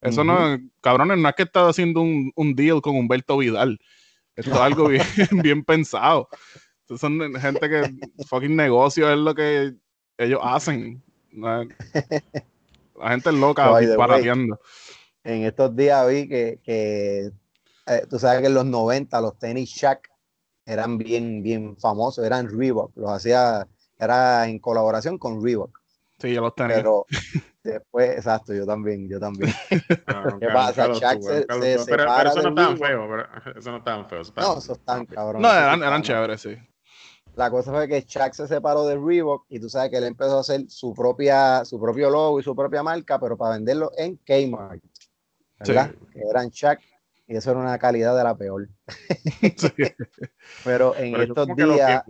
Eso no, cabrones, no es que está haciendo un, un, deal con Humberto Vidal. Esto es algo bien, bien pensado. Estos son gente que fucking negocio es lo que ellos hacen. La gente es loca parateando. En estos días vi que, que eh, tú sabes que en los 90 los tenis Shaq eran bien, bien famosos, eran Reebok, los hacía, era en colaboración con Reebok. Sí, yo los tenía. Pero después, exacto, yo también, yo también. ¿Qué pasa? Shaq se, se pero, pero, eso no estaban feos, pero eso no estaban feos. No, eso estaban cabrón. No, eran, eran chéveres, sí. La cosa fue que Shaq se separó de Reebok y tú sabes que él empezó a hacer su propia, su propio logo y su propia marca, pero para venderlo en Kmart. ¿Verdad? Que eran Shaq y eso era una calidad de la peor. Pero en estos días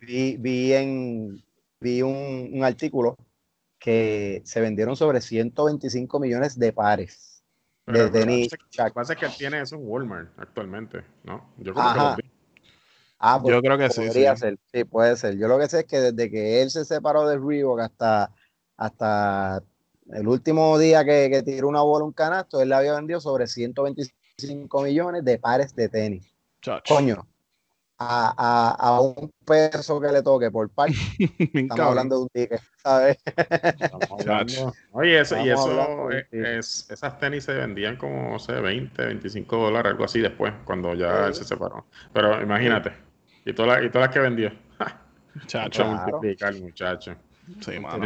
vi, vi, en, vi un, artículo que se vendieron sobre 125 millones de pares de tenis. Lo que pasa es que él tiene eso en Walmart actualmente, ¿no? Yo creo que lo vi. Ah, pues, Yo creo que sí, Ser. Sí, puede ser. Yo lo que sé es que desde que él se separó de Reebok hasta, hasta el último día que, que tiró una bola un canasto, él le había vendido sobre 125 5 millones de pares de tenis. Coño, a, a, un peso que le toque por par. Estamos hablando de un ticket, ¿sabes? Oye, eso, y eso, es, esas tenis se vendían como, no sé, 20, 25 dólares, algo así después, cuando ya él se separó. Pero imagínate, y, todas las, y todas las que vendió. Chacho, multiplicar, muchacho. Sí, mano.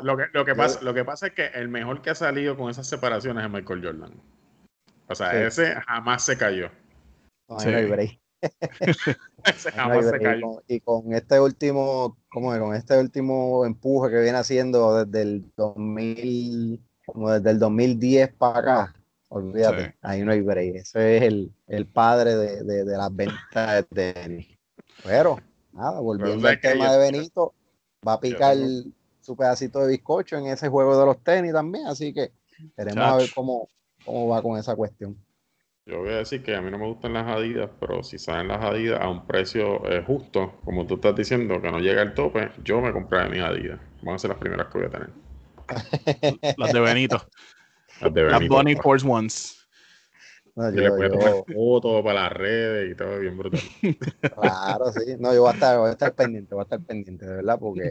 Lo, que, lo, que pasa, lo que pasa es que el mejor que ha salido con esas separaciones es Michael Jordan. O sea, ese jamás se cayó. No, sí. ese jamás se cayó. Y con, este último, ¿cómo es? Con este último empuje que viene haciendo desde el 2000, como desde el 2010 para acá, olvídate, ahí no hay break. Ese es el, el padre de, de, de, las ventas de tenis. Pero, nada, volviendo al tema de Benito, va a picar su pedacito de bizcocho en ese juego de los tenis también, así que queremos a ver cómo, cómo va con esa cuestión. Yo voy a decir que a mí no me gustan las Adidas, pero si salen las Adidas a un precio eh, justo, como tú estás diciendo, que no llega al tope, yo me compraré mis Adidas. Van a ser las primeras que voy a tener. las de Benito. Las de Benito. Las Bunny Force Ones. No, yo, le voy a tomar fotos para las redes y todo bien brutal. Claro, sí. No, yo voy a estar, voy a estar pendiente, voy a estar pendiente, de verdad, porque,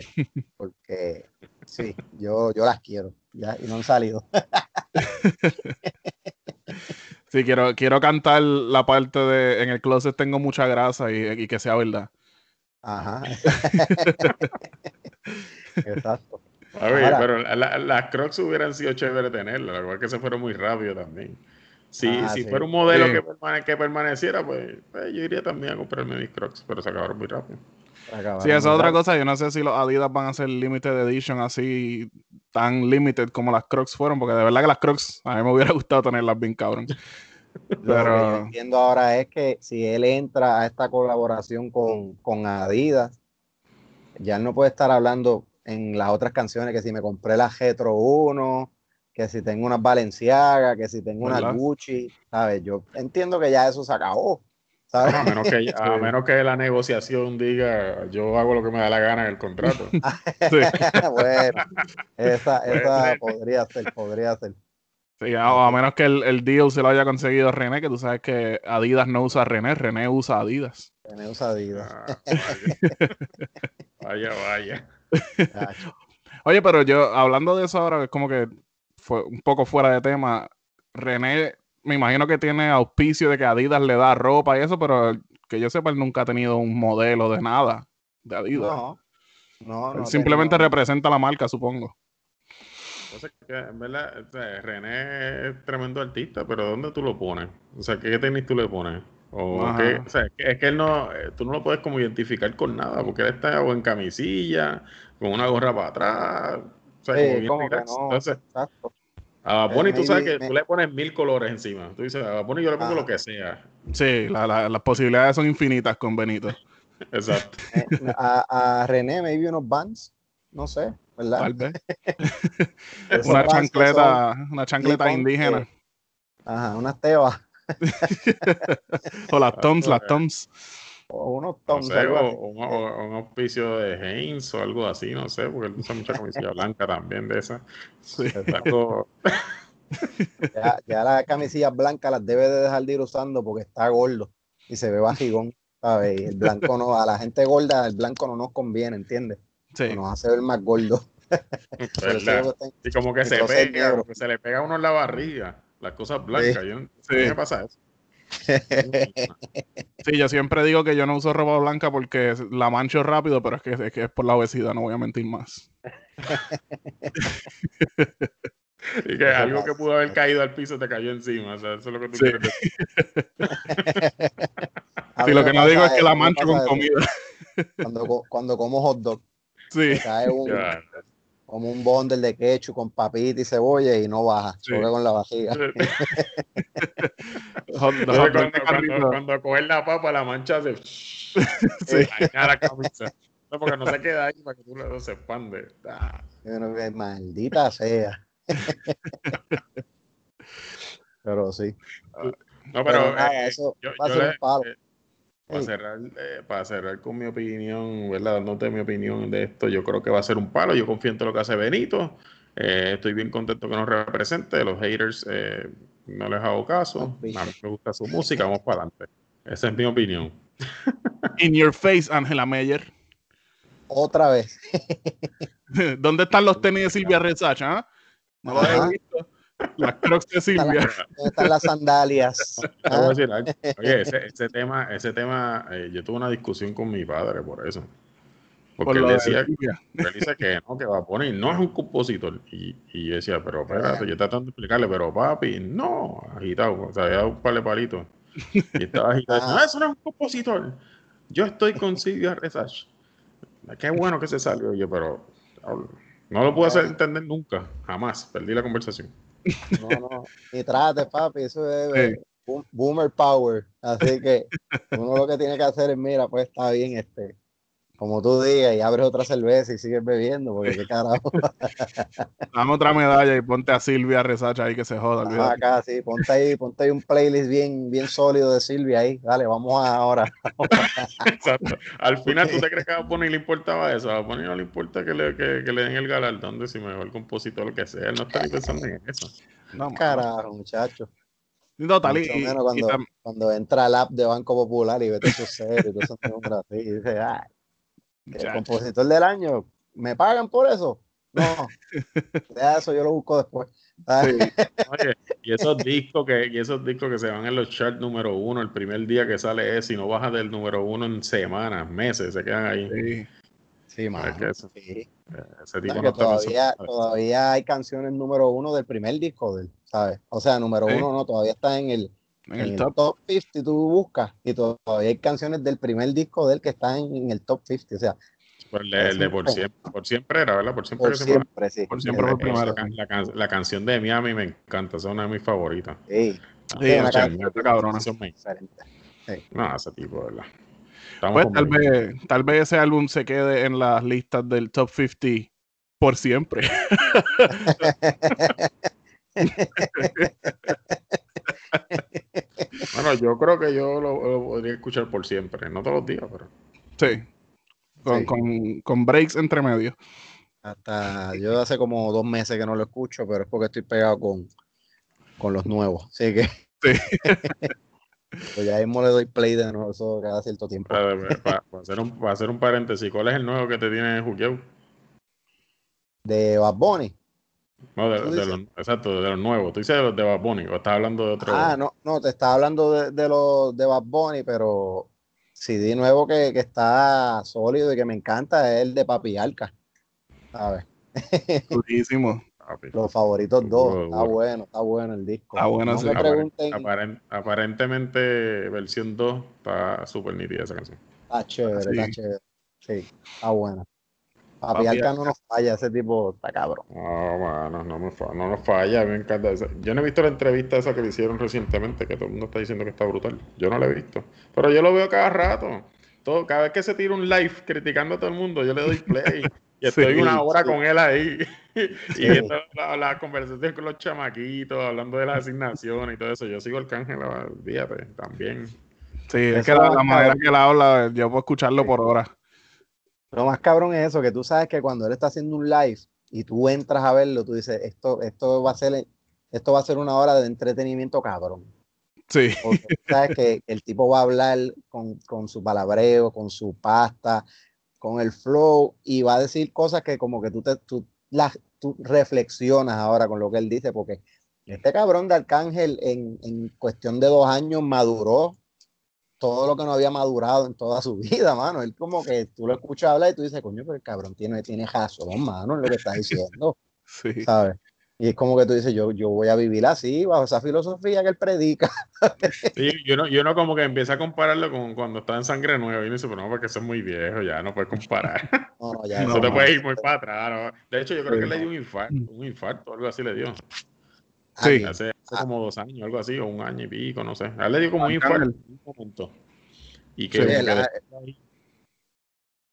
porque sí, yo, yo las quiero, ya, y no han salido. Sí, quiero, quiero cantar la parte de en el closet tengo mucha grasa y, que sea verdad. Ajá. Exacto. A ver, pero las Crocs hubieran sido chévere tenerlas, lo cual que se fueron muy rápido también. Si, ah, si fuera un modelo que, permaneciera, pues, pues, yo iría también a comprarme mis Crocs, pero se acabaron muy rápido. Sí, esa es otra cosa. Yo no sé si los Adidas van a ser limited edition así tan limited como las Crocs fueron, porque de verdad que las Crocs a mí me hubiera gustado tenerlas bien cabrón. Pero... Lo que entiendo ahora es que si él entra a esta colaboración con, con Adidas, ya no puede estar hablando en las otras canciones que si me compré la Getro 1, que si tengo una Balenciaga, que si tengo una Gucci, ¿sabes? Yo entiendo que ya eso se acabó. A, menos que, a menos que la negociación diga yo hago lo que me da la gana en el contrato. bueno, esa, esa podría ser, podría ser. Sí, a, menos que el, el, deal se lo haya conseguido René, que tú sabes que Adidas no usa René, René usa Adidas. René usa Adidas. Ah, vaya, vaya. Oye, pero yo, hablando de eso ahora, es como que fue un poco fuera de tema. René me imagino que tiene auspicio de que Adidas le da ropa y eso, pero que yo sepa, él nunca ha tenido un modelo de nada de Adidas. No, no, no Simplemente representa la marca, supongo. Entonces, en verdad, René es tremendo artista, pero ¿dónde tú lo pones? O sea, ¿qué tenis tú le pones? O, o sea, es que él no, eh, tú no lo puedes como identificar con nada, porque él está o en camisilla, con una gorra para atrás, o sea, sí, como bien Entonces, exacto. A Bad tú sabes que tú le pones mil colores encima. Tú dices, a Bad yo le pongo lo que sea. Sí, las posibilidades son infinitas con Benito. Exacto. Eh, a, a René, maybe unos bands, no sé, ¿verdad? Tal vez. Una chancleta, son una chancleta indígena. eh, Ajá, unas tebas o las Toms, las Toms. O unos No toms. sé, algo o, así. o un, o un auspicio de Heinz o algo así, no sé, porque él usa mucha camisilla blanca también de esa. Sí. Ya, ya las camisillas blancas las debe de dejar de ir usando porque está gordo y se ve bajigón, ¿sabes? Y el blanco no, a la gente gorda el blanco no nos conviene, ¿entiendes? Sí. Nos hace ver más gordo. Por eso ¿verdad? yo tengo- Y como que se pega, negro. como que se le pega a uno en la barriga, las cosas blancas. Yo, no- Sí. ¿Qué pasa eso? Sí, yo siempre digo que yo no uso ropa blanca porque la mancho rápido, pero es que, es que es por la obesidad, no voy a mentir más. Y que algo que pudo haber caído al piso te cayó encima. O sea, eso es lo que tú Sí. quieres decir. Sí, lo me que no digo es que la mancho con comida. Cuando, cuando como hot dog, Sí, me cae un. Como un bundle de ketchup con papita y cebolla y no baja, Sí. choca con la dog cuando, coges la papa, la mancha se. Sí. daña la camisa. No, porque no se queda ahí para que tú lo se expande. Ah. Que, maldita sea. Pero sí. No, Pero, pero. nada, eso yo- va a yo ser le- un palo. eh, Para cerrar, eh, para cerrar con mi opinión, ¿verdad? Dándote mi opinión de esto, yo creo que va a ser un palo. Yo confío en todo lo que hace Benito. Eh, estoy bien contento que nos represente. Los haters eh, no les hago caso. A mí me gusta su música. Vamos para adelante. Esa es mi opinión. In your face, Angela Meyer. Otra vez. ¿Dónde están los tenis de Silvia Resacha? ah? No los Ajá. he visto. Las crocs de Silvia. ¿Dónde están las sandalias? Te voy a Ah, decir algo. Oye, ese, ese tema, ese tema eh, yo tuve una discusión con mi padre por eso. Porque Por él de decía, Silvia. él dice que no, que va a poner, no es un compositor. Y, y yo decía, pero espérate, yo tratando de explicarle, pero papi, no, agitado, o sea, había un par de palitos. Y estaba agitado, no, eso no es un compositor. Yo estoy con Silvia Resach. Qué bueno que se salió, yo, pero no lo pude hacer entender nunca, jamás, perdí la conversación. No, no. Ni trate, papi. Eso es eh, boom- boomer power. Así que uno lo que tiene que hacer es, mira, pues está bien, este, como tú digas, y abres otra cerveza y sigues bebiendo, porque qué carajo. Dame otra medalla y ponte a Silvia Resacha ahí que se joda. Ah, acá, sí, ponte ahí, ponte ahí un playlist bien, bien sólido de Silvia ahí. Dale, vamos a ahora. Exacto. Al final, ¿tú te crees que a Bonnie le importaba eso? A Bonnie no le importa que le, que, que le den el galardón de si mejor compositor que sea. Él no está ni pensando en eso. No. Carajo, muchacho. Y- menos y cuando, entra al app de Banco Popular y vete sus series y esos nombres así, y dice, ay, el compositor del año, ¿me pagan por eso? No, eso yo lo busco después. Sí, Oye, y esos discos que, y esos discos que se van en los charts número uno, el primer día que sale es, y no baja del número uno en semanas, meses, se quedan ahí. sí. Sí, mano, que eso- sí. Ese tipo No, todavía, todavía hay canciones número uno del primer disco de él, ¿sabes? O sea, número Sí. uno no, todavía está en el, En en el el top. top 50, tú buscas, y todavía hay canciones del primer disco de él que están en, en el top 50, o sea, Por el, de- el de por siempre, por siempre era, ¿verdad? Por siempre por siempre, sí. por siempre fue primero. La, can- la can- la canción de Miami me encanta, esa es una de mis favoritas. Sí, Sí, una canción está cabrona. Excelente. No, ese tipo, ¿verdad? Estamos Pues tal vez, tal vez ese álbum se quede en las listas del top 50 por siempre. Bueno, yo creo que yo lo, lo podría escuchar por siempre, no todos los días, pero. Sí. Con, Sí. con, con breaks entre medio. Hasta yo hace como dos meses que no lo escucho, pero es porque estoy pegado con, con los nuevos. Así que Sí. pues ya mismo le doy play de nuevo, eso cada cierto tiempo. Para, para- para hacer un, para hacer un paréntesis, ¿cuál es el nuevo que te tiene jugueado? De Bad Bunny. No, de, ¿Tú de dices? los, exacto, de los nuevos. Tú dices de los de Bad Bunny, o estás hablando de otro. Ah, no, no, te estaba hablando de, de los de Bad Bunny, pero CD nuevo que, que está sólido y que me encanta es el de Papi Arca. ¿Sabes? Durísimo. Los favoritos dos. Está bueno, está bueno el disco. Está bueno no me pregunten, aparen- aparentemente, versión 2 está súper nítida esa canción. está chévere, Sí. está chévere. Sí, está buena. Papi, Papi Arca Arca. no nos falla, ese tipo está cabrón. No, mano, no, me fa- no nos falla, me encanta. esa- Yo no he visto la entrevista esa que le hicieron recientemente, que todo el mundo está diciendo que está brutal. Yo no la he visto. Pero yo lo veo cada rato. todo, cada vez que se tira un live criticando a todo el mundo, yo le doy play. y estoy una hora con él ahí. y esto, la, la, conversación con los chamaquitos, hablando de las asignaciones y todo eso. Yo sigo el cángel, fíjate, también. Sí, es que la, manera que él habla, yo puedo escucharlo por horas. Lo más cabrón es eso, que tú sabes que cuando él está haciendo un live y tú entras a verlo, tú dices, esto, esto va a ser, esto va a ser una hora de entretenimiento cabrón. Sí. Porque sabes que el tipo va a hablar con, con su palabreo, con su pasta, con el flow y va a decir cosas que como que tú, te, tú, las, tú reflexionas ahora con lo que él dice, porque este cabrón de Arcángel en, en cuestión de dos años maduró todo lo que no había madurado en toda su vida, mano. Él como que tú lo escuchas hablar y tú dices, coño, pero el cabrón tiene, tiene razón, mano, en lo que está diciendo. Sí. ¿Sabes? Y es como que tú dices, yo, yo voy a vivir así, bajo esa filosofía que él predica. Sí, yo no, yo no como que empieza a compararlo con cuando está en Sangre Nueva y uno dice, pero no, porque eso es muy viejo, ya no puedes comparar. No, ya no, no, te puedes ir muy para atrás. ¿no? De hecho, yo creo Sí, que le dio un infarto, un infarto, algo así le dio. Sí. Hace, hace Ah. como dos años, algo así, o un año y pico, no sé. A él le dio como un infarto en un momento. Y que, Sí, como que la- después-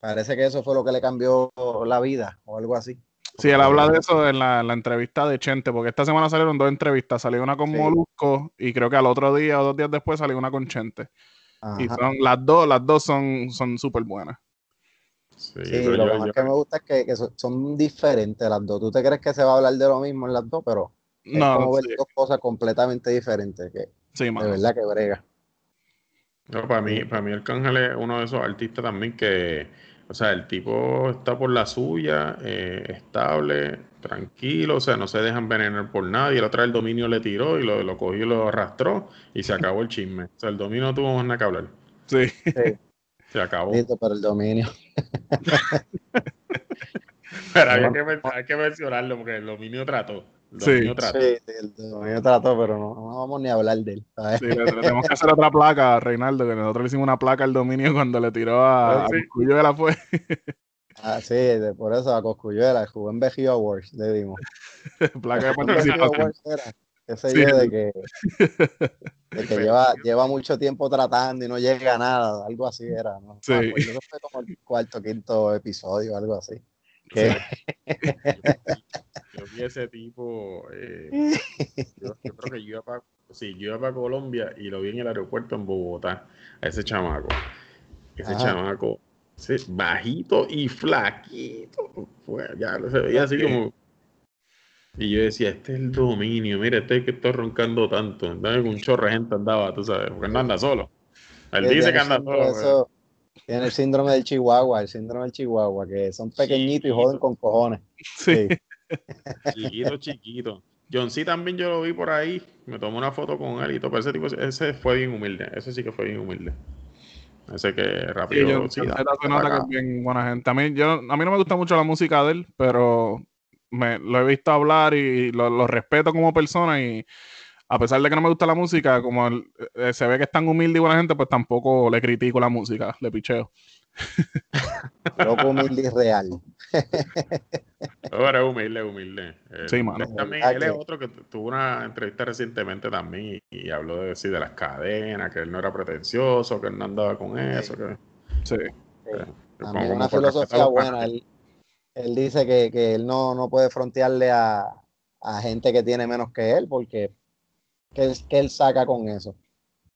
Parece que eso fue lo que le cambió la vida o algo así. Sí, él habla de eso en la, en la entrevista de Chente, porque esta semana salieron dos entrevistas. Salió una con Sí. Molusco y creo que al otro día o dos días después salió una con Chente. Y son las dos, las dos son son súper buenas. Sí, lo yo- que más yo- que me gusta es que, que son, son diferentes las dos. Tú te crees que se va a hablar de lo mismo en las dos, pero No, como ver sí, dos cosas completamente diferentes, que sí, de verdad que brega. No, para mí, para mí Arcángel es uno de esos artistas también que, o sea, el tipo está por la suya, eh, estable, tranquilo, o sea, no se deja envenenar por nadie. La otra el dominio le tiró y lo, lo cogió y lo arrastró y se acabó el chisme. O sea, el dominio no tuvo más nada que hablar. Sí. Sí, Se acabó. listo por el dominio. Pero hay que, hay que mencionarlo porque el dominio trató. Sí. trató. Sí, sí, el dominio trató, pero no, no vamos ni a hablar de él. ¿sabes? Sí, le, tenemos que hacer otra placa a Reinaldo, que nosotros le hicimos una placa al dominio cuando le tiró a, Ah, sí. a Cuyo de la fue. Ah, sí, de- por eso a Coscuyuela, jugó en BG Awards, le dimos. placa de participación. Awards era, qué sé Sí. de que, de que lleva, lleva mucho tiempo tratando y no llega a nada, algo así era, ¿no? Sí. Me acuerdo, eso fue como el cuarto, quinto episodio, algo así. Que- Yo vi ese tipo. eh, yo, yo creo que yo iba para sí, yo iba para Colombia y lo vi en el aeropuerto en Bogotá. A ese chamaco. Ese chamaco. ese bajito y flaquito. Fue, ya se veía así como. Y yo decía, este es el dominio. Mira, este es que está roncando tanto. Dame que un chorro de gente andaba, tú sabes, porque no anda solo. Él dice que anda solo. eso- Tiene el síndrome del Chihuahua, el síndrome del Chihuahua, que son pequeñitos y joden con cojones. Sí. Sí. Chiquito, chiquito. John C también yo lo vi por ahí. Me tomé una foto con él y todo. Pero ese tipo, ese fue bien humilde. Ese sí que fue bien humilde. Ese que Sí, rápido. yo, sí, yo- da- se da nota que es bien buena gente. A mí, yo, a mí no me gusta mucho la música de él, pero me, lo he visto hablar y lo, lo respeto como persona y a pesar de que no me gusta la música, como él, eh, se ve que es tan humilde y buena gente, pues tampoco le critico la música, le picheo. Loco humilde y real. Es humilde, humilde. Él- Sí, mano. él también- ¿Verdad él es otro que tu- tuvo una entrevista recientemente también y, y habló de, sí, de las cadenas, que él no era pretencioso, que él no andaba con eso. Que, Sí. Que- que También como una filosofía buena. Él, él dice que, que él no, no puede frontearle a, a gente que tiene menos que él, porque que él, que él saca con eso.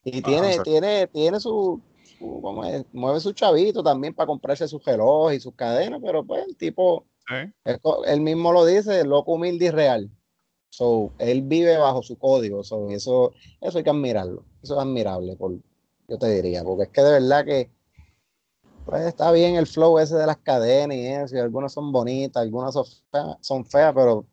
Y tiene, exacto. tiene, tiene su, su- ¿cómo es? mueve su chavito también para comprarse sus relojes y sus cadenas, pero pues el tipo, Sí. él, él mismo lo dice, loco humilde y real. So, él vive bajo su código, so, eso, eso hay que admirarlo, eso es admirable, por, yo te diría, porque es que de verdad que pues está bien el flow ese de las cadenas y eso, y algunas son bonitas, algunas son feas, son feas pero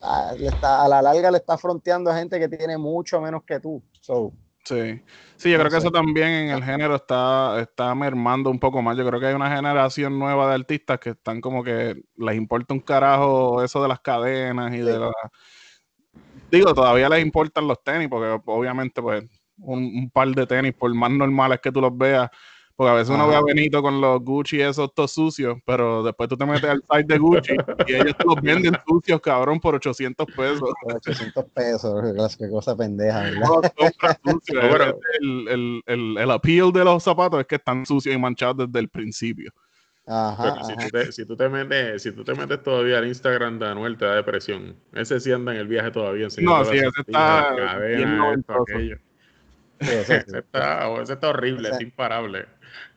a, le está, a la larga le está fronteando a gente que tiene mucho menos que tú. So, Sí, sí, yo No creo que eso también en el género está, está mermando un poco más. Yo creo que hay una generación nueva de artistas que están como que les importa un carajo eso de las cadenas y de la... Digo, todavía les importan los tenis, porque obviamente pues un, un par de tenis, por más normales que tú los veas, Porque a veces uno ve a Benito con los Gucci esos todos sucios, pero después tú te metes al site de Gucci y ellos te los venden sucios, cabrón, por 800 pesos. Por 800 pesos, qué cosa pendeja, ¿verdad? el, el, el, el appeal de los zapatos es que están sucios y manchados desde el principio. Ajá, Si, tú te, si, tú te, metes, si tú te metes todavía al Instagram de Anuel, te da depresión. Ese sí anda en el viaje todavía. No, sí, ese está. Cadena, esto, ese, está, ese está horrible, es imparable.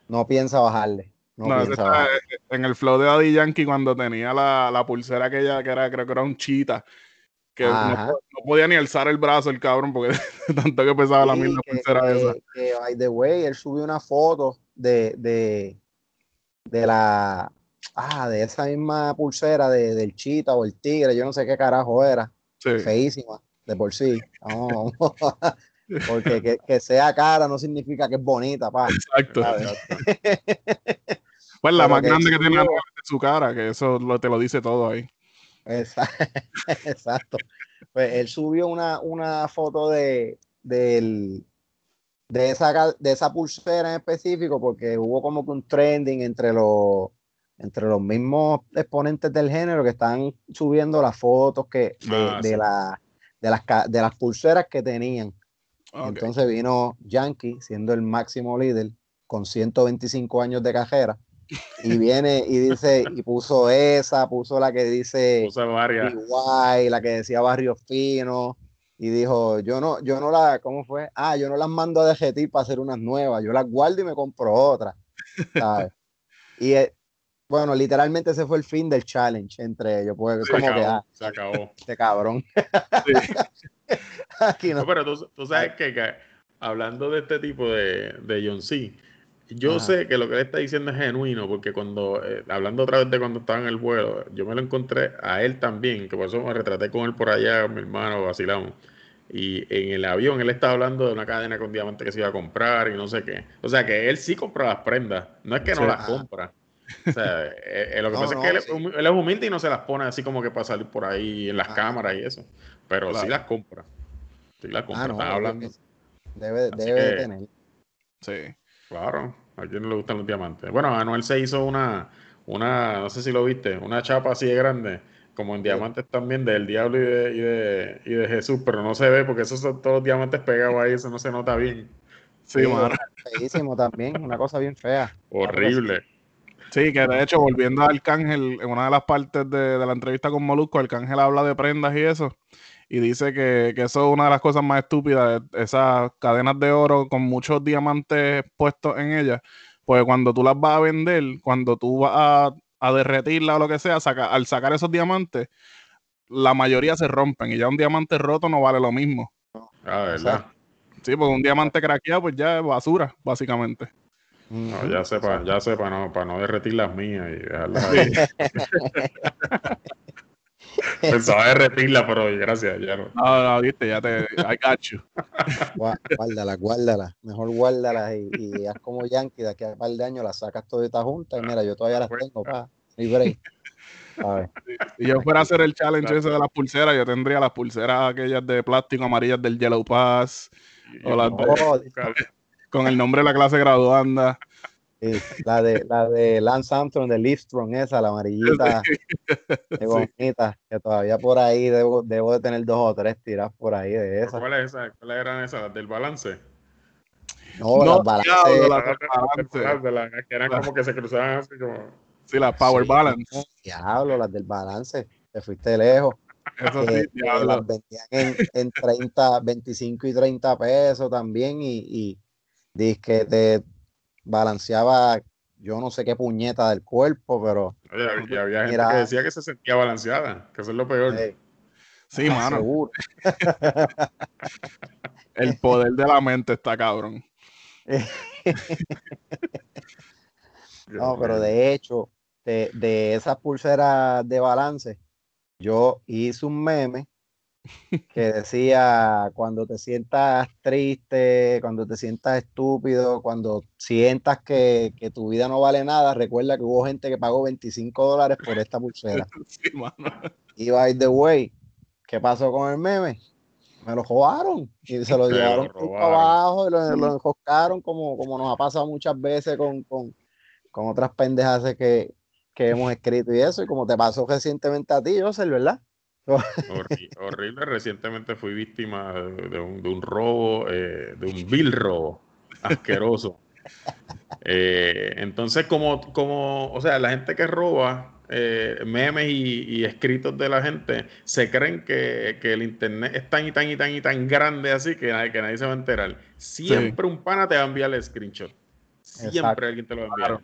No piensa bajarle. No, está en el flow de Daddy Yankee cuando tenía la, la pulsera aquella que era, creo que era un chita, que no, podía ni alzar el brazo el cabrón porque tanto que pesaba la misma pulsera esa. Que, by the way, él subió una foto de, de, de la ah, de esa misma pulsera de, del chita o el tigre, yo no sé qué carajo era. Feísima, de por sí. Porque que, sea cara no significa que es bonita, pa. Exacto. pues la más grande que, tiene su cara, que eso te lo dice todo ahí. Exacto. Pues él subió una, una foto de, de, esa, de esa pulsera en específico porque hubo como que un trending entre los entre los mismos exponentes del género que están subiendo las fotos que de, ah, de, la, de, las, de las pulseras que tenían. Entonces vino Yankee, siendo el máximo líder, con 125 años de cajera, y viene y dice, y puso esa, puso la que dice puso varias. la que decía Barrio Fino, y dijo, yo no, yo no la, ¿cómo fue? Ah, yo no las mando a DGT para hacer unas nuevas, yo las guardo y me compro otras. y eh, bueno, literalmente ese fue el fin del challenge entre ellos, pues como que ah, se acabó. Este cabrón. Aquí no. pero tú, sabes que, hablando de este tipo de, de John C., yo sé que lo que él está diciendo es genuino, porque cuando, eh, hablando otra vez de cuando estaba en el vuelo, yo me lo encontré a él también, que por eso me retraté con él por allá, mi hermano, vacilamos. Y en el avión él estaba hablando de una cadena con diamante que se iba a comprar y no sé qué. O sea que él sí compra las prendas, no es que no las compra. O sea, eh, eh, lo que pasa es que él, es humilde y no se las pone así como que para salir por ahí en las ah. cámaras y eso. Pero sí las compra. Sí las compra. Ah, hablando. Debe, debe tener. Sí. Claro. A quien no le gustan los diamantes. Bueno, Anuel se hizo una, una, no sé si lo viste, una chapa así de grande, como en diamantes también, del diablo y de, y de, y de Jesús, pero no se ve porque esos son todos los diamantes pegados ahí, eso no se nota bien. Sí, sí Feísimo también, una cosa bien fea. Horrible. Sí, que de hecho, volviendo a Arcángel, en una de las partes de, la entrevista con Molusco, Arcángel habla de prendas y eso, y dice que, eso es una de las cosas más estúpidas, esas cadenas de oro con muchos diamantes puestos en ellas, pues cuando tú las vas a vender, cuando tú vas a, a derretirla o lo que sea, al sacar esos diamantes, la mayoría se rompen y ya un diamante roto no vale lo mismo. Ah, ¿verdad? Sí, pues un diamante craqueado, pues ya es basura, básicamente. No, ya sepa, ya sepa, no, para no derretir las mías y dejarlas ahí. Pensaba derretirla, pero gracias, ya no. No, no, viste, ya te. I got you. Guárdala, guárdala. Mejor guárdala y, y haz como Yankee, de aquí a un par de años las sacas todas juntas y mira, yo todavía las tengo, pa. Libre. A ver. Si yo fuera a hacer el challenge ese de las pulseras, yo tendría las pulseras aquellas de plástico amarillas del Yellow Pass. O las de, con el nombre de la clase graduanda. la de la de Lance Armstrong de Livestrong, esa, la amarillita, qué bonita, que todavía por ahí debo, debo, de tener dos o tres tiras por ahí de esa. ¿Cuál es esa? ¿Cuáles eran esas? ¿Las del balance? No, las balance. las que eran como que se cruzaban así como. Sí, las Power Balance. Diablo, las del balance. Te fuiste lejos. Eso sí, eh, las vendían en, en 30, 25 y 30 pesos también y, y Dice que te balanceaba yo no sé qué puñeta del cuerpo, pero. Oye, había gente que decía que se sentía balanceada, que eso es lo peor. sí, ah, mano. El poder de la mente está cabrón. no, pero de hecho, de, de esas pulseras de balance, yo hice un meme que decía, cuando te sientas triste, cuando te sientas estúpido, cuando sientas que, tu vida no vale nada, recuerda que hubo gente que pagó 25 dólares por esta pulsera. Y by the way, ¿qué pasó con el meme? me lo robaron y se lo llevaron abajo y lo, lo enjoscaron como, como nos ha pasado muchas veces con, con, con otras pendejas que, que hemos escrito y eso, y como te pasó recientemente a ti, José, ¿verdad? Horrible, Recientemente fui víctima de un, de un robo, eh, de un vil robo asqueroso. Eh, entonces, como, como, o sea, la gente que roba eh, memes y, escritos de la gente se creen que, que, el internet es tan y tan y tan y tan grande así que nadie, que nadie se va a enterar. Siempre un pana te va a enviar el screenshot. Siempre alguien te lo va a enviar.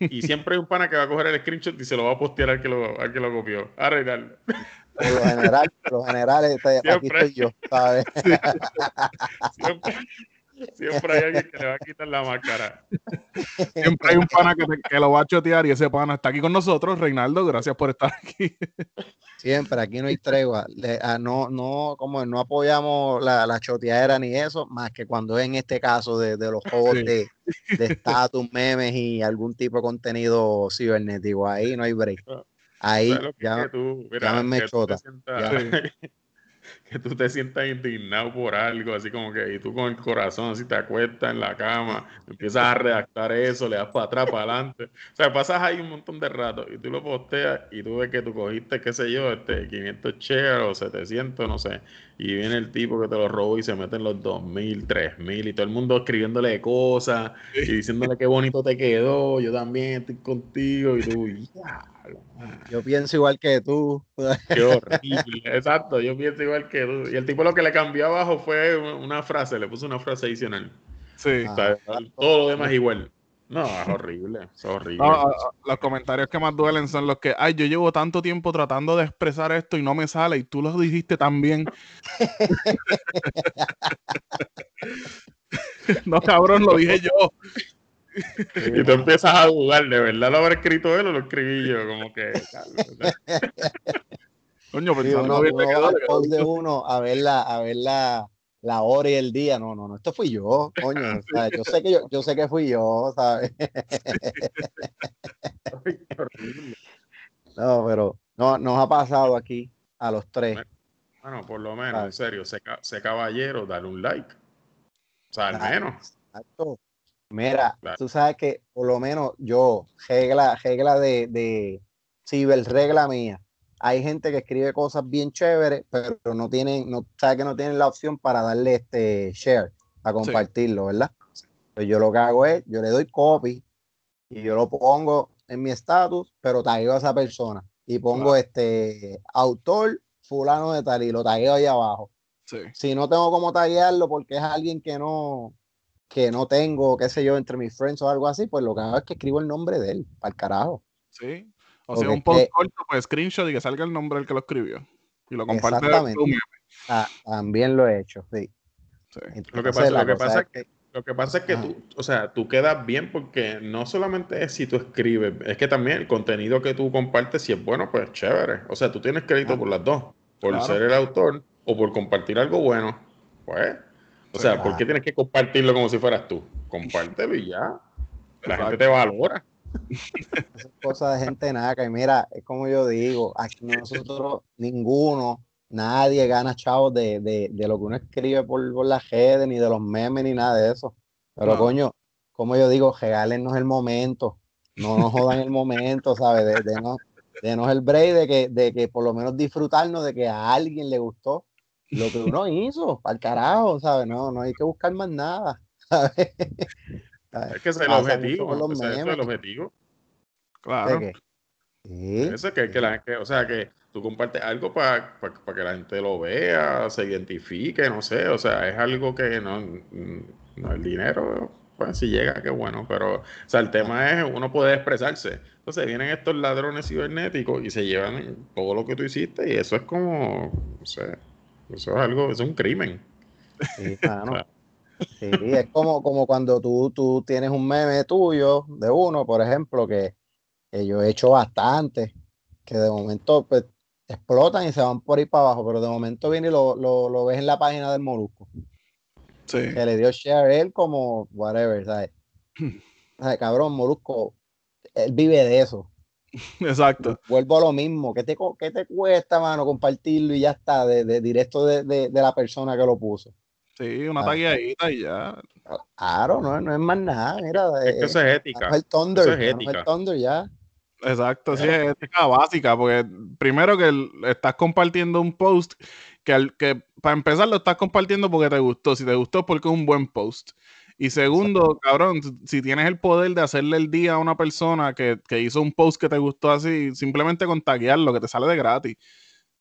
Y siempre hay un pana que va a coger el screenshot y se lo va a postear al que lo, al que lo copió. Arreglarlo. Por lo general, por lo general, este, aquí estoy yo, ¿sabes? Siempre, Siempre hay alguien que le va a quitar la máscara. Siempre hay un pana que, que, lo va a chotear y ese pana está aquí con nosotros. Reinaldo, gracias por estar aquí. Siempre, aquí no hay tregua. Ah, no, no, como no apoyamos la, la choteadera ni eso, más que cuando es en este caso de, de los juegos de estatus, memes y algún tipo de contenido cibernético. Ahí no hay break. Ah, Ahí ya, tú, me chota que tú te sientas indignado por algo, así como que, y tú con el corazón así te acuestas en la cama, empiezas a redactar eso, le das para atrás, para adelante. O sea, pasas ahí un montón de rato y tú lo posteas y tú ves que tú cogiste, qué sé yo, este 500 shares o 700, no sé, y viene el tipo que te lo robó y se mete en los 2000, 3000 y todo el mundo escribiéndole cosas y diciéndole qué bonito te quedó, yo también estoy contigo y tú, ya. Yo pienso igual que tú. Qué horrible. Exacto, yo pienso igual que tú. Y el tipo lo que le cambió abajo fue una frase, le puso una frase adicional. Sí. Ah, todo lo demás igual. No, es horrible, es horrible. los comentarios que más duelen son los que, ay, yo llevo tanto tiempo tratando de expresar esto y no me sale y tú lo dijiste también. no, cabrón, lo dije yo. y tú empiezas a dudar, ¿de verdad lo habrá escrito él o lo escribí yo? Como que. Coño, pero no, no, de uno a ver la, a ver la, la hora y el día. No, no, no, esto fui yo, coño. yo sé que yo, yo sé que fui yo, ¿sabes? no, pero no, nos ha pasado aquí a los tres. Bueno, por lo menos, en serio, sé, caballero, dale un like. O sea, al menos. Exacto. Mira, tú sabes que por lo menos yo, regla, regla de, de ciber, regla mía. Hay gente que escribe cosas bien chéveres, pero no tienen, no sabe que no tienen la opción para darle este share, a compartirlo, ¿verdad? Pues yo lo que hago es, yo le doy copy y yo lo pongo en mi estatus, pero tagueo a esa persona y pongo este autor fulano de tal y lo tagueo ahí abajo. Si no tengo cómo taguearlo porque es alguien que no, que no tengo, qué sé yo, entre mis friends o algo así, pues lo que hago es que escribo el nombre de él, para el carajo. Sí. O sea, un post corto, pues screenshot y que salga el nombre del que lo escribió. Y lo comparte. Ah, también lo he hecho, sí. lo, que pasa, lo, que pasa es que, lo que pasa es que tú, o sea, tú quedas bien porque no solamente es si tú escribes, es que también el contenido que tú compartes, si es bueno, pues chévere. O sea, tú tienes crédito por las dos, por ser el autor o por compartir algo bueno. Pues o sea, ¿por qué tienes que compartirlo como si fueras tú? Compártelo y ya. La gente te valora. Es cosa de gente naca. Y mira, es como yo digo, aquí nosotros, ninguno, nadie gana chavos de, de, de lo que uno escribe por, por las redes, ni de los memes, ni nada de eso. Pero coño, como yo digo, regálenos el momento. No nos jodan el momento, ¿sabes? De, de, no, el break de que, de que por lo menos disfrutarnos de que a alguien le gustó lo que uno hizo, al carajo, ¿sabes? No, no hay que buscar más nada, ¿sabes? Es que ese es el objetivo, ese es el objetivo. Claro. Sí. Eso que, que, la, que, o sea, que tú compartes algo para que la gente lo vea, se identifique, no sé, o sea, es algo que no, no el dinero, pues si llega, qué bueno, pero, o sea, el tema es uno puede expresarse. Entonces vienen estos ladrones cibernéticos y se llevan todo lo que tú hiciste y eso es como, no sé, eso es algo, es un crimen. Sí, sí, es como, como cuando tú, tú tienes un meme tuyo de uno, por ejemplo, que, yo he hecho bastante, que de momento pues, explotan y se van por ahí para abajo, pero de momento viene y lo, lo, ves en la página del Molusco. Sí. Que le dio share él como whatever, ¿sabes? ¿sabes? Cabrón, Molusco, él vive de eso. Exacto. Vuelvo a lo mismo. ¿Qué te, qué te cuesta, mano, compartirlo y ya está, de, directo de, la persona que lo puso? Sí, una ah. tagueadita y ya. Claro, no, no es más nada. Mira, es que eso es ética. el Thunder, eso es ética. el Thunder ya. Exacto, sí, es ética básica, porque primero que estás compartiendo un post que, que para empezar lo estás compartiendo porque te gustó, si te gustó porque es un buen post. Y segundo, cabrón, si tienes el poder de hacerle el día a una persona que, hizo un post que te gustó así, simplemente con taguearlo, que te sale de gratis.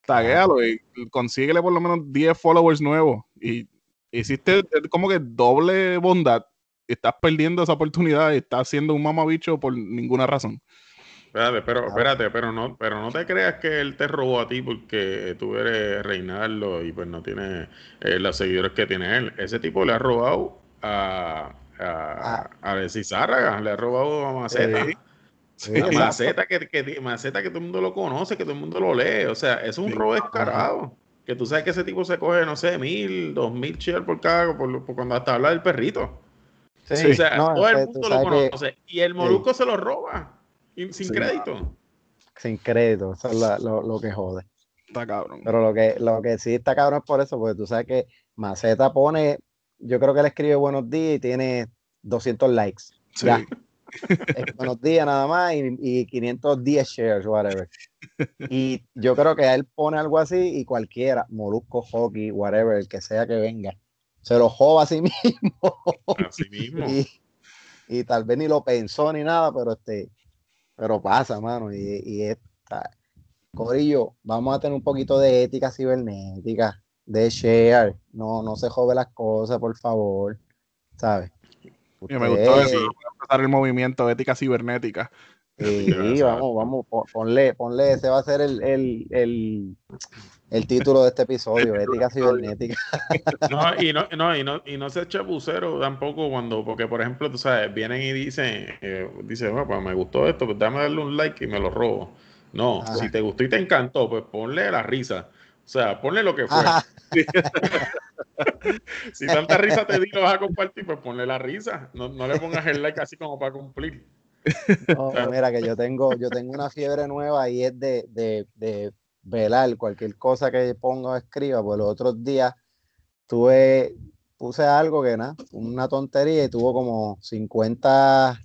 Taguéalo y consíguele por lo menos 10 followers nuevos. Y hiciste como que doble bondad. Estás perdiendo esa oportunidad y estás siendo un mamabicho por ninguna razón. Espérate, pero, espérate, pero no, pero no te creas que él te robó a ti porque tú eres Reinaldo y pues no tienes eh, los seguidores que tiene él. Ese tipo le ha robado a, a, ah. a le ha robado a Maceta. Maceta, que, Maceta que todo el mundo lo conoce, que todo el mundo lo lee. O sea, es un robo descarado. Que tú sabes que ese tipo se coge, no sé, mil, dos mil shares por cada, por, cuando hasta habla del perrito. Sí, o sea, todo el mundo lo conoce. y el molusco se lo roba. sin crédito. Sin crédito, eso es lo, lo, que jode. Está cabrón. Pero lo que, lo que sí está cabrón es por eso, porque tú sabes que Maceta pone yo creo que él escribe buenos días y tiene 200 likes. Ya. buenos días nada más y, y, 510 shares, whatever. Y yo creo que él pone algo así y cualquiera, Molusco, Hockey, whatever, el que sea que venga, se lo joba a sí mismo. Así mismo. y, tal vez ni lo pensó ni nada, pero este, pero pasa, mano. Y, y esta, Corillo, vamos a tener un poquito de ética cibernética de share, no, no se jode las cosas, por favor, ¿sabes? me gustó eso, empezar el movimiento ética cibernética. Sí, vamos, vamos, ponle, ponle, ese va a ser el, el, el, el título de este episodio, ética cibernética. No, y no, no, y no, y no se chapucero tampoco cuando, porque por ejemplo, tú sabes, vienen y dicen, eh, dicen, bueno, pues me gustó esto, pues dame darle un like y me lo robo. No, si te gustó y te encantó, pues ponle la risa. O sea, ponle lo que fue. si tanta risa te di, lo vas a compartir, pues ponle la risa. No, no le pongas el like así como para cumplir. No, mira que yo tengo, yo tengo una fiebre nueva y es de, de, de velar cualquier cosa que ponga o escriba. Pues los otros días tuve, puse algo que nada, una tontería y tuvo como 50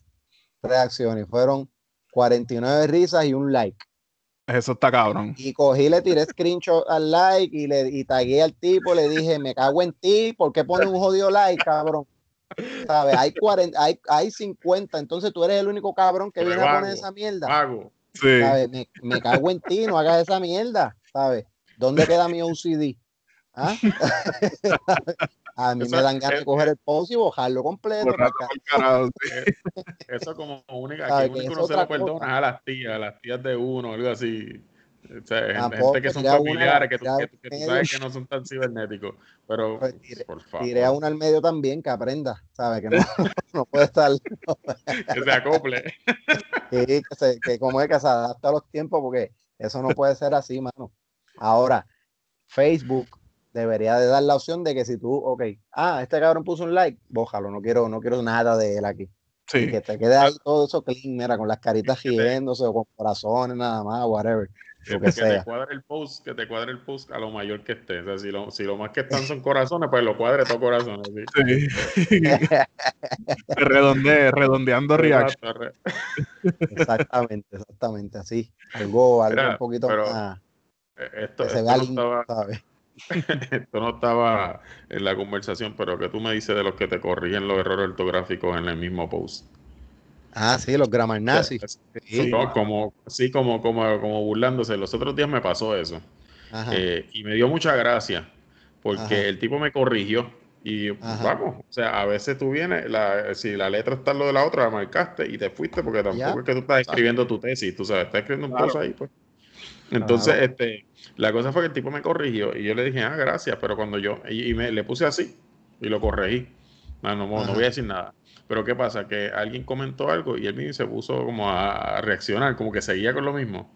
reacciones. Fueron 49 risas y un like. Eso está cabrón. Y cogí, le tiré screenshot al like y le y tagué al tipo, le dije, me cago en ti, ¿por qué pone un jodido like, cabrón? ¿Sabes? Hay, 40, hay, hay 50, entonces tú eres el único cabrón que viene a poner esa mierda. Sí. ¿Sabes? Me, me, cago en ti, no hagas esa mierda, ¿sabes? ¿Dónde queda mi OCD? ¿Ah? A mí me dan ganas de coger el post y bajarlo completo. Eso como única, que único no se lo perdona a las tías, a las tías de uno, algo así. O sea, gente, que son familiares, que, tú, sabes que no son tan cibernéticos. Pero, pues por favor. Tiré a uno al medio también que aprenda, ¿sabes? Que no, no puede estar. que se acople. Sí, que, se, que como es que se adapta a los tiempos, porque eso no puede ser así, mano. Ahora, Facebook debería de dar la opción de que si tú, ok, ah, este cabrón puso un like, bójalo, no quiero, no quiero nada de él aquí. Sí. Que te quede ahí todo eso clean, mira, con las caritas riéndose o con corazones nada más, whatever. Que, que, te cuadre el post, que te cuadre el post a lo mayor que esté. O sea, si lo, si lo más que están son corazones, pues lo cuadre todo corazones. ¿sí? Sí. Redonde, redondeando reaction. Exactamente, exactamente, así. Algo, algo un poquito más. Eh, esto, que se vea lindo, ¿sabes? Esto no estaba en la conversación, pero que tú me dices de los que te corrigen los errores ortográficos en el mismo post. Ah, sí, los grammar nazis. Sí, como, sí como, como, como burlándose. Los otros días me pasó eso. Eh, y me dio mucha gracia, porque el tipo me corrigió. Y vamos, o sea, a veces tú vienes, la, si la letra está en lo de la otra, la marcaste y te fuiste, porque tampoco es que tú estás escribiendo tu tesis, tú sabes, estás escribiendo un post ahí, pues. Entonces, este, la cosa fue que el tipo me corrigió y yo le dije, ah, gracias, pero cuando yo, y, me le puse así y lo corregí. No, no, voy a decir nada. Pero ¿qué pasa? Que alguien comentó algo y él mismo se puso como a, reaccionar, como que seguía con lo mismo.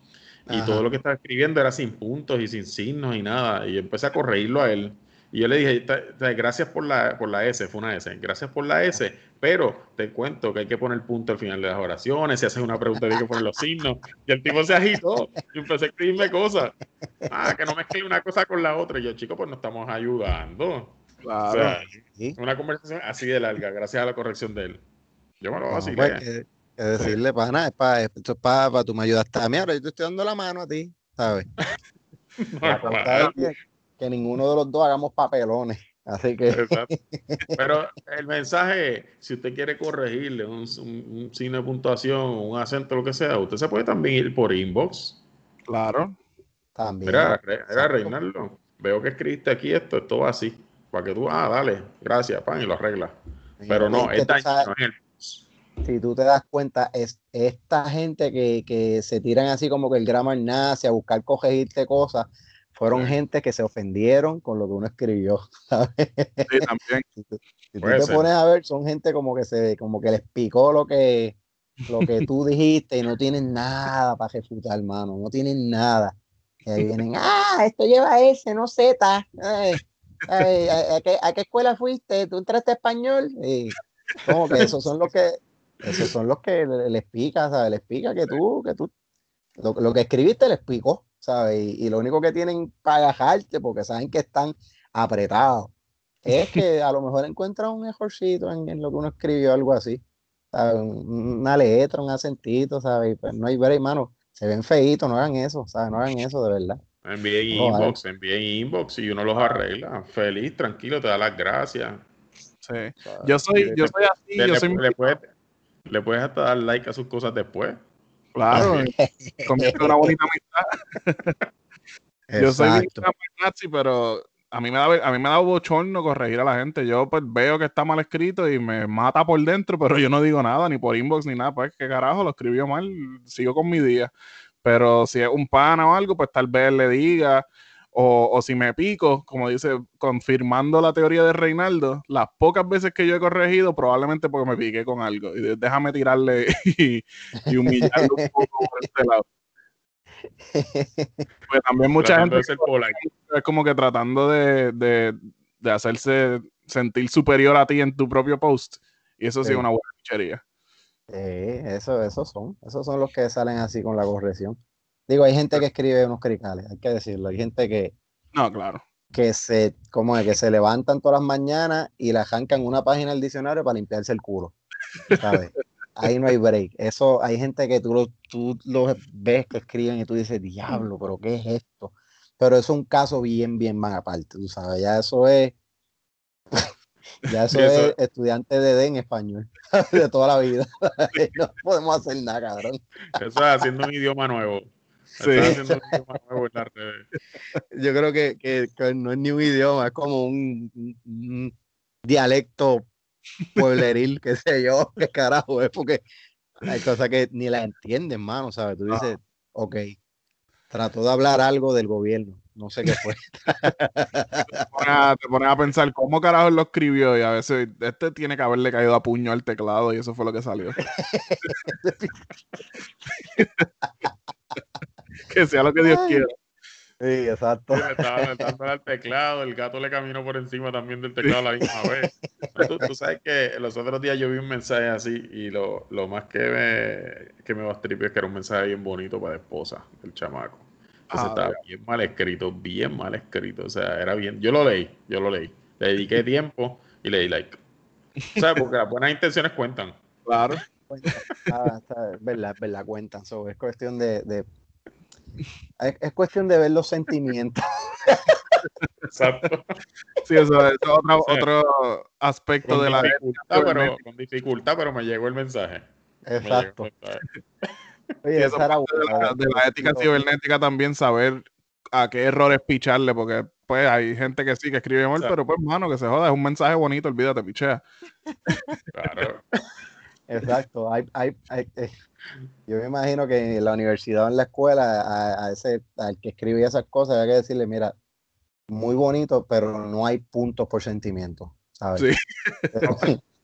Y todo lo que estaba escribiendo era sin puntos y sin signos y nada. Y empecé a corregirlo a él. Y yo le dije, gracias por la, por la S, fue una S, gracias por la S, pero te cuento que hay que poner punto al final de las oraciones, si haces una pregunta hay que poner los signos. Y el tipo se agitó y empecé a escribirme cosas. Ah, que no mezcle una cosa con la otra. Y yo, chico, pues nos estamos ayudando. Claro. Una conversación así de larga, gracias a la corrección de él. Yo me lo voy a decir. que, decirle, para nada, es para, esto es para, para tú me ayudaste a mí, ahora yo te estoy dando la mano a ti, ¿sabes? que, ninguno de los dos hagamos papelones. Así que. Pero el mensaje, si usted quiere corregirle un, un, signo de puntuación, un acento, lo que sea, usted se puede también ir por inbox. Claro. También. Era, era Reinaldo. Veo que escribiste aquí esto, esto va así. Para que tú, ah, dale, gracias, pan, y lo arreglas. Pero no, es daño, no es el si tú te das cuenta, es esta gente que, que se tiran así como que el grammar nace a buscar corregirte cosas, fueron gente que se ofendieron con lo que uno escribió. ¿sabes? Sí, también. si, tú te pones a ver, son gente como que se, como que les picó lo que, lo que tú dijiste y no tienen nada para refutar, hermano, no tienen nada. Y ahí vienen, ah, esto lleva S, no Z. ¿a, qué, ¿a, qué, escuela fuiste? ¿Tú entraste a español? Y como que esos son los que esos son los que les pica, ¿sabes? Les pica que tú, que tú, lo, que escribiste les picó, ¿sabes? Y, lo único que tienen para agajarte, porque saben que están apretados, es que a lo mejor encuentran un mejorcito en, lo que uno escribió, algo así. ¿sabes? Una letra, un acentito, ¿sabes? Pues no hay ver, hermano. Se ven feitos, no hagan eso, ¿sabes? No hagan eso de verdad. Envíen inbox, envíen inbox y uno los arregla. Feliz, tranquilo, te da las gracias. Sí. Yo soy, yo soy así, yo soy le puedes hasta dar like a sus cosas después. Claro, comienza una bonita amistad. Yo soy nazi, pero a mí me da a mí me da bochorno corregir a la gente. Yo pues veo que está mal escrito y me mata por dentro, pero yo no digo nada, ni por inbox ni nada. Pues qué carajo, lo escribió mal, sigo con mi día. Pero si es un pana o algo, pues tal vez le diga, o, si me pico, como dice, confirmando la teoría de Reinaldo, las pocas veces que yo he corregido, probablemente porque me piqué con algo. Y déjame tirarle y, y humillarlo un poco por este lado. Pues también mucha gente es como que tratando de, de, de, hacerse sentir superior a ti en tu propio post. Y eso sí, es una buena pichería. Sí, eso, esos son. Esos son los que salen así con la corrección. Digo, hay gente que escribe unos cricales, hay que decirlo. Hay gente que. No, claro. Que se, como es, que se levantan todas las mañanas y le arrancan una página del diccionario para limpiarse el culo. ¿Sabes? Ahí no hay break. Eso, hay gente que tú lo, tú lo ves que escriben y tú dices, diablo, pero ¿qué es esto? Pero eso es un caso bien, bien más aparte, tú sabes. Ya eso es. Ya eso, es estudiante de D en español, de toda la vida. no podemos hacer nada, cabrón. Eso es haciendo un idioma nuevo. Sí. Yo creo que, que, no es ni un idioma, es como un, dialecto puebleril, qué sé yo, qué carajo es, porque hay cosas que ni las entienden, mano, ¿sabes? Tú dices, ok, trató de hablar algo del gobierno, no sé qué fue. te, pones a, pensar cómo carajo lo escribió y a veces este tiene que haberle caído a puño al teclado y eso fue lo que salió. que sea lo que Dios quiera. Sí, exacto. estaba dando al teclado, el gato le caminó por encima también del teclado a la misma vez. Tú, sabes que los otros días yo vi un mensaje así y lo, lo más que me, que me a es que era un mensaje bien bonito para la esposa del chamaco. Entonces ah, estaba bien mal escrito, bien mal escrito. O sea, era bien. Yo lo leí, yo lo leí. Le dediqué tiempo y le di like. ¿Sabes? Porque las buenas intenciones cuentan. Claro. Ah, es verdad, es verdad, cuentan. es cuestión de, de es, cuestión de ver los sentimientos. Exacto. Sí, eso, es otro, otro aspecto de la dificultad, pero, con dificultad, pero me llegó el mensaje. Exacto. Oye, era de, la, ética cibernética también saber a qué errores picharle, porque pues hay gente que sí que escribe mal, pero pues mano, que se joda, es un mensaje bonito, olvídate, pichea. Claro. Exacto. Hay, hay, eh, yo me imagino que en la universidad o en la escuela, a, ese, al que escribía esas cosas, había que decirle, mira, muy bonito, pero no hay puntos por sentimiento. ¿sabes?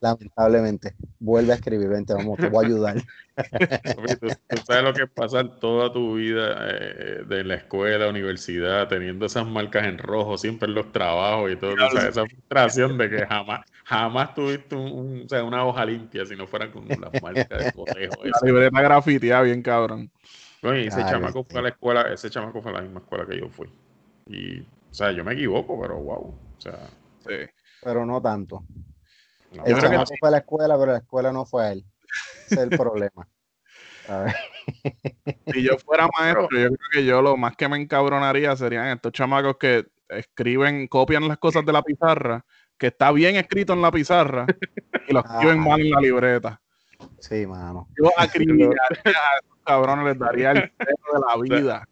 Lamentablemente. Vuelve a escribir, vente, vamos, te voy a ayudar. ¿Tú, sabes lo que es pasar toda tu vida eh, de la escuela, universidad, teniendo esas marcas en rojo, siempre en los trabajos y todo. esa frustración de que jamás, jamás tuviste un, o sea, una hoja limpia si no fueran con las marcas de cotejo. La libreta grafiteada bien cabrón. ese chamaco fue a la escuela, ese chamaco fue a la misma escuela que yo fui. Y, o sea, yo me equivoco, pero wow. O sea, sí. Pero no tanto. El chamaco fue a la escuela, pero la escuela no fue a él. Ese es el problema. si yo fuera maestro, yo creo que yo lo más que me encabronaría serían estos chamacos que escriben, copian las cosas de la pizarra, que está bien escrito en la pizarra, y lo escriben mal en la libreta. Sí, mano. Yo acribillaría a esos cabrones, les daría el peso de la vida.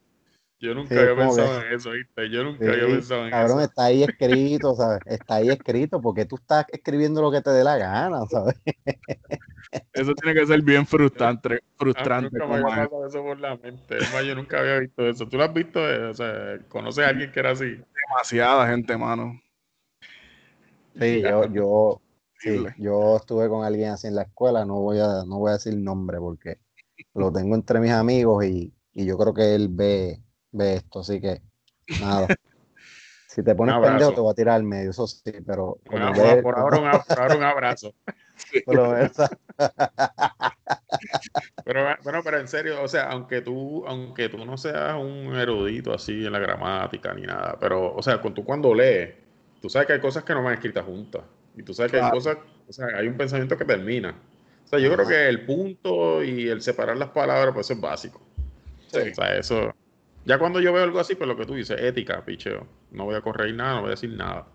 Yo nunca había pensado en eso, ¿viste? Yo nunca había pensado en eso. Cabrón, está ahí escrito, ¿sabes? Está ahí escrito porque tú estás escribiendo lo que te dé la gana, ¿sabes? Eso tiene que ser bien frustrante. frustrante nunca me había pasado eso por la mente. yo nunca había visto eso. ¿Tú lo has visto? O sea, ¿conoces a alguien que era así? Demasiada gente, mano. Sí, yo, yo, sí, yo estuve con alguien así en la escuela, no voy a, no voy a decir nombre porque lo tengo entre mis amigos y, y yo creo que él ve ve esto, así que nada. Si te pones pendejo, te voy a tirar al medio, eso sí, pero. por, ahora un, un abrazo. pero, bueno, pero en serio, o sea, aunque tú, aunque tú no seas un erudito así en la gramática ni nada, pero, o sea, tú cuando lees, tú sabes que hay cosas que no van escritas juntas. Y tú sabes que hay cosas, o sea, hay un pensamiento que termina. O sea, yo creo que el punto y el separar las palabras, pues es básico. Sí. O sea, eso, ya cuando yo veo algo así, pues lo que tú dices, ética, picheo. No voy a correr nada, no voy a decir nada.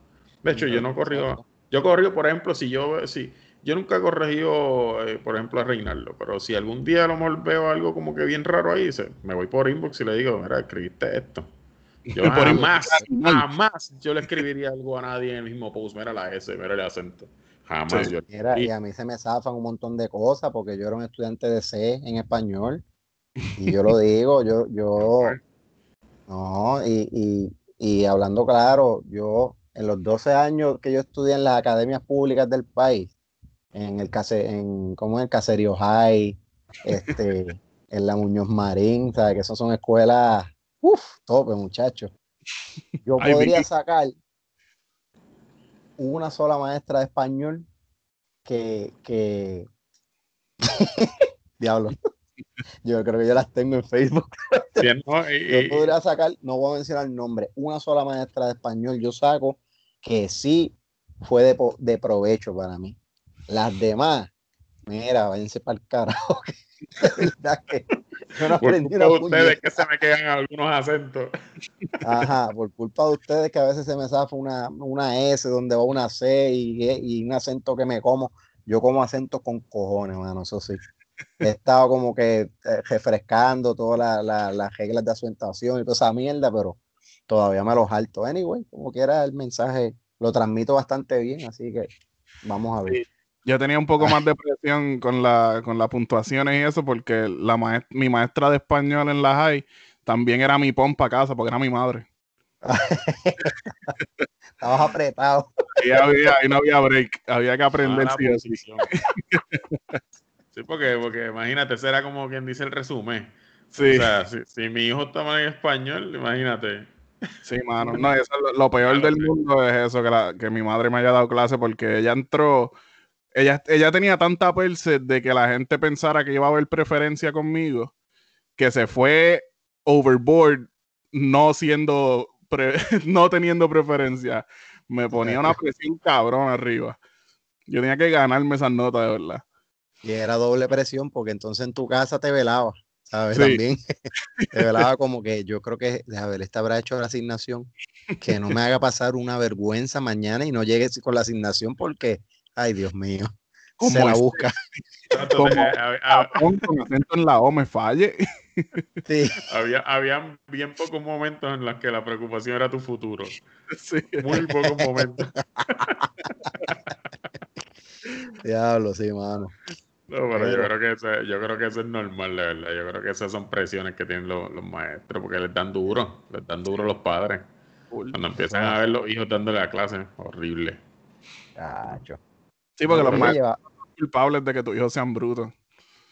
De hecho, yo no he corrido. Yo he corrido, por ejemplo, si yo, si, yo nunca he corregido, eh, por ejemplo, a Reinaldo, pero si algún día a lo mejor veo algo como que bien raro ahí, me voy por inbox y le digo, mira, escribiste esto. Yo jamás, jamás yo le escribiría algo a nadie en el mismo post, mira la S, mira el acento. Jamás. Yo, y a mí se me zafan un montón de cosas porque yo era un estudiante de C en español. Y yo lo digo, yo, yo, no, y, y, hablando claro, yo en los 12 años que yo estudié en las academias públicas del país, en el en, como en el Caserío High, este, en la Muñoz Marín, ¿sabes? Que esas son escuelas, uff, tope, muchachos. Yo podría sacar una sola maestra de español que, que... diablo. Yo creo que yo las tengo en Facebook. yo podría sacar, no voy a mencionar el nombre, una sola maestra de español yo saco que sí fue de, de provecho para mí. Las demás, mira, váyanse para el carajo. verdad que yo no aprendí por culpa de ustedes que se me quedan algunos acentos. Ajá, por culpa de ustedes que a veces se me zafa una, una S donde va una C y, y un acento que me como. Yo como acento con cojones, mano, eso sí he estado como que eh, refrescando todas las reglas de acentuación y toda esa mierda, pero todavía me los alto. Anyway, como quiera el mensaje lo transmito bastante bien, así que vamos a ver. Yo tenía un poco más de presión con, la, con las puntuaciones y eso, porque la mi maestra de español en la high también era mi pompa casa, porque era mi madre. Estabas apretado. Y había, ahí no había break, había que aprender sí, Sí, porque, porque imagínate, será como quien dice el resumen. Sí. O sea, si, mi hijo toma en español, imagínate. Sí, mano. No, eso, lo, peor del mundo es eso, que, la, que mi madre me haya dado clase porque ella entró, ella, ella tenía tanta perse de que la gente pensara que iba a haber preferencia conmigo, que se fue overboard no siendo, no teniendo preferencia. Me ponía una presión cabrón arriba. Yo tenía que ganarme esas notas, de verdad. Y era doble presión porque entonces en tu casa te velaba, ¿sabes? También te velaba como que yo creo que, a ver, este habrá hecho la asignación, que no me haga pasar una vergüenza mañana y no llegue con la asignación porque, ay Dios mío, se la busca. Como, con acento en la O me falle. Sí. Había, había bien pocos momentos en los que la preocupación era tu futuro. Sí. Muy pocos momentos. Diablo, sí, mano. No, pero, yo creo que eso, yo creo que eso es normal, la verdad. Yo creo que esas son presiones que tienen los, maestros, porque les dan duro, les dan duro los padres. Cuando empiezan a ver los hijos dándole la clase, horrible. Cacho. Sí, porque los más culpables de que tus hijos sean brutos.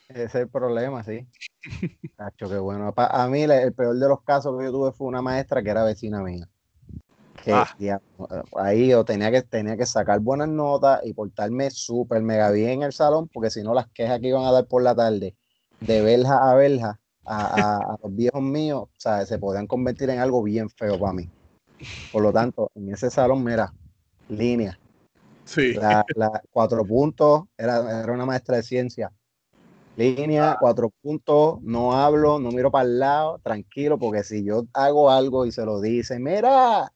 Ese es el problema, sí. Cacho, qué bueno. A mí el peor de los casos que yo tuve fue una maestra que era vecina mía. Que ah. ahí yo tenía que, tenía que sacar buenas notas y portarme súper mega bien en el salón, porque si no las quejas que iban a dar por la tarde, de verja a verja, a, los viejos míos, o sea, se podían convertir en algo bien feo para mí. Por lo tanto, en ese salón, mira, línea. Sí. La, cuatro puntos, era, era una maestra de ciencia Línea, cuatro puntos, no hablo, no miro para el lado, tranquilo, porque si yo hago algo y se lo dice, mira,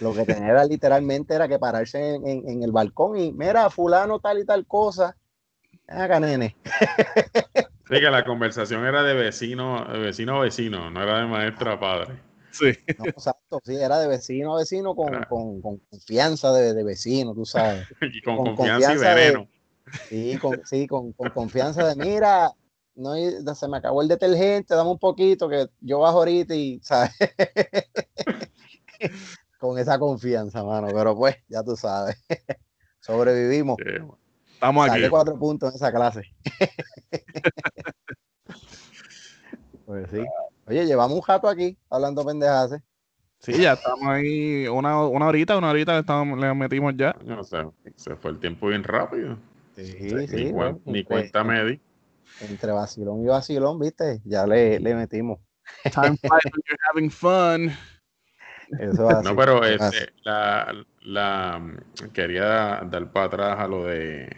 lo que tenía era literalmente era que pararse en, el balcón y, mira, fulano tal y tal cosa. Haga, nene. Sí, que la conversación era de vecino, de vecino a vecino, no era de maestra a padre. Sí. exacto, sí, era de vecino a vecino con, confianza de, vecino, tú sabes. Y con, confianza, y veneno. Sí, con, sí, con, confianza de, mira, no, se me acabó el detergente, dame un poquito que yo bajo ahorita y, ¿sabes? con esa confianza, mano, pero pues, ya tú sabes, sobrevivimos. Estamos aquí. cuatro puntos en esa clase. pues sí. Oye, llevamos un jato aquí hablando pendejas. ¿eh? Sí, ya estamos ahí una, una horita, una horita estamos, le metimos ya. No sé, se fue el tiempo bien rápido. Sí, sí. Ni, cuenta me Entre vacilón y vacilón, viste, ya le, le metimos. Time flies when you're having fun. Eso no, pero este, la, la, quería dar para atrás a lo de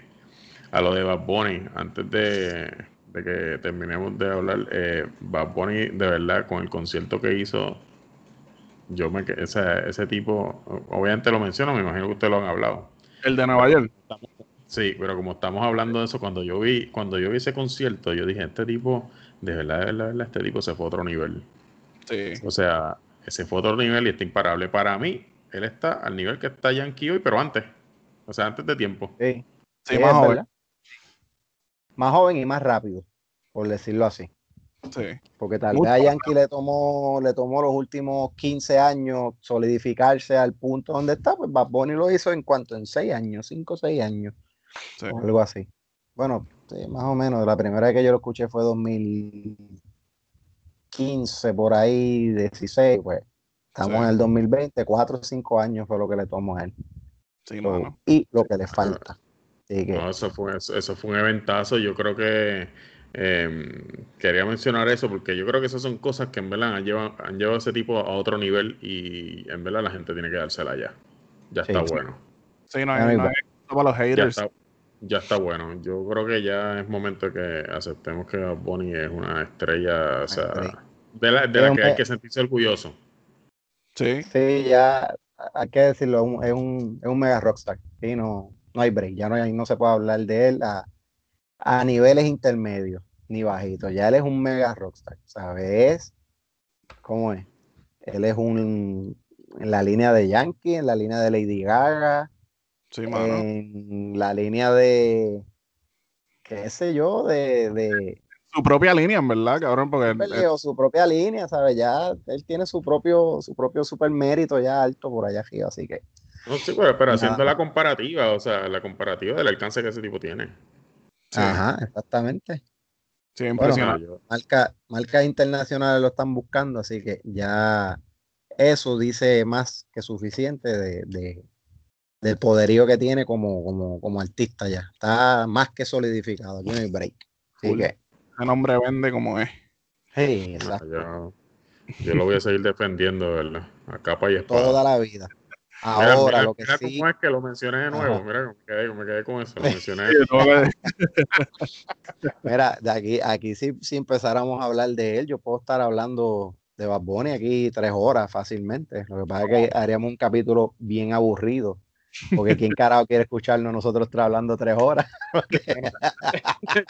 a lo de Bad Bunny antes de, de que terminemos de hablar. Eh, Bad Bunny, de verdad, con el concierto que hizo, yo me ese, ese tipo, obviamente lo menciono, me imagino que ustedes lo han hablado. El de Nueva York. Sí, pero como estamos hablando de eso, cuando yo vi, cuando yo vi ese concierto, yo dije, este tipo, de verdad, de verdad, este tipo se fue a otro nivel. Sí. O sea, ese fue a otro nivel y está imparable. Para mí, él está al nivel que está Yankee hoy, pero antes. O sea, antes de tiempo. Sí, sí, más joven. Más joven y más rápido, por decirlo así. Sí. Porque tal vez a Yankee le tomó, le tomó los últimos 15 años solidificarse al punto donde está, pues Bad Bunny lo hizo en cuanto en 6 años, 5 o 6 años algo así. Bueno, más o menos. La primera vez que yo lo escuché fue 2015, por ahí, 16, pues. Estamos en el 2020, 4 o 5 años fue lo que le tomó a él. Y lo que le falta. eso, fue, eso, fue un eventazo. Yo creo que em, quería mencionar eso porque yo creo que esas son cosas que en verdad han llevado, han llevado a ese tipo a otro nivel y en verdad la gente tiene que dársela ya. Ya está bueno. Sí, no hay, para los haters ya está bueno. Yo creo que ya es momento que aceptemos que Bonnie es una estrella, o sea, de la, de la que hay que sentirse orgulloso. Sí. Sí, ya hay que decirlo, es un, es un mega rockstar. Y no, no hay break, ya no, hay, no se puede hablar de él a, a niveles intermedios ni bajitos. Ya él es un mega rockstar, ¿sabes? ¿Cómo es? Él es un en la línea de Yankee, en la línea de Lady Gaga, en la línea de, qué sé yo, de, su propia línea, en verdad, cabrón, porque su propia línea, ¿sabes? Ya él tiene su propio, su propio super mérito ya alto por allá arriba, así que. No, sí, pero, haciendo la comparativa, o sea, la comparativa del alcance que ese tipo tiene. Ajá, exactamente. Sí, impresionante. marcas internacionales lo están buscando, así que ya eso dice más que suficiente de, del poderío que tiene como, como, como artista ya. Está más que solidificado. Aquí no hay break. Así que. El nombre vende como es. Sí, exacto. Yo, lo voy a seguir defendiendo, ¿verdad? A capa y espada. Toda la vida. Ahora, lo que mira sí. cómo es que lo mencioné de nuevo. Mira, me quedé, me quedé con eso. Lo mencioné. mira, de aquí, aquí sí, si empezáramos a hablar de él, yo puedo estar hablando de Bad Bunny aquí tres horas fácilmente. Lo que pasa es que haríamos un capítulo bien aburrido porque quién carajo quiere escucharnos nosotros hablando tres horas.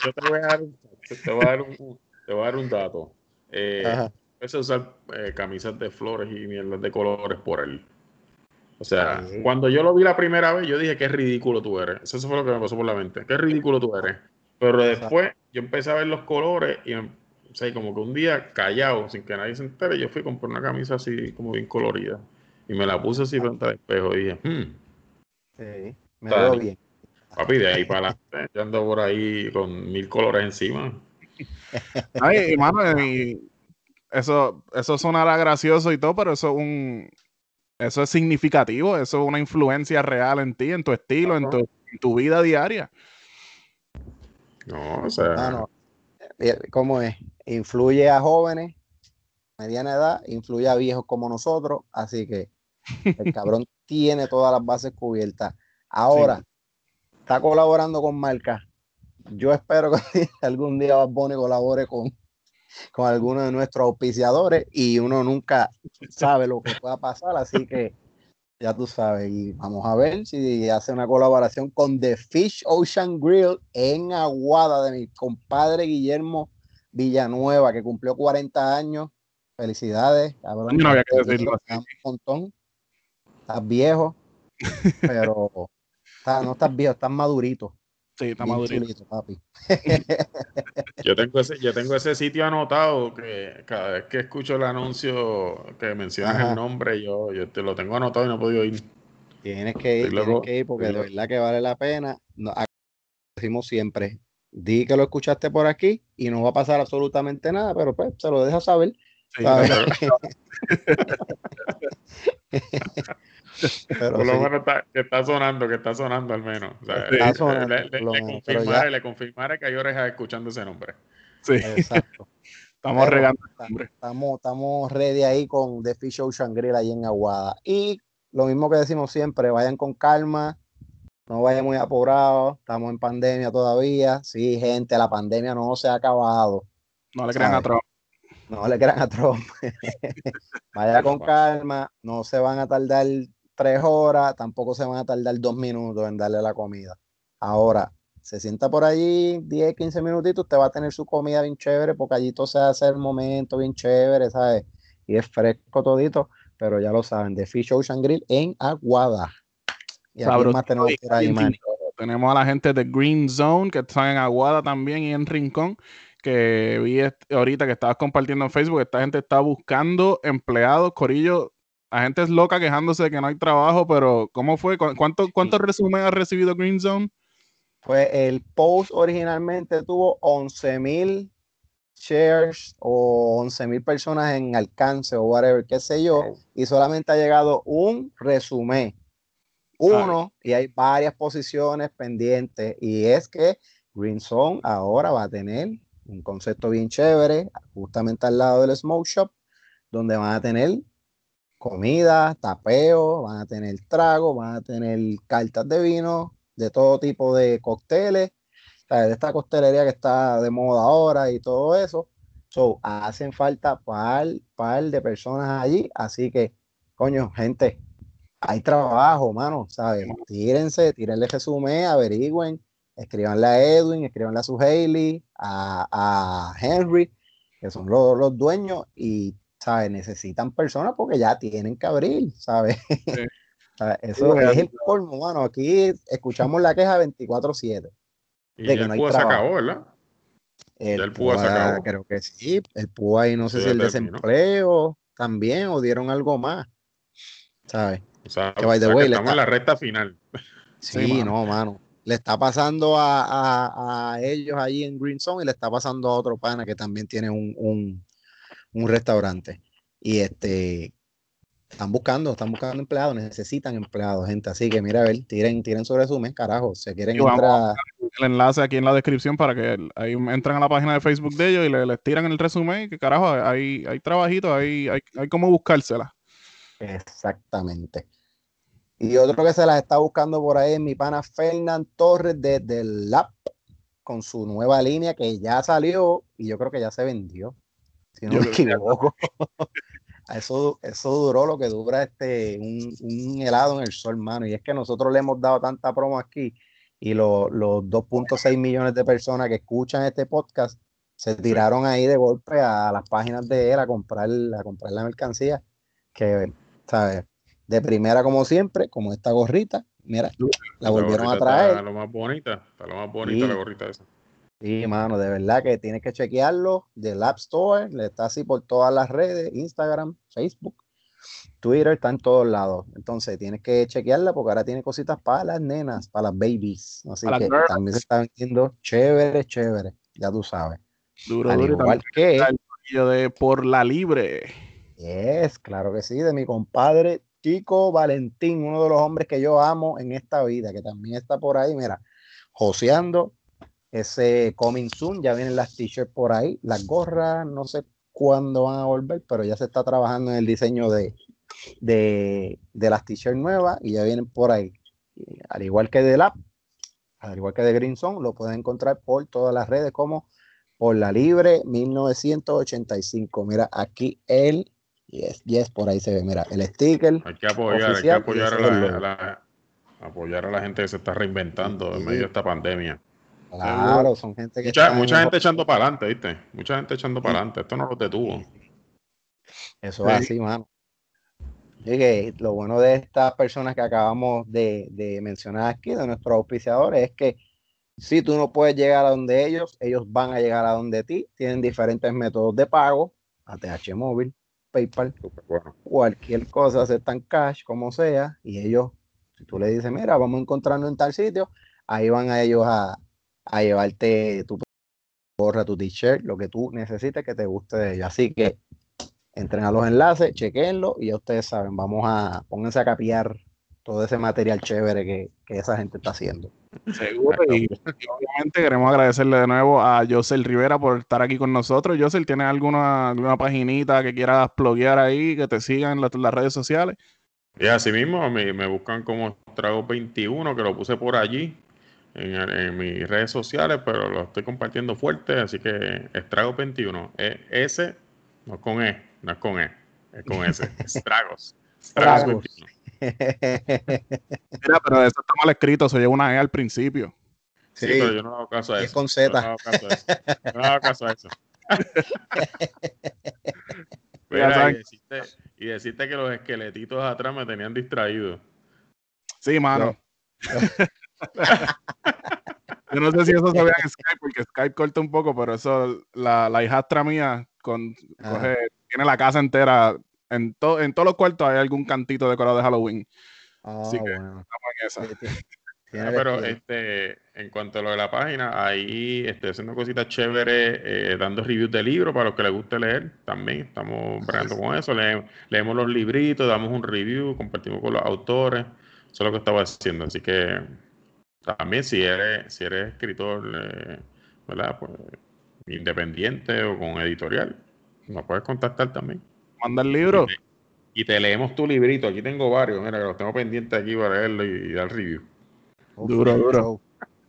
Yo te voy a dar, te voy a dar, un, te voy a dar un dato. Eh, es usar eh, camisas de flores y mierdas de colores por él. O sea, cuando yo lo vi la primera vez, yo dije, qué ridículo tú eres. Eso fue lo que me pasó por la mente. Qué ridículo tú eres. Pero después yo empecé a ver los colores y, o sea, como que un día callado, sin que nadie se entere, yo fui a comprar una camisa así como bien colorida. Y me la puse así frente al espejo y dije, hmm, Sí, me veo bien. Papi, de ahí para adelante, yo ando por ahí con mil colores encima. Ay, hermano, eso, eso sonará gracioso y todo, pero eso es un eso es significativo, eso es una influencia real en ti, en tu estilo, en, tu, vida diaria. No, o sea. Eh, ¿Cómo es? Influye a jóvenes, mediana edad, influye a viejos como nosotros, así que el cabrón tiene todas las bases cubiertas. Ahora, está colaborando con marcas. Yo espero que algún día Bad colabore con, con alguno de nuestros auspiciadores y uno nunca sabe lo que pueda pasar, así que ya tú sabes, y vamos a ver si hace una colaboración con The Fish Ocean Grill en Aguada de mi compadre Guillermo Villanueva, que cumplió 40 años. Felicidades, cabrón. No había que decirlo Un montón. Estás viejo, pero no estás viejo, estás madurito. Sí, está madurito. papi. yo, tengo ese, yo tengo ese sitio anotado que cada vez que escucho el anuncio que mencionas el nombre, yo, yo te lo tengo anotado y no he podido ir. Tienes que ir, tienes que ir porque de verdad que vale la pena. No, decimos siempre, di que lo escuchaste por aquí y no va a pasar absolutamente nada, pero pues se lo deja saber. Sí, Por lo menos está, que está sonando, que está sonando al menos. le, confirmaré, que hay orejas escuchando ese nombre. Sí. Exacto. estamos regando Estamos, estamos ready ahí con The Fish Ocean Grill ahí en Aguada. Y lo mismo que decimos siempre, vayan con calma, no vayan muy apurados, estamos en pandemia todavía. Sí, gente, la pandemia no se ha acabado. No le crean a Trump. No le crean a Trump. Vaya con calma, no se van a tardar tres horas, tampoco se van a tardar dos minutos en darle la comida. Ahora, se sienta por allí 10, 15 minutitos, usted va a tener su comida bien chévere, porque allí todo se hace el momento bien chévere, ¿sabes? Y es fresco todito, pero ya lo saben, de Fish Ocean Grill en Aguada. Y más tenemos ahí, Tenemos a la gente de Green Zone, que están en Aguada también y en Rincón, que vi ahorita que estabas compartiendo en Facebook, esta gente está buscando empleados, Corillo, la gente es loca quejándose de que no hay trabajo, pero ¿cómo fue? ¿Cuánto, ¿Cuántos resúmenes ha recibido Green Zone? Pues el post originalmente tuvo 11 mil shares o 11 mil personas en alcance o whatever, qué sé yo, y solamente ha llegado un resumen, uno, y hay varias posiciones pendientes, y es que Green Zone ahora va a tener un concepto bien chévere, justamente al lado del Smoke Shop, donde van a tener comida, tapeo, van a tener trago, van a tener cartas de vino, de todo tipo de cócteles, de esta coctelería que está de moda ahora y todo eso. So, hacen falta par, par de personas allí, así que, coño, gente, hay trabajo, mano, ¿sabes? Tírense, tírenle resumen, averigüen, escríbanle a Edwin, escríbanle a su Haley, a, Henry, que son los, los dueños, y ¿sabes? Necesitan personas porque ya tienen que abrir, ¿sabes? Eso es el colmo, mano. Aquí escuchamos la queja 24-7. Y de que el no PUA se acabó, ¿verdad? El, el PUA, se acabó. Creo que sí. El PUA y no sé si el desempleo también o dieron algo más. ¿Sabes? O sea, que, by the way, estamos en la recta final. Sí, no, mano. Le está pasando a, a, ellos ahí en Green Zone y le está pasando a otro pana que también tiene un un restaurante. Y este están buscando, están buscando empleados, necesitan empleados, gente. Así que mira, a ver, tiren, tiren su resumen, carajo. Se quieren entrar. El enlace aquí en la descripción para que ahí entran a la página de Facebook de ellos y les, les tiran el resumen. Que carajo, hay, hay trabajito, hay, hay, hay como buscársela. Exactamente. Y otro que se las está buscando por ahí es mi pana Fernán Torres desde el Lab con su nueva línea que ya salió y yo creo que ya se vendió si no me equivoco. eso, eso duró lo que dura este, un, helado en el sol, mano. Y es que nosotros le hemos dado tanta promo aquí y los 2.6 millones de personas que escuchan este podcast se tiraron ahí de golpe a las páginas de él a comprar, a comprar la mercancía. Que, ¿sabes? De primera, como siempre, como esta gorrita, mira, la volvieron a traer. Está lo más bonita, está lo más bonita la gorrita esa. Sí, mano, de verdad que tienes que chequearlo del App Store, le está así por todas las redes, Instagram, Facebook. Twitter está en todos lados. Entonces tienes que chequearla porque ahora tiene cositas para las nenas, para las babies. Así que también se está vendiendo chévere, chévere. Ya tú sabes. Duro, Al igual que el de Por la Libre. Es, claro que sí, de mi compadre Chico Valentín, uno de los hombres que yo amo en esta vida, que también está por ahí, mira, joseando ese coming soon, ya vienen las t-shirts por ahí, las gorras, no sé cuándo van a volver, pero ya se está trabajando en el diseño de, de, las t-shirts nuevas y ya vienen por ahí. Al igual que de Lab, al igual que de Green Zone, lo pueden encontrar por todas las redes como por la libre 1985. Mira, aquí el yes, yes, por ahí se ve, mira, el sticker. Hay que apoyar, hay que apoyar a la, apoyar a la gente que se está reinventando en medio de esta pandemia. Claro, son gente que. Mucha, mucha gente echando para adelante, ¿viste? Mucha gente echando para adelante. Esto no lo detuvo. Eso es así, mano. Y lo bueno de estas personas que acabamos de, de, mencionar aquí, de nuestros auspiciadores, es que si tú no puedes llegar a donde ellos, ellos van a llegar a donde ti. Tienen diferentes métodos de pago, ATH móvil, PayPal, cualquier cosa, aceptan cash, como sea, y ellos, si tú le dices, mira, vamos a encontrarnos en tal sitio, ahí van a ellos a, a llevarte tu gorra, tu t-shirt, lo que tú necesites que te guste de ellos. Así que entren a los enlaces, chequenlo y ya ustedes saben, vamos a, pónganse a capiar todo ese material chévere que, esa gente está haciendo. Seguro, y, obviamente queremos agradecerle de nuevo a Josel Rivera por estar aquí con nosotros. Josel, ¿tienes alguna, alguna paginita que quieras bloguear ahí, que te sigan en, las redes sociales? Y así mismo me, me buscan como Trago 21, que lo puse por allí en, mis redes sociales, pero lo estoy compartiendo fuerte, así que Estrago 21, e, S, no con E, no es con E, es con S, Estragos. Estragos 21. Mira, pero eso está mal escrito, se lleva una E al principio. Sí, pero yo no hago caso a eso. Es con Z. no hago caso a eso. no hago caso a eso. Mira, y, deciste, y, deciste, que los esqueletitos atrás me tenían distraído. Sí, mano. Yo no sé si eso se ve en Skype, porque Skype corta un poco, pero eso, la, la hijastra mía con, ah. tiene la casa entera. En, en todos los cuartos hay algún cantito decorado de Halloween. Así ah, que estamos en esa. Ah, pero este, en cuanto a lo de la página, ahí estoy haciendo cositas chéveres, eh, dando reviews de libros para los que les guste leer también. Estamos bregando con eso. leemos los libritos, damos un review, compartimos con los autores. Eso es lo que estaba haciendo. Así que también si eres, si eres escritor, eh, ¿verdad? Pues, independiente o con editorial, nos puedes contactar también. Manda el libro. Y te, leemos tu librito. Aquí tengo varios, mira, que los tengo pendientes aquí para leerlo y, dar review. Duro, duro.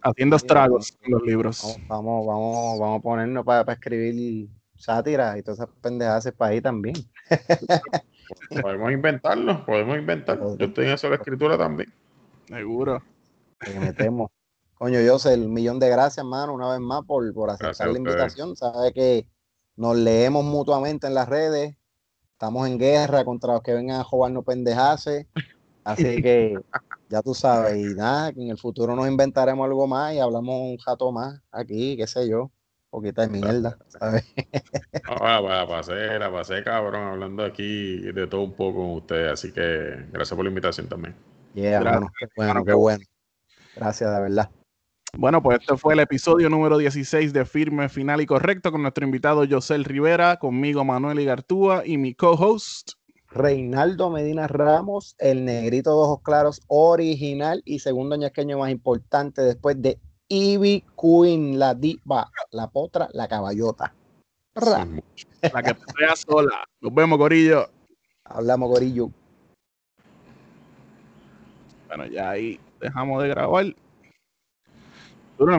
Haciendo estragos en los libros. Vamos, vamos, vamos, a ponernos para, escribir sátira y todas esas pendejadas para ahí también. podemos inventarlo, podemos inventarlo. Yo estoy en eso de escritura también. Seguro que metemos. Coño, yo sé el millón de gracias, hermano, una vez más por, por aceptar la invitación. Sabe que nos leemos mutuamente en las redes. Estamos en guerra contra los que vengan a jugarnos pendejase. Así que ya tú sabes, y nada, que en el futuro nos inventaremos algo más y hablamos un jato más aquí, qué sé yo, poquita de mierda, ¿sabes? No, la pasé, la pasé cabrón, hablando aquí de todo un poco con ustedes, así que gracias por la invitación también. Yeah, qué bueno, qué bueno. Gracias, de verdad. Bueno, pues este fue el episodio número 16 de Firme, Final y Correcto con nuestro invitado Josel Rivera, conmigo Manuel Igartúa y mi co-host. Reinaldo Medina Ramos, el negrito de ojos claros original y segundo ñasqueño más importante después de Ivy Queen, la diva, la potra, la caballota. La que sea sola. Nos vemos, Corillo. Hablamos, Corillo. Bueno, ya ahí dejamos de grabar.